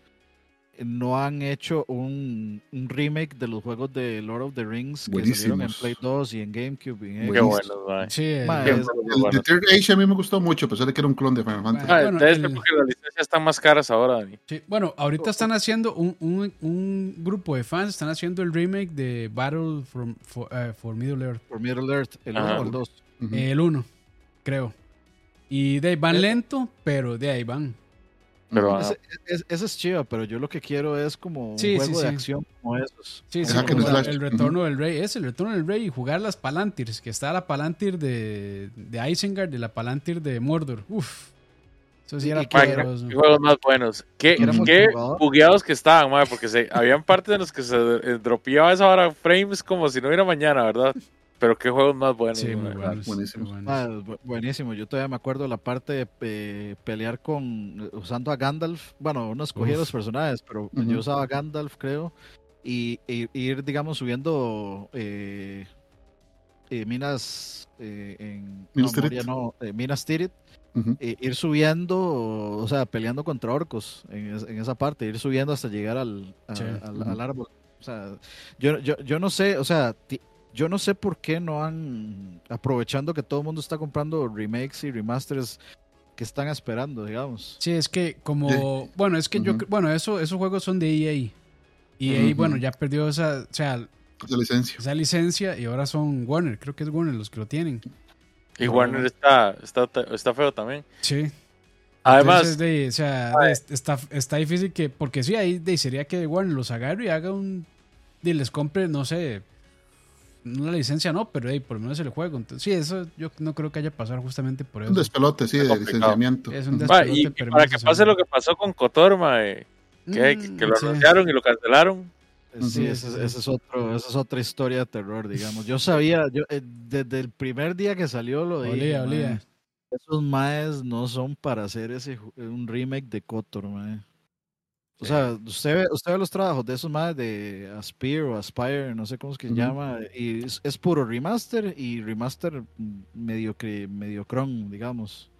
no han hecho un, un remake de los juegos de Lord of the Rings que salieron en. Play 2 y en GameCube. y en Qué bueno. Sí, el- Ma, Qué es- bueno, El bueno. de Third Age a mí me gustó mucho, a pesar de que era un clon de Final Fantasy. Ah, bueno, el- porque las licencias están más caras ahora, Dani. sí. Bueno, ahorita están haciendo un, un, un grupo de fans, están haciendo el remake de Battle from- for, eh, for Middle Earth. por Middle Earth, el Ajá. 1 o el 2. Ujú. El 1, creo. Y de ahí van Eh, lento, pero de ahí van. Pero ah, Ese, es- ese es chido, pero yo lo que quiero es como un Sí, sí, de sí. acción como esos. Sí, como el, retorno del rey. Es el retorno del rey y jugar las Palantirs, que está la Palantir de, de Isengard y la Palantir de Mordor. Uf. Eso sí era poderoso. qué juegos más buenos. Qué, qué bugueados que estaban, mae, porque se, habían partes en los que se eh, dropeaba esa hora frames como si no hubiera mañana, ¿verdad? Pero qué juegos más buenos, Sí, muy mae. buenos. buenísimos. muy buenos. Ah, bu- buenísimo, yo todavía me acuerdo la parte de eh, pelear con usando a Gandalf. Bueno, uno escogía Uf. los personajes, pero yo usaba a Gandalf, creo, y, y- ir, digamos, subiendo eh, eh, minas eh, en Minas no, Moria Tirith. no, Minas Tirith, Ujú. ir subiendo, o sea, peleando contra orcos en, es- en esa parte, ir subiendo hasta llegar al, a- Sí. al, árbol. O sea, yo, yo, yo no sé, o sea, yo no sé por qué no han, aprovechando que todo el mundo está comprando remakes y remasters, que están esperando, digamos. Sí, es que como... Bueno, es que yo... Ujú. Bueno, eso, esos juegos son de EA. EA, Ujú. bueno, ya perdió esa, o sea, Esa licencia. esa licencia y ahora son Warner. Creo que es Warner los que lo tienen. Y Warner está, está, está feo también. Sí. Además, Entonces, de, o sea, de- está, está difícil que, porque sí, ahí de, sería que Warner los agarre y haga un, y les compre, no sé, una licencia no, pero hey, por lo menos el juego. Entonces, sí, eso yo no creo que haya pasado justamente por Un eso. despelote, sí, de licenciamiento. Es un despelote, y, y pero para no que se pase lo que pasó con Kotor, mae, que, Mm, que lo sí. anunciaron y lo cancelaron. Eh, Sí, ese, es- ese es otro, esa es otra historia de terror, digamos. Yo sabía, yo eh, desde el primer día que salió lo dije, Olía, olía. esos maes no son para hacer ese un remake de Kotor, mae. O sea, usted ve, usted ve los trabajos de esos maes de Aspire o Aspire, no sé cómo es que se llama, y es, es puro remaster y remaster mm, mediocre, mediocrón, digamos.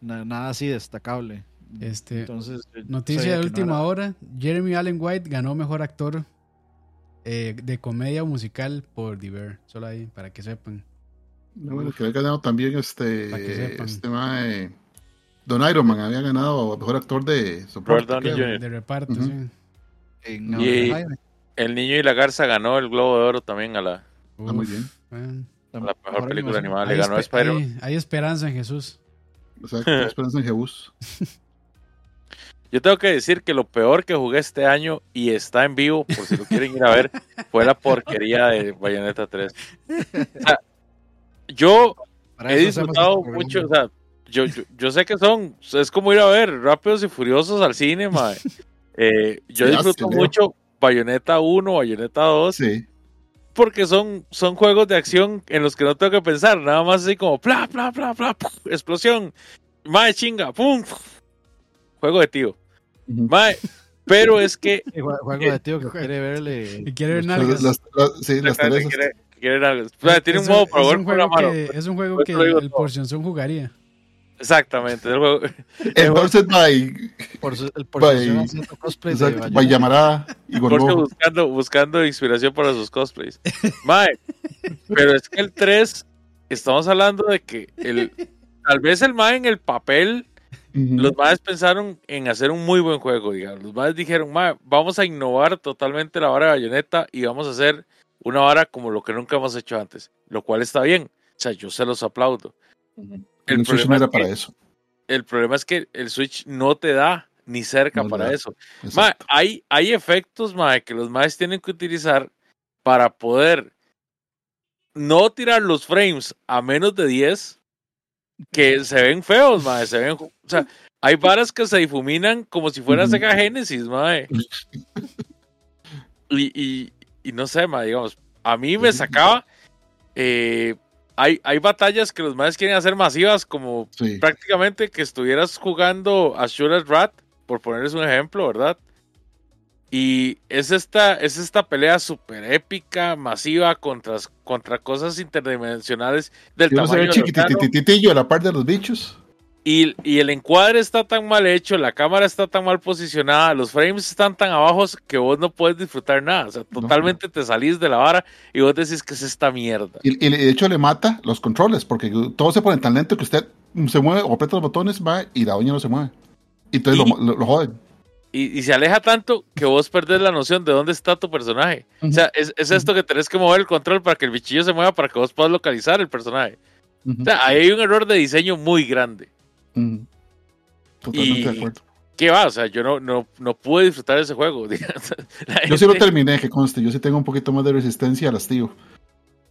Na- nada así destacable. Este, Entonces, Noticia de no última hora: Jeremy Allen White ganó mejor actor eh, de comedia o musical por The Bear. Solo ahí, para que sepan. No, bueno, que había ganado también este, este mae, Don Iron Man había ganado mejor actor de soporte. De reparto, sí. en Y-. El niño y la garza ganó el Globo de Oro también a la, Ah, muy Uf, bien. a la mejor película animación. animada. Le Hay, ganó a espe- Spider-Man. hay- hay esperanza en Jesús. O sea, con Esperanza en Jebus. Yo tengo que decir que lo peor que jugué este año y está en vivo, por si lo quieren ir a ver, fue la porquería de Bayonetta 3. O sea, yo he disfrutado este programa. mucho, o sea, yo, yo, yo sé que son, es como ir a ver Rápidos y Furiosos al cine, mae. Eh, yo Sí, disfruto Leo. mucho Bayonetta 1, Bayonetta 2, Sí. porque son, son juegos de acción en los que no tengo que pensar, nada más así como bla, bla, bla, bla, puf, explosión, mae chinga, pum, juego de tío, Ujú. mae, pero es que Sí, jue- Juego de tío que quiere verle. Y quiere ver nalgas. Las, las- sí, las Teresas. quiere- quiere algo. O sea, tiene un Es modo para un con la juego mano. que, es un juego Por que el todo. Porción jugaría. Exactamente, el juego. Entonces, by, Por su, el por By- haciendo cosplay exacto, by y buscando, buscando inspiración para sus cosplays. Mae, pero es que el 3, estamos hablando de que el, tal vez el Mae en el papel, Ujú. los Maes pensaron en hacer un muy buen juego, digamos. Los Maes dijeron, Mae, vamos a innovar totalmente la vara de bayoneta y vamos a hacer una vara como lo que nunca hemos hecho antes, lo cual está bien. O sea, yo se los aplaudo. Ujú. El El Switch no era es que, para eso. el problema es que el Switch no te da ni cerca No para da. eso. Ma, hay, hay efectos, ma, que los maes tienen que utilizar para poder no tirar los frames a menos de 10 que se ven feos, ma, se ven, o sea, hay varas que se difuminan como si fuera. Sega Genesis, ma. Y, y, y no sé, ma, digamos, a mí me sacaba eh, hay, hay batallas que los maes quieren hacer masivas como Sí. prácticamente que estuvieras jugando a Shooter Rat, por ponerles un ejemplo, ¿verdad? Y es esta, es esta pelea súper épica, masiva, contra, contra cosas interdimensionales del Yo no se ve tamaño lejano. chiquitititillo a la par de los bichos. Y, y el encuadre está tan mal hecho, la cámara está tan mal posicionada, los frames están tan abajos que vos no puedes disfrutar nada. O sea, No. totalmente te salís de la vara y vos decís que es esta mierda. Y, y de hecho le mata los controles, porque todo se pone tan lento que usted se mueve o aprieta los botones, va y la doña no se mueve. Y entonces Y- lo, lo, lo joden. Y, se aleja tanto que vos perdés la noción de dónde está tu personaje. O sea, es, es esto que tenés que mover el control para que el bichillo se mueva para que vos puedas localizar el personaje. O sea, ahí hay un error de diseño muy grande. Totalmente y- de acuerdo. ¿Qué va? O sea, yo no, no, no pude disfrutar de ese juego. La Yo sí lo gente- terminé, que conste, yo sí tengo un poquito más de resistencia al hastío.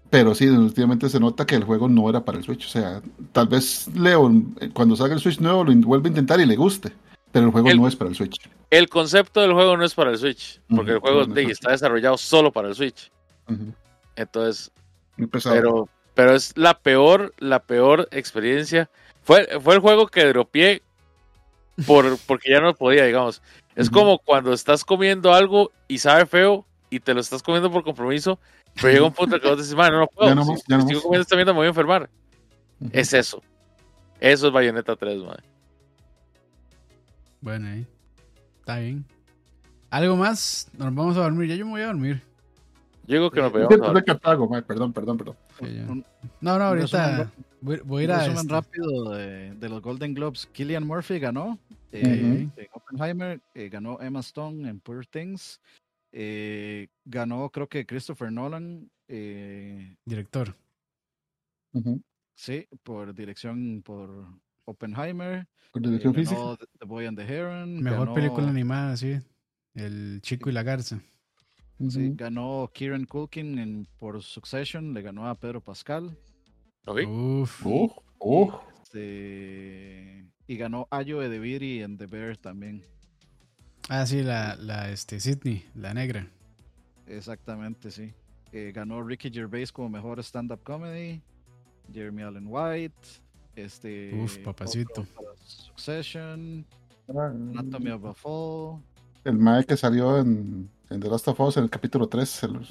Pero sí, definitivamente se nota que el juego no era para el Switch. O sea, tal vez Leo, cuando salga el Switch nuevo, lo vuelve a intentar y le guste. Pero el juego El- no es para el Switch. El concepto del juego no es para el Switch, porque Ujú, el juego no, de- es está desarrollado solo para el Switch. Ujú. Entonces, Muy pesado. pero, pero es la peor, la peor experiencia. Fue, fue el juego que dropié por, porque ya no podía, digamos. Es Ujú. como cuando estás comiendo algo y sabe feo y te lo estás comiendo por compromiso, pero llega un punto en que vos decís, "Man, no, no puedo. Ya no si, ya no si sigo más". comiendo esta mierda me voy a enfermar. Ujú. Es eso. Eso es Bayonetta 3, man. Bueno, ahí. Está bien. ¿Algo más? Nos vamos a dormir. Ya yo me voy a dormir. Yo digo que nos mae, perdón, perdón, perdón. Sí, No, no, ahorita voy, voy a ir Un a. resumen este- rápido de, de los Golden Globes. Killian Murphy ganó. eh. En Oppenheimer eh, ganó Emma Stone en Poor Things. eh, ganó, creo que Christopher Nolan. eh, Director. Sí, por dirección por Oppenheimer. Por dirección física. ganó The The Boy and the Heron. Mejor ganó- película animada, sí. El Chico y la Garza. sí, ganó Kieran Culkin en, por Succession. Le ganó a Pedro Pascal. ¿Ok? Uf. Uh, uh. este, y ganó Ayo Edebiri en The Bear también. Ah, sí, la, la este, Sydney, la negra. Exactamente, sí. Eh, ganó Ricky Gervais como mejor stand-up comedy. Jeremy Allen White. Este, Uf, papacito. Succession. Anatomy of a Fall. El mae que salió en, en The Last of Us en el capítulo 3, el,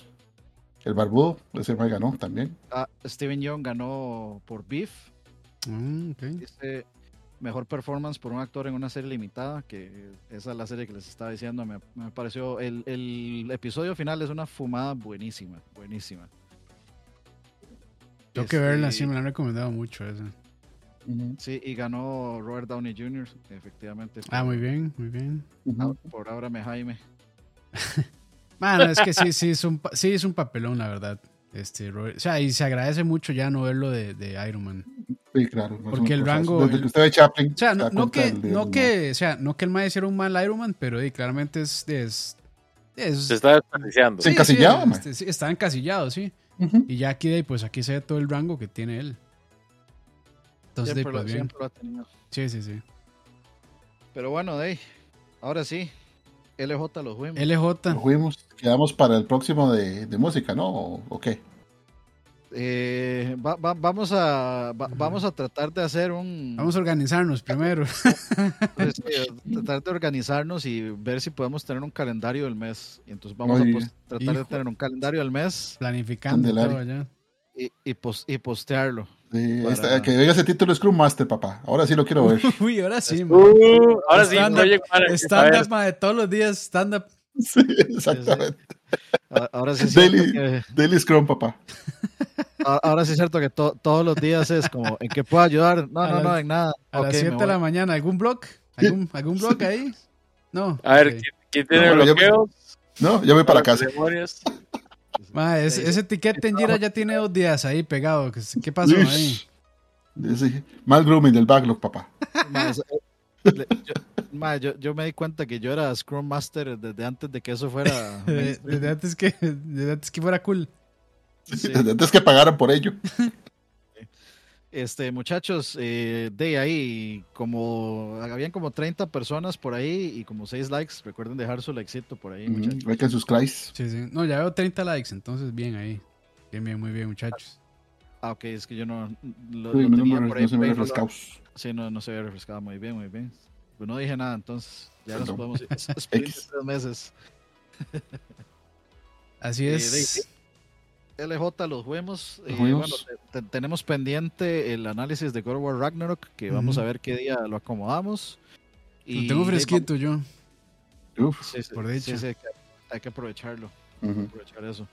el barbudo, ese mae ganó también. Ah, Steven Young ganó por Beef. Mm. Dice mejor performance por un actor en una serie limitada, que esa es la serie que les estaba diciendo. Me, me pareció. El, el episodio final es una fumada buenísima, buenísima. Tengo que verla, Este, sí, me la han recomendado mucho esa. Sí, y ganó Robert Downey Jr., efectivamente. Ah, muy bien, muy bien. Por Ábrame Jaime. Bueno, es que sí, sí es un, pa- sí es un papelón, la verdad. Este, Robert- o sea, y se agradece mucho ya no verlo de, de Iron Man. Sí, claro. no Porque el rango- Desde el- que usted ve Chaplin. O sea, se no, que, no que, o sea, no que el mae hiciera un mal Iron Man, pero eh, claramente es, es, es- Se está desperdiciando. Sí. encasillado, mae. este, sí, está encasillado, sí. Y ya aquí, pues aquí se ve todo el rango que tiene él. Entonces, de, Siempre, pues lo, bien. siempre lo ha tenido. Sí, sí, sí. Pero bueno, de ahí, ahora sí. LJ los fuimos. LJ. Nos fuimos, quedamos para el próximo de, de música, ¿no? ¿O, o qué? Eh, va- va- vamos, a, va- vamos a tratar de hacer un. Vamos a organizarnos primero. pues, tratar de organizarnos y ver si podemos tener un calendario del mes. Y entonces vamos Oye. a tratar de tener un calendario del mes Planificando Candelario. todo allá. y, y, pos- y postearlo. Sí, Para- que oiga ese título Scrum Master, papá. Ahora sí lo quiero ver. Uy, ahora sí, man. Uh, ahora sí, Project Manager. Stand-up, ma, de todos los días, stand-up. Sí, exactamente. Ahora sí es cierto Daily, que, Daily Scrum, papá. ahora sí es cierto que to- todos los días es como en que puedo ayudar. No, A no, no, en nada. A las me 7 de la mañana, ¿algún blog? ¿Algún, algún blog ahí? No. A ver. ¿quién, quién tiene No, yo- bloqueos? No, ya voy para las casa. Ma, ese, etiquete en Jira ya tiene dos días ahí pegado. ¿Qué, qué pasó Uy. ahí? Sí, mal grooming del backlog, papá. Ma, es- eh, le- yo, ma, yo- yo me di cuenta que yo era Scrum Master desde antes de que eso fuera. Desde, antes que, desde antes que fuera cool. Sí. Desde antes que pagaran por ello. Este, muchachos, eh, de ahí, como habían como 30 personas por ahí y como 6 likes. Recuerden dejar su likecito por ahí, muchachos. Hay que suscribir. Sí, sí. No, ya veo 30 likes, entonces bien ahí. Bien, bien, muy bien, muchachos. Ah, ok, es que yo no lo, Sí, lo no, tenía no, por ahí. no se me. Sí, no, no se ve refrescado. Muy bien, muy bien. Pues no dije nada, entonces ya nos Perdón. podemos ir. Tres meses. Así Eh, es. LJ, los juegos. Eh, bueno, te- te- tenemos pendiente el análisis de God of War Ragnarok, que vamos a Ujú. ver qué día lo acomodamos. Lo tengo de- fresquito yo. Uf. Sí, sí, por sí, dicha. sí, hay que- hay que aprovecharlo. Ujú. aprovechar eso.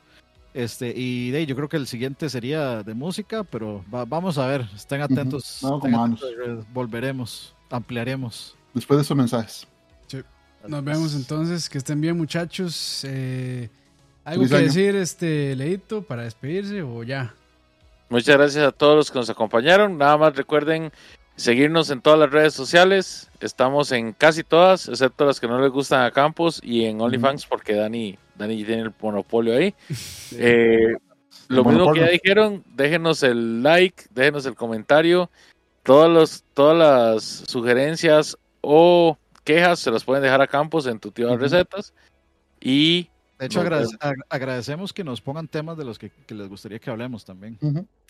Este, y de yo creo que el siguiente sería de música, pero va- vamos a ver, estén atentos. Vamos estén con manos. atentos, eh, volveremos, ampliaremos. Después de esos mensajes. Nos vemos entonces. Que estén bien, muchachos. Eh, ¿Algo Feliz que año. decir, este Leito, para despedirse o ya? Muchas gracias a todos los que nos acompañaron. Nada más recuerden seguirnos en todas las redes sociales. Estamos en casi todas, excepto las que no les gustan a Campos y en OnlyFans porque Dani, Dani tiene el monopolio ahí. Eh, lo mismo que ya dijeron, déjenos el like, déjenos el comentario. Todos los, todas las sugerencias o quejas se las pueden dejar a Campos en tu tío de recetas. Y De hecho, agradece- ag- agradecemos que nos pongan temas de los que, que les gustaría que hablemos también.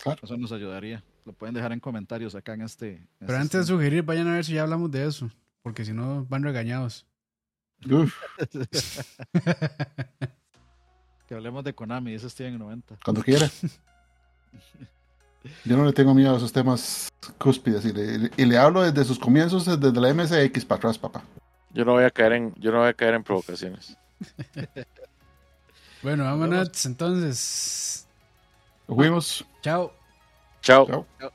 Claro. Eso nos ayudaría. Lo pueden dejar en comentarios acá en este. en Pero este antes de sugerir, vayan a ver si ya hablamos de eso. Porque si no, van regañados. Uf, que hablemos de Konami, ese Steven en 90. cuando quiera. Yo no le tengo miedo a esos temas cúspides y le, y le hablo desde sus comienzos, desde la MSX para atrás, papá. yo no voy a caer en, yo no voy a caer en provocaciones. Bueno, vámonos entonces. Nos fuimos. Chao. Chao. Chao. Chao.